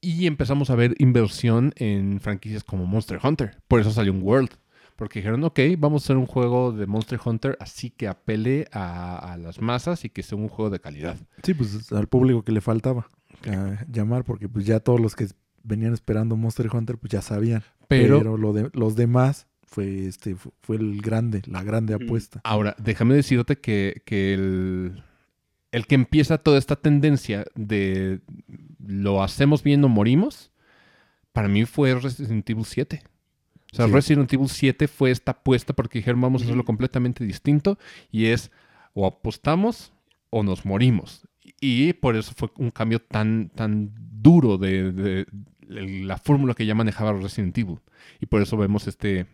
A: y empezamos a ver inversión en franquicias como Monster Hunter. Por eso salió un World. Porque dijeron, ok, vamos a hacer un juego de Monster Hunter así que apele a, las masas y que sea un juego de calidad.
B: Sí, pues al público que le faltaba llamar, porque pues ya todos los que venían esperando Monster Hunter pues ya sabían. Pero, lo de, los demás fue este fue el grande, la grande apuesta.
A: Ahora, déjame decirte que, que el, el que empieza toda esta tendencia de lo hacemos bien o morimos, para mí fue Resident Evil 7. O sea, Resident Evil 7 fue esta apuesta porque dijeron vamos a hacerlo completamente distinto y es o apostamos o nos morimos. Y por eso fue un cambio tan, tan duro de, de la fórmula que ya manejaba Resident Evil. Y por eso vemos este,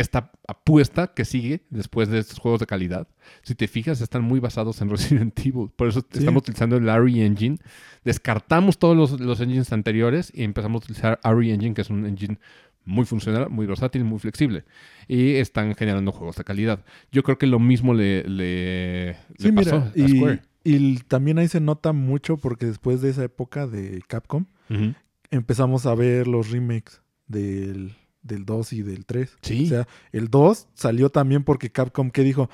A: esta apuesta que sigue después de estos juegos de calidad, si te fijas, están muy basados en <laughs> Resident Evil. Por eso estamos utilizando el ARI Engine. Descartamos todos los, engines anteriores y empezamos a utilizar ARI Engine, que es un engine muy funcional, muy versátil, muy flexible. Y están generando juegos de calidad. Yo creo que lo mismo le, le, pasó a Square.
B: Y también ahí se nota mucho porque después de esa época de Capcom, empezamos a ver los remakes del del 2 y del 3. Sí. O sea, el 2 salió también porque Capcom, ¿qué dijo?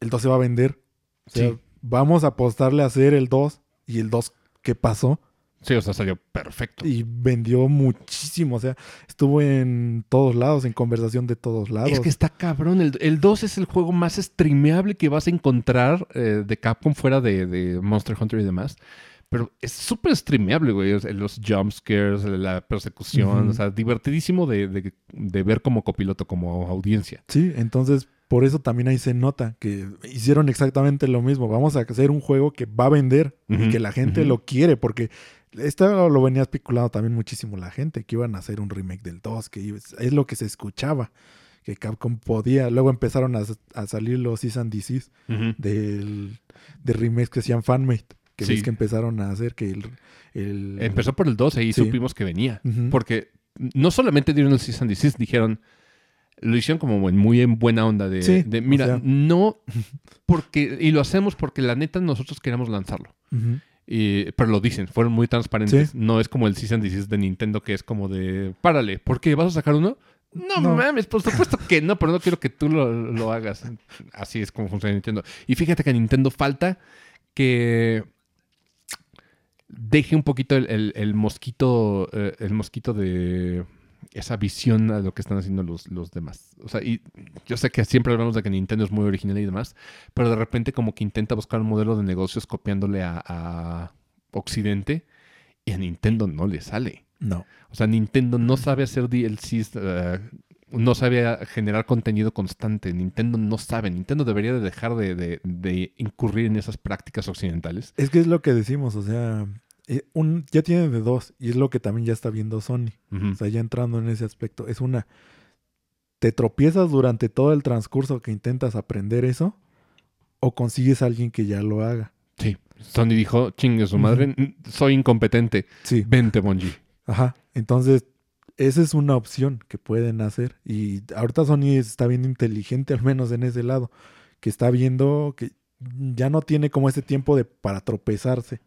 B: El 2 se va a vender. O sea, vamos a apostarle a hacer el 2. Y el 2, ¿qué pasó?
A: Sí, o sea, salió perfecto.
B: Y vendió muchísimo. O sea, estuvo en todos lados, en conversación de todos lados.
A: Es que está cabrón. El, 2 es el juego más streameable que vas a encontrar eh, de Capcom fuera de, de Monster Hunter y demás. Pero es súper streameable, güey. Los jumpscares, la persecución, o sea, divertidísimo de, ver como copiloto, como audiencia.
B: Sí, entonces por eso también ahí se nota que hicieron exactamente lo mismo. Vamos a hacer un juego que va a vender y que la gente lo quiere, porque esto lo venía especulando también muchísimo la gente, que iban a hacer un remake del 2, que es lo que se escuchaba que Capcom podía. Luego empezaron a, salir los Season and Disease del, de remakes que hacían fanmate. Que sí. que empezaron a hacer que el...
A: Empezó por el 12 y supimos que venía. Porque no solamente dieron el Season and Disease, dijeron... Lo hicieron como muy en buena onda de, mira, no <laughs> porque... Y lo hacemos porque la neta nosotros queremos lanzarlo. pero lo dicen, fueron muy transparentes. No es como el Season Disease de Nintendo que es como de, párale, ¿por qué vas a sacar uno? No, mames, por supuesto que no, pero no quiero que tú lo, hagas. Así es como funciona Nintendo. Y fíjate que a Nintendo falta que deje un poquito el, mosquito, eh, el mosquito de esa visión a lo que están haciendo los, los demás. O sea, y yo sé que siempre hablamos de que Nintendo es muy original y demás, pero de repente como que intenta buscar un modelo de negocios copiándole a, a Occidente y a Nintendo no le sale.
B: No.
A: O sea, Nintendo no sabe hacer DLCs, uh, no sabe generar contenido constante. Nintendo no sabe. Nintendo debería de dejar de, incurrir en esas prácticas occidentales.
B: Es que es lo que decimos, o sea, eh, un, ya tiene de dos y es lo que también ya está viendo Sony. O sea, ya entrando en ese aspecto. Es una, te tropiezas durante todo el transcurso que intentas aprender eso o consigues a alguien que ya lo haga.
A: Sí. Sony dijo, chingue su madre, soy incompetente. Sí. Vente, Bonji.
B: Ajá. Entonces, esa es una opción que pueden hacer. Y ahorita Sony está viendo inteligente, al menos en ese lado, que está viendo que ya no tiene como ese tiempo de para tropezarse.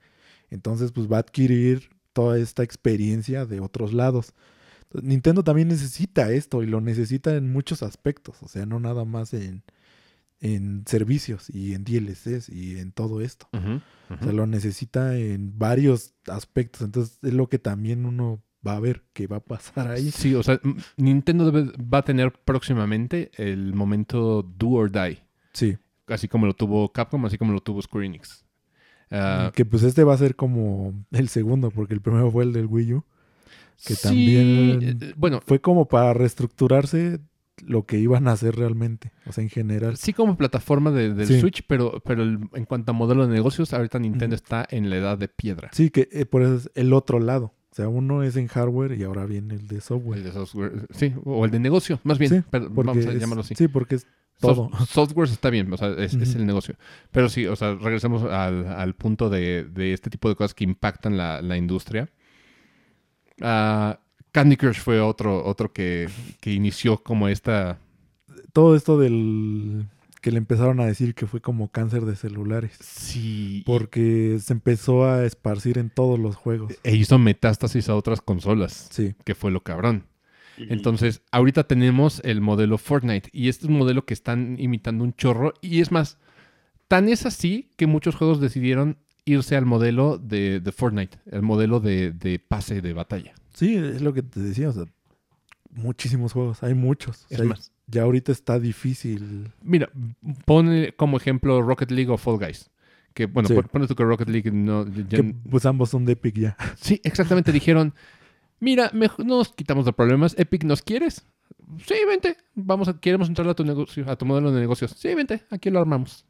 B: Entonces, pues va a adquirir toda esta experiencia de otros lados. Nintendo también necesita esto y lo necesita en muchos aspectos, o sea, no nada más en, en servicios y en DLCs y en todo esto. O sea, lo necesita en varios aspectos. Entonces es lo que también uno va a ver qué va a pasar ahí.
A: Sí, o sea, Nintendo va a tener próximamente el momento do or die.
B: Sí.
A: Así como lo tuvo Capcom, así como lo tuvo Square Enix.
B: Ah, que pues este va a ser como el segundo, porque el primero fue el del Wii U. Que también eh, bueno, fue como para reestructurarse lo que iban a hacer realmente, o sea, en general.
A: Sí, como plataforma de, del Switch, pero, pero en cuanto a modelo de negocios, ahorita Nintendo está en la edad de piedra.
B: Sí, que eh, por eso es el otro lado. O sea, uno es en hardware y ahora viene el de software.
A: El de software, sí, o el de negocio, más bien. Sí, vamos a llamarlo así.
B: Sí, porque es todo.
A: software está bien, o sea, es, el negocio. Pero sí, o sea, regresemos al, punto de, este tipo de cosas que impactan la, la industria. Ah, Candy Crush fue otro, otro que, inició como esta...
B: Todo esto del que le empezaron a decir que fue como cáncer de celulares.
A: Sí.
B: Porque se empezó a esparcir en todos los juegos.
A: E hizo metástasis a otras consolas.
B: Sí.
A: Que fue lo cabrón. Entonces, ahorita tenemos el modelo Fortnite. Y este es un modelo que están imitando un chorro. Y es más, tan es así que muchos juegos decidieron irse al modelo de, Fortnite. El modelo de, de pase de batalla.
B: Sí, es lo que te decía, o sea, muchísimos juegos, hay muchos. Es más. Ya ahorita está difícil.
A: Mira, pone como ejemplo Rocket League o Fall Guys. Que bueno, pones tú que Rocket League no.
B: pues ambos son de Epic ya. <laughs>
A: Sí, exactamente. Dijeron: Mira, mejor nos quitamos de problemas. Epic, ¿nos quieres? Sí, vente. Vamos a, queremos entrar a tu negocio, a tu modelo de negocios. Sí, vente, aquí lo armamos.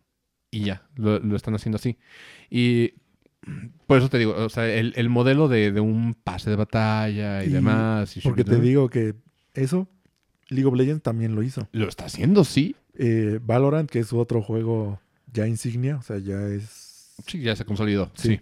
A: Y ya, lo, lo están haciendo así. Y por eso te digo, o sea, el, modelo de, un pase de batalla y, demás.
B: porque te digo que eso, League of Legends también lo hizo.
A: Lo está haciendo, sí.
B: Eh, Valorant, que es otro juego ya insignia, o sea, ya es...
A: Sí, ya se consolidó, sí.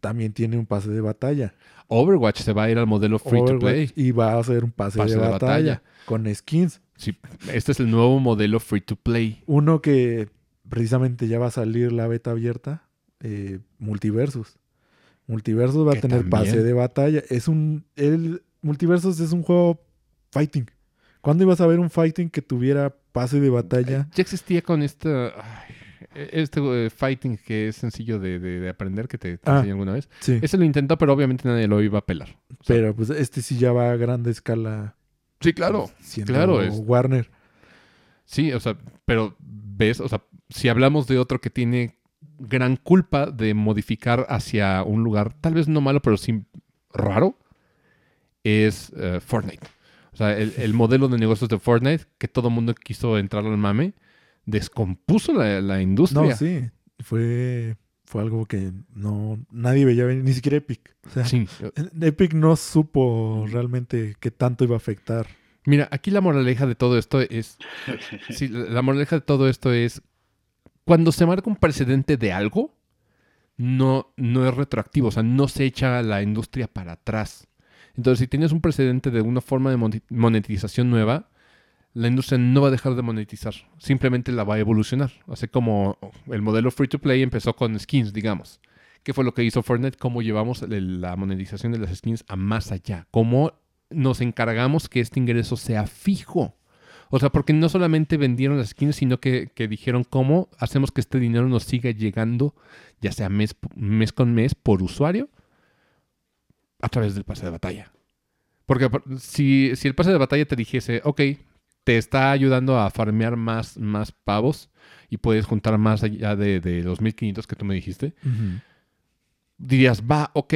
B: También tiene un pase de batalla.
A: Overwatch se va a ir al modelo free to play.
B: Y va a hacer un pase, de, batalla, con skins.
A: Sí, este es el nuevo modelo free to play.
B: Uno que precisamente ya va a salir la beta abierta eh, Multiversus. Multiversus va a tener pase de batalla. Es un. El Multiversus es un juego fighting. ¿Cuándo ibas a ver un fighting que tuviera pase de batalla?
A: Ya existía con esta. este eh, fighting que es sencillo de, aprender, que te, ah, enseñé alguna vez. Ese lo intentó, pero obviamente nadie lo iba a pelar.
B: pero pues este sí ya va a grande escala.
A: Sí, claro. claro. Es...
B: Warner.
A: Sí, o sea, pero ves, o sea, si hablamos de otro que tiene gran culpa de modificar hacia un lugar, tal vez no malo, pero sí raro, es eh, Fortnite. O sea, el, modelo de negocios de Fortnite, que todo el mundo quiso entrar al mame, descompuso la, industria.
B: No, sí. Fue, fue algo que no nadie veía venir, ni siquiera Epic. O sea, Epic no supo realmente qué tanto iba a afectar
A: Mira, aquí la moraleja de todo esto es. <laughs> sí, la moraleja de todo esto es. Cuando se marca un precedente de algo, no, no es retroactivo, o sea, no se echa la industria para atrás. Entonces, si tienes un precedente de una forma de monetización nueva, la industria no va a dejar de monetizar, simplemente la va a evolucionar. Así como el modelo free to play empezó con skins, digamos. ¿Qué fue lo que hizo Fortnite? ¿Cómo llevamos la monetización de las skins a más allá? ¿Cómo nos encargamos que este ingreso sea fijo? O sea, porque no solamente vendieron las skins, sino que, dijeron cómo hacemos que este dinero nos siga llegando, ya sea mes, mes con mes, por usuario, a través del pase de batalla. Porque si, si el pase de batalla te dijese, ok, te está ayudando a farmear más, más pavos y puedes juntar más allá de, de los 1500 que tú me dijiste, dirías, va, ok,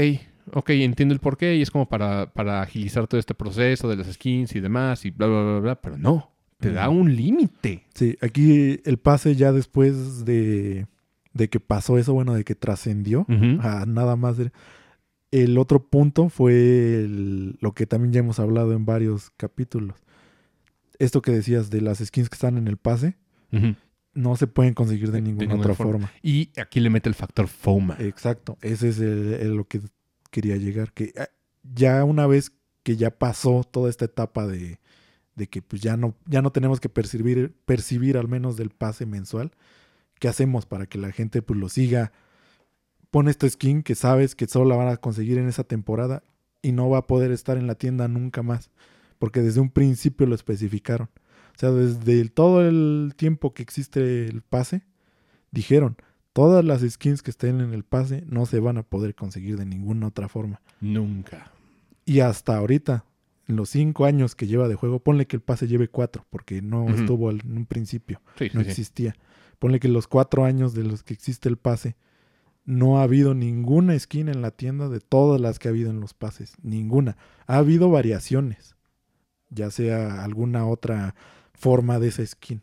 A: ok, entiendo el porqué y es como para, para agilizar todo este proceso de las skins y demás y bla, bla, bla, bla, pero no, te da un límite.
B: Sí, aquí el pase ya después de, de que pasó eso, bueno, de que trascendió a nada más. El otro punto fue lo que también ya hemos hablado en varios capítulos esto que decías de las skins que están en el pase, no se pueden conseguir de, ninguna, otra forma.
A: Y aquí le mete el factor FOMA.
B: Exacto, ese es lo que quería llegar, que ah, ya una vez que ya pasó toda esta etapa de, que pues ya no, ya no tenemos que percibir, percibir al menos del pase mensual, ¿qué hacemos para que la gente pues lo siga? Pone esta skin que sabes que solo la van a conseguir en esa temporada y no va a poder estar en la tienda nunca más porque desde un principio lo especificaron. O sea, desde todo el tiempo que existe el pase, dijeron, todas las skins que estén en el pase no se van a poder conseguir de ninguna otra forma.
A: Nunca.
B: Y hasta ahorita, en los cinco años que lleva de juego, ponle que el pase lleve cuatro, porque no estuvo en un principio, no existía. Ponle que los cuatro años de los que existe el pase, no ha habido ninguna skin en la tienda de todas las que ha habido en los pases. Ninguna. Ha habido variaciones ya sea alguna otra forma de esa skin.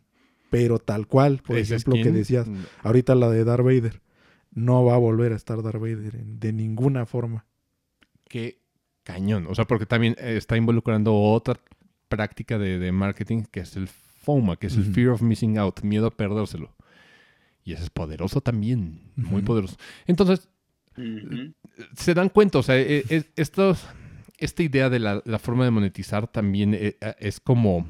B: Pero tal cual, por ejemplo, que decías, mm. ahorita la de Darth Vader, no va a volver a estar Darth Vader de ninguna forma.
A: Qué cañón. O sea, porque también está involucrando otra práctica de, marketing que es el FOMA, que es el Fear of Missing Out, miedo a perdérselo. Y ese es poderoso también, muy poderoso. Entonces, se dan cuenta, o sea, e, e, estos esta idea de la, forma de monetizar también eh, es como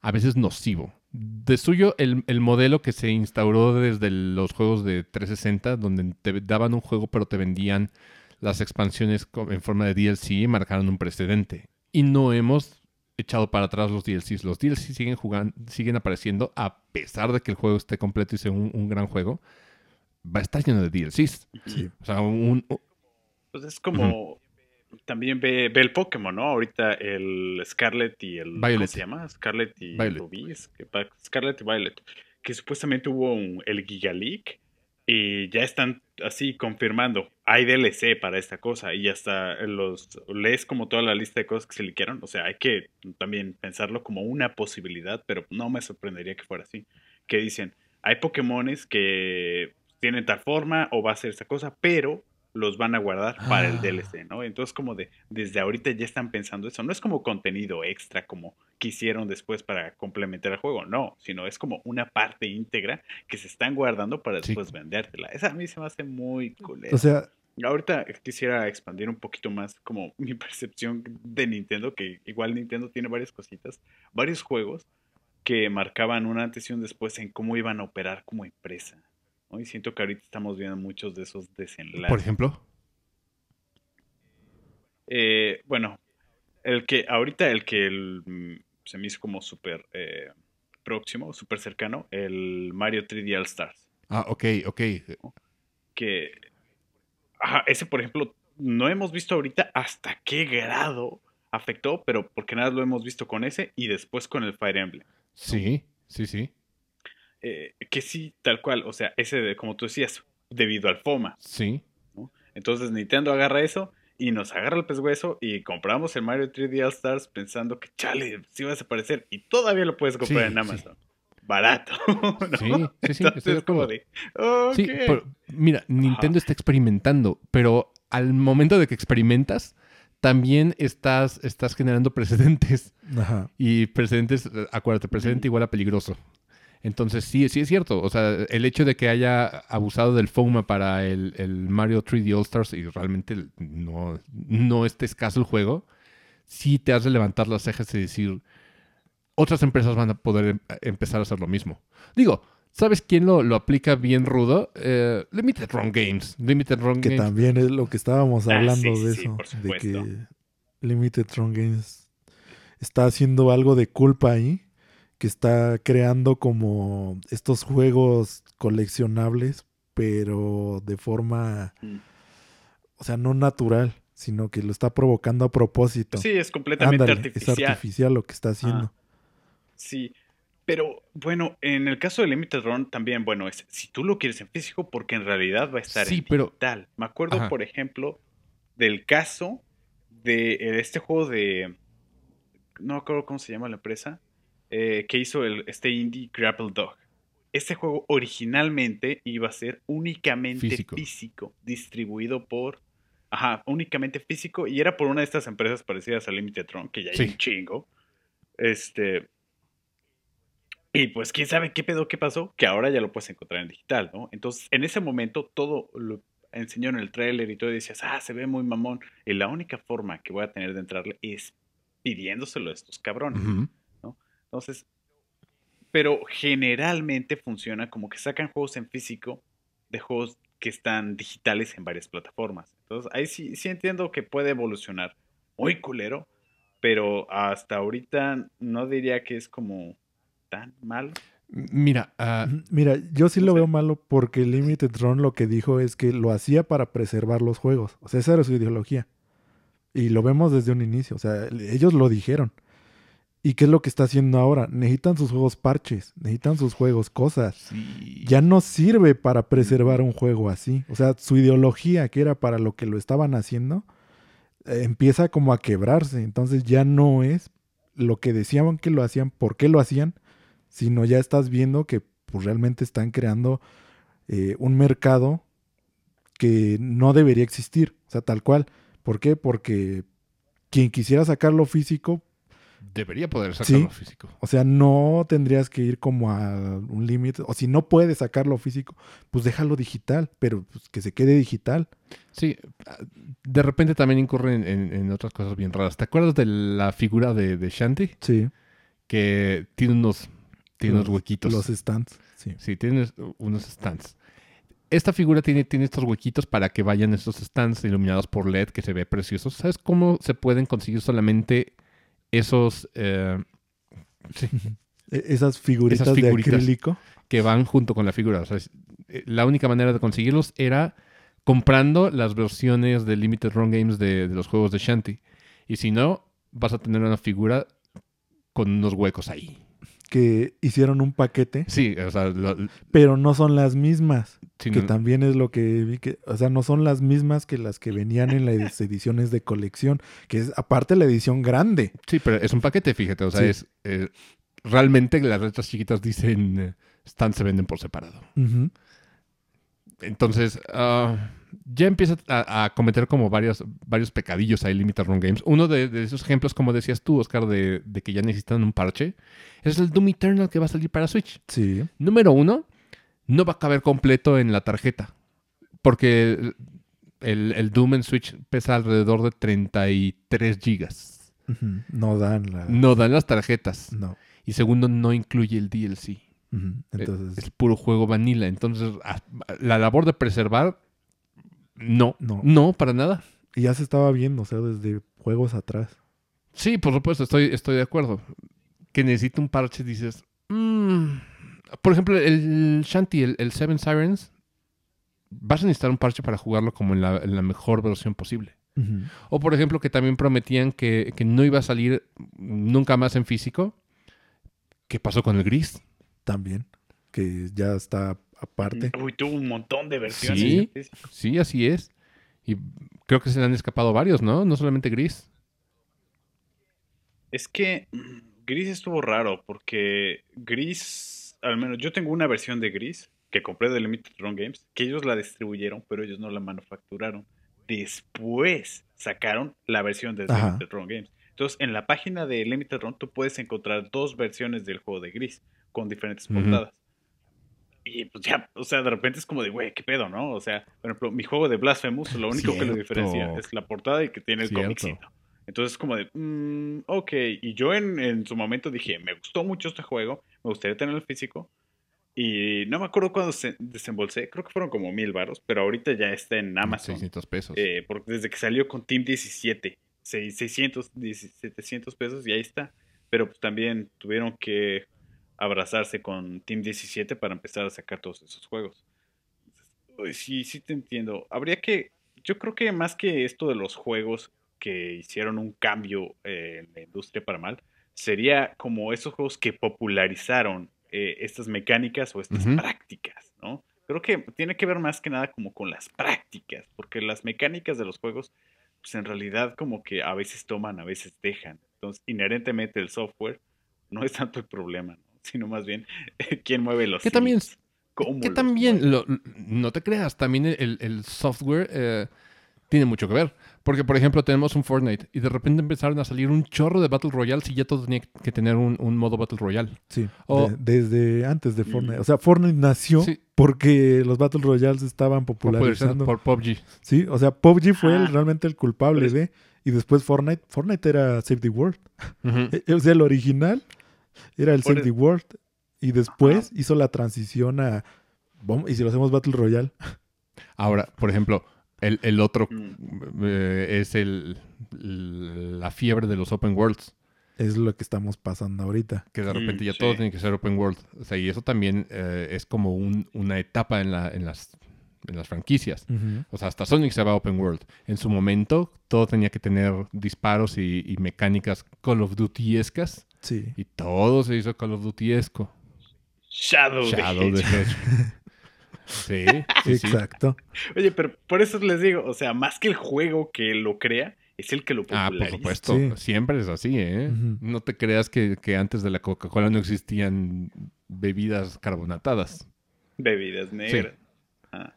A: a veces nocivo. De suyo, el, modelo que se instauró desde los juegos de 360, donde te daban un juego pero te vendían las expansiones en forma de DLC, marcaron un precedente. Y no hemos echado para atrás los DLCs. Los DLCs siguen jugando, siguen apareciendo a pesar de que el juego esté completo y sea un, gran juego. Va a estar lleno de DLCs. O sea, un,
C: pues es como también ve, ve, el Pokémon, ¿no? Ahorita el Scarlet y el...
A: Violet. ¿Cómo
C: se llama? Scarlet y Ruby. Scarlet y Violet. Que supuestamente hubo un, el Giga Leak y ya están así confirmando. Hay DLC para esta cosa y hasta los lees como toda la lista de cosas que se liquearon. O sea, hay que también pensarlo como una posibilidad, pero no me sorprendería que fuera así. Que dicen, hay Pokémones que tienen tal forma o va a ser esta cosa, pero los van a guardar para el ah. DLC, ¿no? Entonces como de, desde ahorita ya están pensando eso, no es como contenido extra como quisieron después para complementar el juego, no, sino es como una parte íntegra que se están guardando para después vendértela. Esa a mí se me hace muy cool.
B: O sea,
C: ahorita quisiera expandir un poquito más como mi <laughs> percepción de Nintendo, que igual Nintendo tiene varias cositas, varios juegos que marcaban un antes y un después en cómo iban a operar como empresa. Y siento que ahorita estamos viendo muchos de esos desenlaces.
A: Por ejemplo.
C: Eh, bueno, el que ahorita el que mm, se me hizo como súper eh, próximo, súper cercano, el Mario 3D All Stars.
A: Ah, ok, ok.
C: Que, ajá, ese por ejemplo, no hemos visto ahorita hasta qué grado afectó, pero porque nada lo hemos visto con ese y después con el Fire Emblem.
A: Sí, sí, sí.
C: Eh, que sí, tal cual, o sea, ese de, como tú decías, debido al FOMA.
A: Sí.
C: Entonces Nintendo agarra eso y nos agarra el pescuezo y compramos el Mario 3D All Stars pensando que, chale, sí va a desaparecer y todavía lo puedes comprar en Amazon. Barato. <laughs>
A: Sí, sí, sí. estoy como de, mira, Nintendo está experimentando, pero al momento de que experimentas, también estás, estás generando precedentes. Ajá. Y precedentes, acuérdate, precedente igual a peligroso. Entonces sí, sí es cierto. O sea, el hecho de que haya abusado del FOMA para el, Mario 3D All Stars y realmente no, no esté escaso el juego, sí te hace levantar las cejas y decir, otras empresas van a poder em, empezar a hacer lo mismo. Digo, ¿sabes quién lo, lo aplica bien rudo? Eh, Limited Run Games. Limited Run
B: que también es lo que estábamos ah, hablando de eso. de que Limited Run Games está haciendo algo de culpa ahí que está creando como estos juegos coleccionables, pero de forma, mm. o sea, no natural, sino que lo está provocando a propósito.
C: Sí, es completamente artificial.
B: Es artificial lo que está haciendo.
C: sí, pero bueno, en el caso de Limited Run también, bueno, es si tú lo quieres en físico, porque en realidad va a estar en pero... digital. Me acuerdo, por ejemplo, del caso de, de este juego de... No me acuerdo cómo se llama la empresa eh, que hizo el, este indie Grapple Dog. Este juego originalmente iba a ser únicamente físico, distribuido por. Ajá, únicamente físico, y era por una de estas empresas parecidas a Limited Tron, que ya hay un chingo. Este. Y pues quién sabe qué pedo, qué pasó, que ahora ya lo puedes encontrar en digital, ¿no? Entonces, en ese momento todo lo enseñó en el trailer y todo y decías, ah, se ve muy mamón. Y la única forma que voy a tener de entrarle es pidiéndoselo a estos cabrones. Entonces, pero generalmente funciona como que sacan juegos en físico de juegos que están digitales en varias plataformas. Entonces, ahí sí, sí entiendo que puede evolucionar. Muy culero, pero hasta ahorita no diría que es como tan mal.
A: Mira, ah,
B: mira, yo sí lo veo malo porque Limited Run lo que dijo es que lo hacía para preservar los juegos. O sea, esa era su ideología. Y lo vemos desde un inicio. O sea, ellos lo dijeron. ¿Y qué es lo que está haciendo ahora? Necesitan sus juegos parches, necesitan sus juegos cosas. Ya no sirve para preservar un juego así. O sea, su ideología, que era para lo que lo estaban haciendo, eh, empieza como a quebrarse. Entonces ya no es lo que decían que lo hacían, por qué lo hacían, sino ya estás viendo que pues, realmente están creando eh, un mercado que no debería existir. O sea, tal cual. ¿Por qué? Porque quien quisiera sacarlo físico,
A: debería poder sacarlo físico.
B: O sea, no tendrías que ir como a un límite. O si no puedes sacarlo físico, pues déjalo digital, pero pues, que se quede digital.
A: Sí, de repente también incurren en, otras cosas bien raras. ¿Te acuerdas de la figura de, Shanti?
B: Sí.
A: Que tiene unos, tiene unos huequitos.
B: Los stands. Sí.
A: sí, tiene unos stands. Esta figura tiene, tiene estos huequitos para que vayan estos stands iluminados por LED que se ve preciosos. ¿Sabes cómo se pueden conseguir solamente esos... Eh, <laughs>
B: e-, esas, figuritas de acrílico.
A: Que van junto con la figura. Eh, la única manera de conseguirlos era comprando las versiones de Limited Run Games de, los juegos de Shanty. Y si no, vas a tener una figura con unos huecos ahí.
B: Que hicieron un paquete.
A: Sí, o sea,
B: pero no son las mismas que también es lo que vi que, o sea, no son las mismas que las que venían en las <laughs> ediciones de colección, que es aparte la edición grande.
A: Sí, pero es un paquete, fíjate, o sea, es eh, realmente las letras chiquitas dicen eh, están se venden por separado. Entonces, ah, ya empieza a, cometer como varios, varios pecadillos ahí Limited Run Games. Uno de, esos ejemplos, como decías tú, Oscar, de, de, que ya necesitan un parche, es el Doom Eternal que va a salir para Switch.
B: Sí.
A: Número uno, no va a caber completo en la tarjeta. Porque el, Doom en Switch pesa alrededor de 33 gigas.
B: No dan
A: No dan las tarjetas.
B: No.
A: Y segundo, no incluye el DLC.
B: Entonces...
A: Es, puro juego vanilla. Entonces, la labor de preservar, no. No. No, para nada.
B: Y ya se estaba viendo, o sea, desde juegos atrás.
A: Sí, por supuesto, estoy, estoy de acuerdo. Que necesita un parche, dices, mmm, por ejemplo, el Shanty, el, Seven Sirens, vas a necesitar un parche para jugarlo como en la, mejor versión posible. O por ejemplo, que también prometían que, no iba a salir nunca más en físico. ¿Qué pasó con el gris?
B: También, que ya está aparte.
C: Uy, tuvo un montón de versiones.
A: Sí, sí, así es. Y creo que se le han escapado varios, ¿no? No solamente gris.
C: Es que mm, gris estuvo raro porque gris al menos yo tengo una versión de Gris que compré de Limited Run Games, que ellos la distribuyeron, pero ellos no la manufacturaron. después sacaron la versión de Limited Run Games. Entonces, en la página de Limited Run tú puedes encontrar dos versiones del juego de Gris con diferentes portadas. Y pues ya, o sea, de repente es como de, güey, qué pedo, ¿no? O sea, por ejemplo, mi juego de Blasphemous, lo único que lo diferencia es la portada y que tiene el cómicito. Entonces, como de, mm, ok. Y yo en, en, su momento dije, me gustó mucho este juego, me gustaría tener el físico. Y no me acuerdo cuándo se desembolsé, creo que fueron como mil baros, pero ahorita ya está en Amazon.
A: 600 pesos.
C: Eh, porque desde que salió con Team 17, 600, 700 pesos y ahí está. Pero pues también tuvieron que abrazarse con Team 17 para empezar a sacar todos esos juegos. sí, sí te entiendo. Habría que, yo creo que más que esto de los juegos que hicieron un cambio eh, en la industria para mal, sería como esos juegos que popularizaron eh, estas mecánicas o estas prácticas, ¿no? Creo que tiene que ver más que nada como con las prácticas, porque las mecánicas de los juegos, pues en realidad como que a veces toman, a veces dejan. Entonces, inherentemente el software no es tanto el problema, ¿no? <laughs> sino más bien quién mueve los
A: que también que también no te creas también el, software eh, tiene mucho que ver. Porque por ejemplo tenemos un Fortnite y de repente empezaron a salir un chorro de Battle Royale si ya todo tenía que tener un, modo Battle Royale.
B: Sí desde antes de Fortnite. O sea Fortnite nació porque los Battle Royales estaban popularizando.
A: Por PUBG
B: sí o sea PUBG fue realmente el culpable de y después Fortnite Fortnite era Save the World. <laughs> O sea el original era el Save the World. Y después hizo la transición a. ¿Y si lo hacemos Battle Royale? <laughs>
A: Ahora, por ejemplo, el, otro mm. eh, es el, la fiebre de los open worlds.
B: Es lo que estamos pasando ahorita.
A: Que de repente ya todo tiene que ser open world. O sea, y eso también eh, es como una etapa en, la, en, las, en las franquicias. O sea, hasta Sonic se va a open world. En su momento, todo tenía que tener disparos y, y mecánicas Call of Duty-escas
B: Sí.
A: Y todo se hizo Call of Duty-esco.
C: Shadow,
A: Shadow
C: the <laughs>
A: Sí,
B: exacto.
C: Oye, pero por eso les digo, o sea, más que el juego que lo crea, es el que lo populariza.
A: Ah, por supuesto. Siempre es así, ¿eh? No te creas que, antes de la Coca-Cola no existían bebidas carbonatadas.
C: Bebidas negras.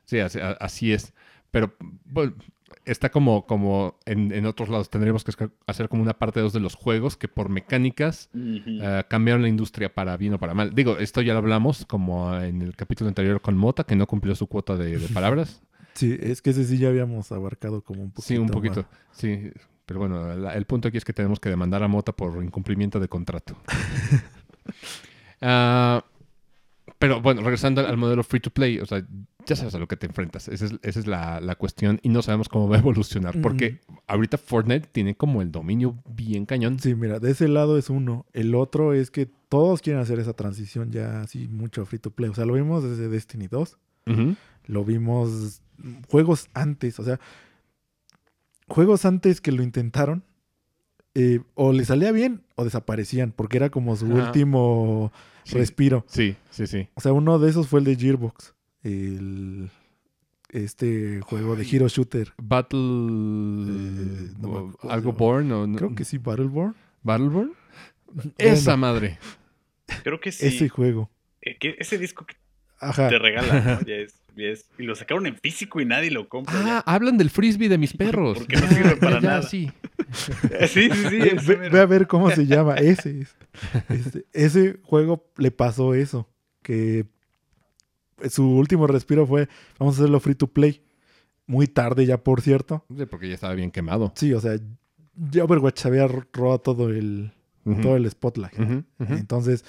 A: Sí, así, así, es. Pero bueno, está como, como en, otros lados. Tendríamos que hacer como una parte dos de los juegos que por mecánicas eh, cambiaron la industria para bien o para mal. Digo, esto ya lo hablamos como en el capítulo anterior con Mota, que no cumplió su cuota de, palabras. <laughs>
B: Sí, es que ese sí ya habíamos abarcado como un poquito.
A: Sí, un poquito. Sí, pero bueno, el punto aquí es que tenemos que demandar a Mota por incumplimiento de contrato. <laughs> Ah, pero bueno, regresando al modelo free to play, o sea, ya sabes a lo que te enfrentas. Esa es, la, cuestión y no sabemos cómo va a evolucionar. Porque ahorita Fortnite tiene como el dominio bien cañón.
B: Sí, mira, de ese lado es uno. El otro es que todos quieren hacer esa transición ya así mucho free to play. O sea, lo vimos desde Destiny 2. Lo vimos juegos antes. O sea, juegos antes que lo intentaron. Eh, o le salía bien o desaparecían. Porque era como su último respiro.
A: Sí, sí, sí.
B: O sea, uno de esos fue el de Gearbox el este juego de Hero Shooter.
A: Battle. Eh, ¿Algo Born? O,
B: Creo que sí, Battleborn.
A: ¿Battleborn? Esa madre.
C: Creo que sí.
B: Ese juego.
C: Eh, ese disco que te regalan, <laughs> ya es, Y lo sacaron en físico y nadie lo compra.
A: Ah, hablan del frisbee de mis perros.
C: Porque no sirve para <laughs> nada. <laughs>
A: Sí.
C: sí, sí, sí.
B: Ve, a ver cómo se llama. Ese, este, ese juego le pasó eso. Que su último respiro fue, vamos a hacerlo free to play. Muy tarde ya, por cierto.
A: Sí, porque ya estaba bien quemado.
B: Sí, o sea, ya Overwatch había robado todo el, todo el spotlight. Entonces,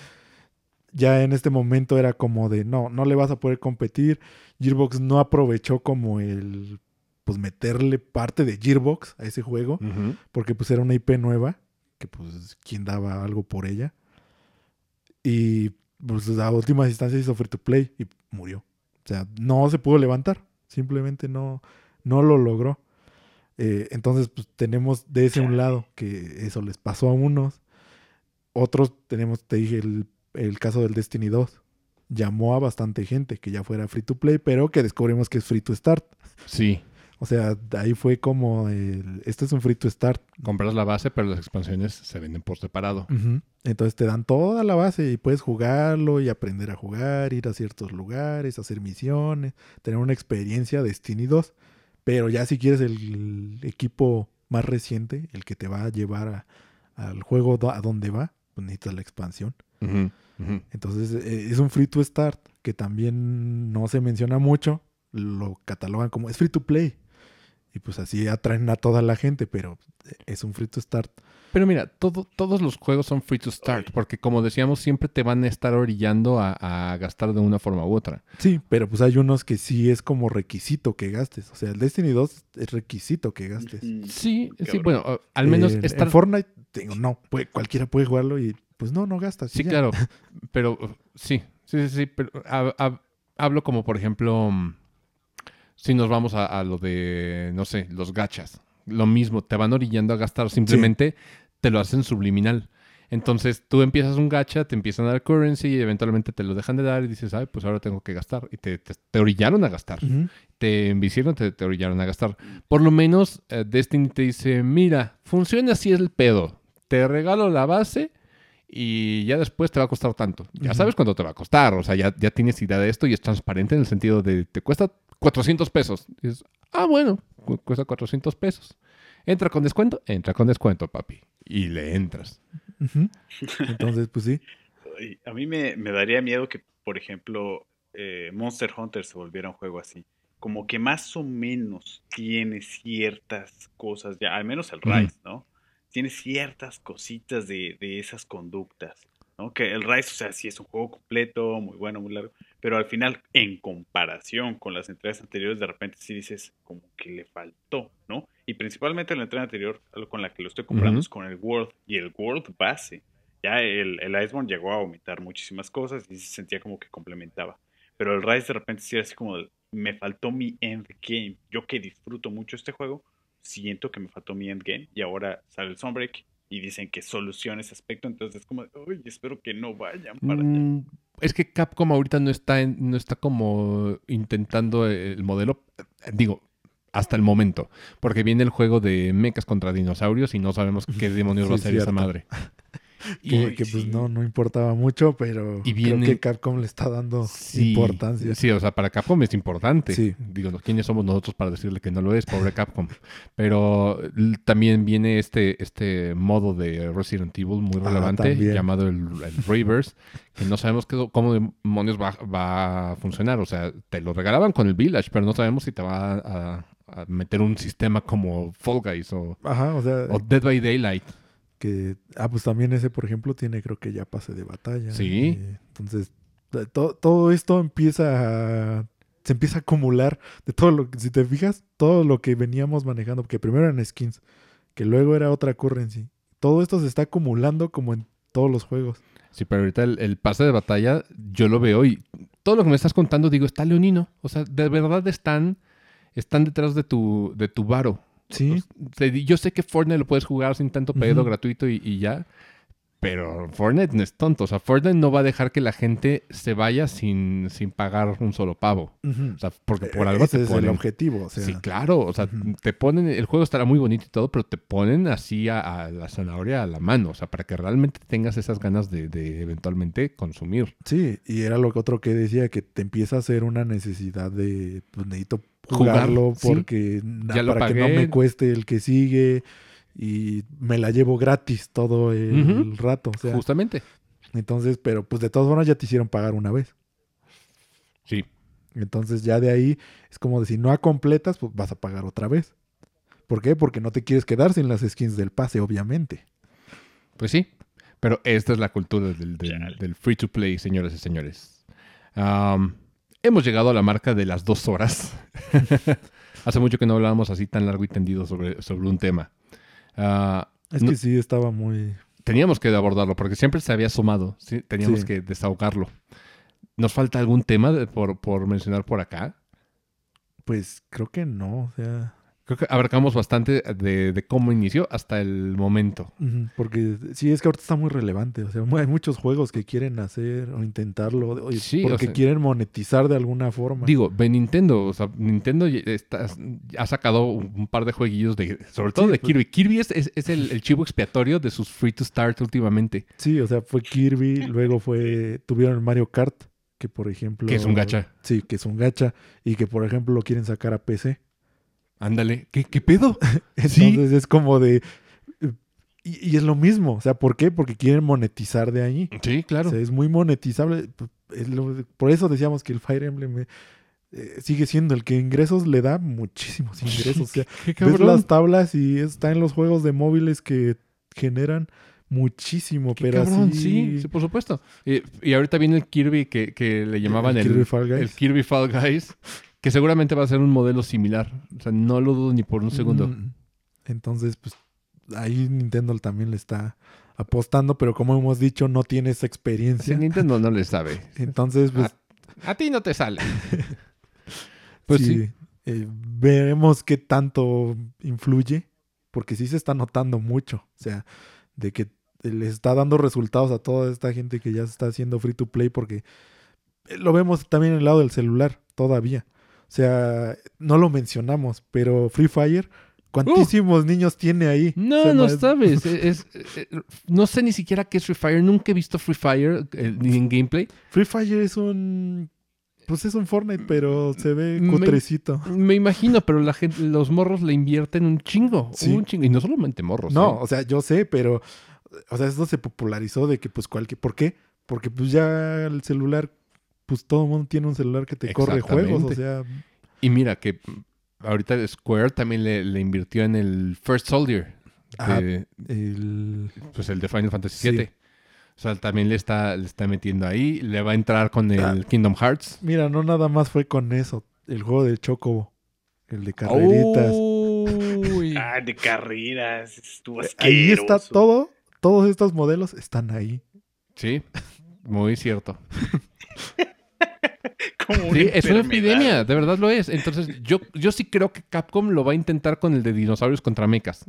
B: ya en este momento era como de, no, no le vas a poder competir. Gearbox no aprovechó como el, pues meterle parte de Gearbox a ese juego, porque pues era una IP nueva, que pues quien daba algo por ella. Y pues a últimas instancias hizo free to play y murió. O sea, no se pudo levantar. Simplemente no, no lo logró. Eh, entonces, pues tenemos de ese un lado que eso les pasó a unos. Otros tenemos, te dije, el, el caso del Destiny 2. Llamó a bastante gente que ya fuera free to play, pero que descubrimos que es free to start.
A: Sí.
B: O sea, ahí fue como, el, este es un free to start.
A: Compras la base, pero las expansiones se venden por separado.
B: Entonces te dan toda la base y puedes jugarlo y aprender a jugar, ir a ciertos lugares, hacer misiones, tener una experiencia Destiny 2. Pero ya si quieres el, equipo más reciente, el que te va a llevar al juego a donde va, pues necesitas la expansión. Entonces eh, es un free to start que también no se menciona mucho, lo catalogan como es free to play. Y pues así atraen a toda la gente, pero es un free to start.
A: Pero mira, todo, todos los juegos son free to start, porque como decíamos, siempre te van a estar orillando a, gastar de una forma u otra.
B: Sí, pero pues hay unos que sí es como requisito que gastes. O sea, el Destiny 2 es requisito que gastes.
A: Sí, sí, bueno, al menos
B: en, en Fortnite, no, cualquiera puede jugarlo y pues no, no gastas.
A: Sí, claro, <laughs> pero sí, sí, sí, sí, pero hablo como por ejemplo mm, si nos vamos a, lo de, no sé, los gachas. Lo mismo, te van orillando a gastar, simplemente te lo hacen subliminal. Entonces tú empiezas un gacha, te empiezan a dar currency y eventualmente te lo dejan de dar y dices, ay, pues ahora tengo que gastar. Y te, te, orillaron a gastar. Te envicieron, te, te, orillaron a gastar. Por lo menos eh, Destiny te dice, mira, funciona así el pedo. Te regalo la base y ya después te va a costar tanto. Ya sabes cuánto te va a costar. O sea, ya, ya tienes idea de esto y es transparente en el sentido de te cuesta 400 pesos. Y dices, ah, bueno, cuesta 400 pesos. ¿Entra con descuento? Entra con descuento, papi. Y le entras.
B: Entonces, pues sí. <laughs>
C: A mí me, daría miedo que, por ejemplo, eh, Monster Hunter se volviera un juego así. Como que más o menos tiene ciertas cosas, ya, al menos el Rise, ¿no? Tiene ciertas cositas de, de esas conductas. ¿no? Que el Rise, o sea, sí es un juego completo, muy bueno, muy largo, pero al final, en comparación con las entregas anteriores, de repente sí dices como que le faltó, ¿no? Y principalmente la entrega anterior, con la que lo estoy comprando, es con el World y el World base. Ya el, el Iceborne llegó a aumentar muchísimas cosas y se sentía como que complementaba. Pero el Rise de repente sí era así como, me faltó mi endgame. Yo que disfruto mucho este juego, siento que me faltó mi endgame y ahora sale el Sunbreak y dicen que soluciona ese aspecto, entonces es como, uy, espero que no vayan para allá. Mm,
A: es que Capcom ahorita no está, no está como intentando el modelo, digo, hasta el momento, porque viene el juego de mechas contra dinosaurios y no sabemos qué <laughs> demonios va a ser esa madre. <laughs>
B: que, pues no, no importaba mucho, pero creo que Capcom le está dando importancia.
A: Sí, o sea, para Capcom es importante. Sí. Digo, ¿quiénes somos nosotros para decirle que no lo es? Pobre Capcom. Pero también viene este, este modo de Resident Evil muy ah, relevante llamado el, Reverse, que no sabemos cómo demonios va, va, a funcionar. O sea, te lo regalaban con el Village, pero no sabemos si te va a, meter un sistema como Fall Guys o, o Dead by Daylight
B: ah, pues también ese, por ejemplo, tiene creo que ya pase de batalla.
A: Sí.
B: entonces, todo esto empieza a, se empieza a acumular de todo lo que, si te fijas, todo lo que veníamos manejando, porque primero eran skins, que luego era otra currency. Todo esto se está acumulando como en todos los juegos.
A: Sí, pero ahorita el, pase de batalla yo lo veo y todo lo que me estás contando, digo, está leonino. O sea, de verdad están, están detrás de tu, de tu varo.
B: Sí.
A: yo sé que Fortnite lo puedes jugar sin tanto pedo, gratuito y, ya. Pero Fortnite no es tonto. O sea, Fortnite no va a dejar que la gente se vaya sin, sin pagar un solo pavo. O sea, porque por algo
B: Ese es el objetivo.
A: Sí, claro. O sea, te ponen... El juego estará muy bonito y todo, pero te ponen así a, la zanahoria a la mano. O sea, para que realmente tengas esas ganas de, eventualmente consumir.
B: Sí, y era lo otro que decía, que te empieza a hacer una necesidad de... Pues necesito jugarlo porque para que no me cueste el que sigue y me la llevo gratis todo el rato. O sea,
A: Justamente.
B: Entonces, pero pues de todas formas ya te hicieron pagar una vez.
A: Sí.
B: Entonces ya de ahí es como decir, no a completas, pues vas a pagar otra vez. ¿Por qué? Porque no te quieres quedar sin las skins del pase, obviamente.
A: Pues sí, pero esta es la cultura del, del, free to play, señoras y señores. Hemos llegado a la marca de las dos horas. <laughs> Hace mucho que no hablábamos así tan largo y tendido sobre, sobre un tema.
B: Ah, es que sí, estaba muy...
A: Teníamos que abordarlo porque siempre se había sumado. ¿sí? Teníamos que desahogarlo. ¿Nos falta algún tema por, por mencionar por acá?
B: Pues creo que no. O sea,
A: Creo que abarcamos bastante de, cómo inició hasta el momento.
B: Porque sí, es que ahorita está muy relevante. O sea, hay muchos juegos que quieren hacer o intentarlo porque quieren monetizar de alguna forma.
A: Digo, ve Nintendo. O sea, Nintendo ha sacado un par de jueguillos, de, sobre todo de pues Kirby. Kirby es, es, el, chivo expiatorio de sus free to start últimamente.
B: Sí, o sea, fue Kirby, luego fue tuvieron el Mario Kart, que por ejemplo...
A: Que es un gacha.
B: Sí, que es un gacha. Y que por ejemplo lo quieren sacar a PC.
A: Ándale, ¿qué, qué pedo? <laughs>
B: Entonces es como de... Y, es lo mismo, o sea, ¿por qué? Porque quieren monetizar de ahí.
A: Sí, claro.
B: O sea, es muy monetizable. por eso decíamos que el Fire Emblem eh, sigue siendo el que ingresos le da muchísimos <laughs> ingresos. O sea, ves las tablas y está en los juegos de móviles que generan muchísimo, pero así...
A: Sí, por supuesto. Y, ahorita viene el Kirby que, le llamaban el, Kirby Fall Guys. el Kirby Fall Guys, <laughs> que seguramente va a ser un modelo similar. O sea, no lo dudo ni por un segundo. Mm,
B: entonces, pues ahí Nintendo también le está apostando, pero como hemos dicho, no tiene esa experiencia.
A: Nintendo no le sabe. <laughs>
B: Entonces, pues...
A: A, ti no te sale. <laughs>
B: pues sí. Eh, veremos qué tanto influye, porque sí se está notando mucho. O sea, de que le está dando resultados a toda esta gente que ya se está haciendo free to play, porque lo vemos también en el lado del celular todavía. O sea, no lo mencionamos, pero Free Fire ¿Cuántísimos niños tiene ahí?
A: No, no sabes. <laughs> Es, no sé ni siquiera qué es Free Fire. Nunca he visto Free Fire eh, ni en gameplay.
B: Free Fire es un. Pues es un Fortnite, pero se ve cutrecito.
A: Me, imagino, pero la gente, los morros le invierten un chingo. Un chingo. Y no solamente morros.
B: No, ¿eh? o sea, yo sé, pero. O sea, esto se popularizó de que, pues, cualquier. ¿Por qué? Porque, pues, ya el celular. Pues todo el mundo tiene un celular que te corre juegos. O sea.
A: Y mira, que ahorita Square también le, invirtió en el First Soldier. Ah, el... Pues el de Final Fantasy VII. O sea, también le está, le está metiendo ahí. Le va a entrar con el ah. Kingdom Hearts.
B: Mira, no nada más fue con eso. El juego de Chocobo. El de carreritas. <laughs>
C: ah, de carreras. Estuvo
B: eh, Ahí está todo. Todos estos modelos están ahí.
A: Sí, muy cierto. <laughs> sí, es una epidemia, de verdad lo es. Entonces, yo, yo sí creo que Capcom lo va a intentar con el de dinosaurios contra mechas.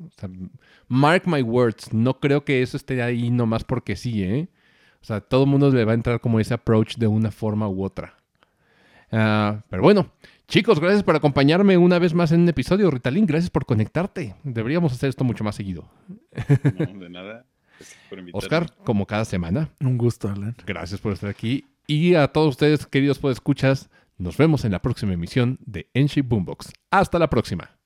A: mark my words, no creo que eso esté ahí nomás porque sí, ¿eh? O sea, todo el mundo le va a entrar como ese approach de una forma u otra. Ah, pero bueno, chicos, gracias por acompañarme una vez más en un episodio. Ritalin, gracias por conectarte. Deberíamos hacer esto mucho más seguido.
C: No, de nada.
A: Oscar, como cada semana.
B: Un gusto, Alan.
A: Gracias por estar aquí y a todos ustedes, queridos escuchas, nos vemos en la próxima emisión de Enshi Boombox. Hasta la próxima.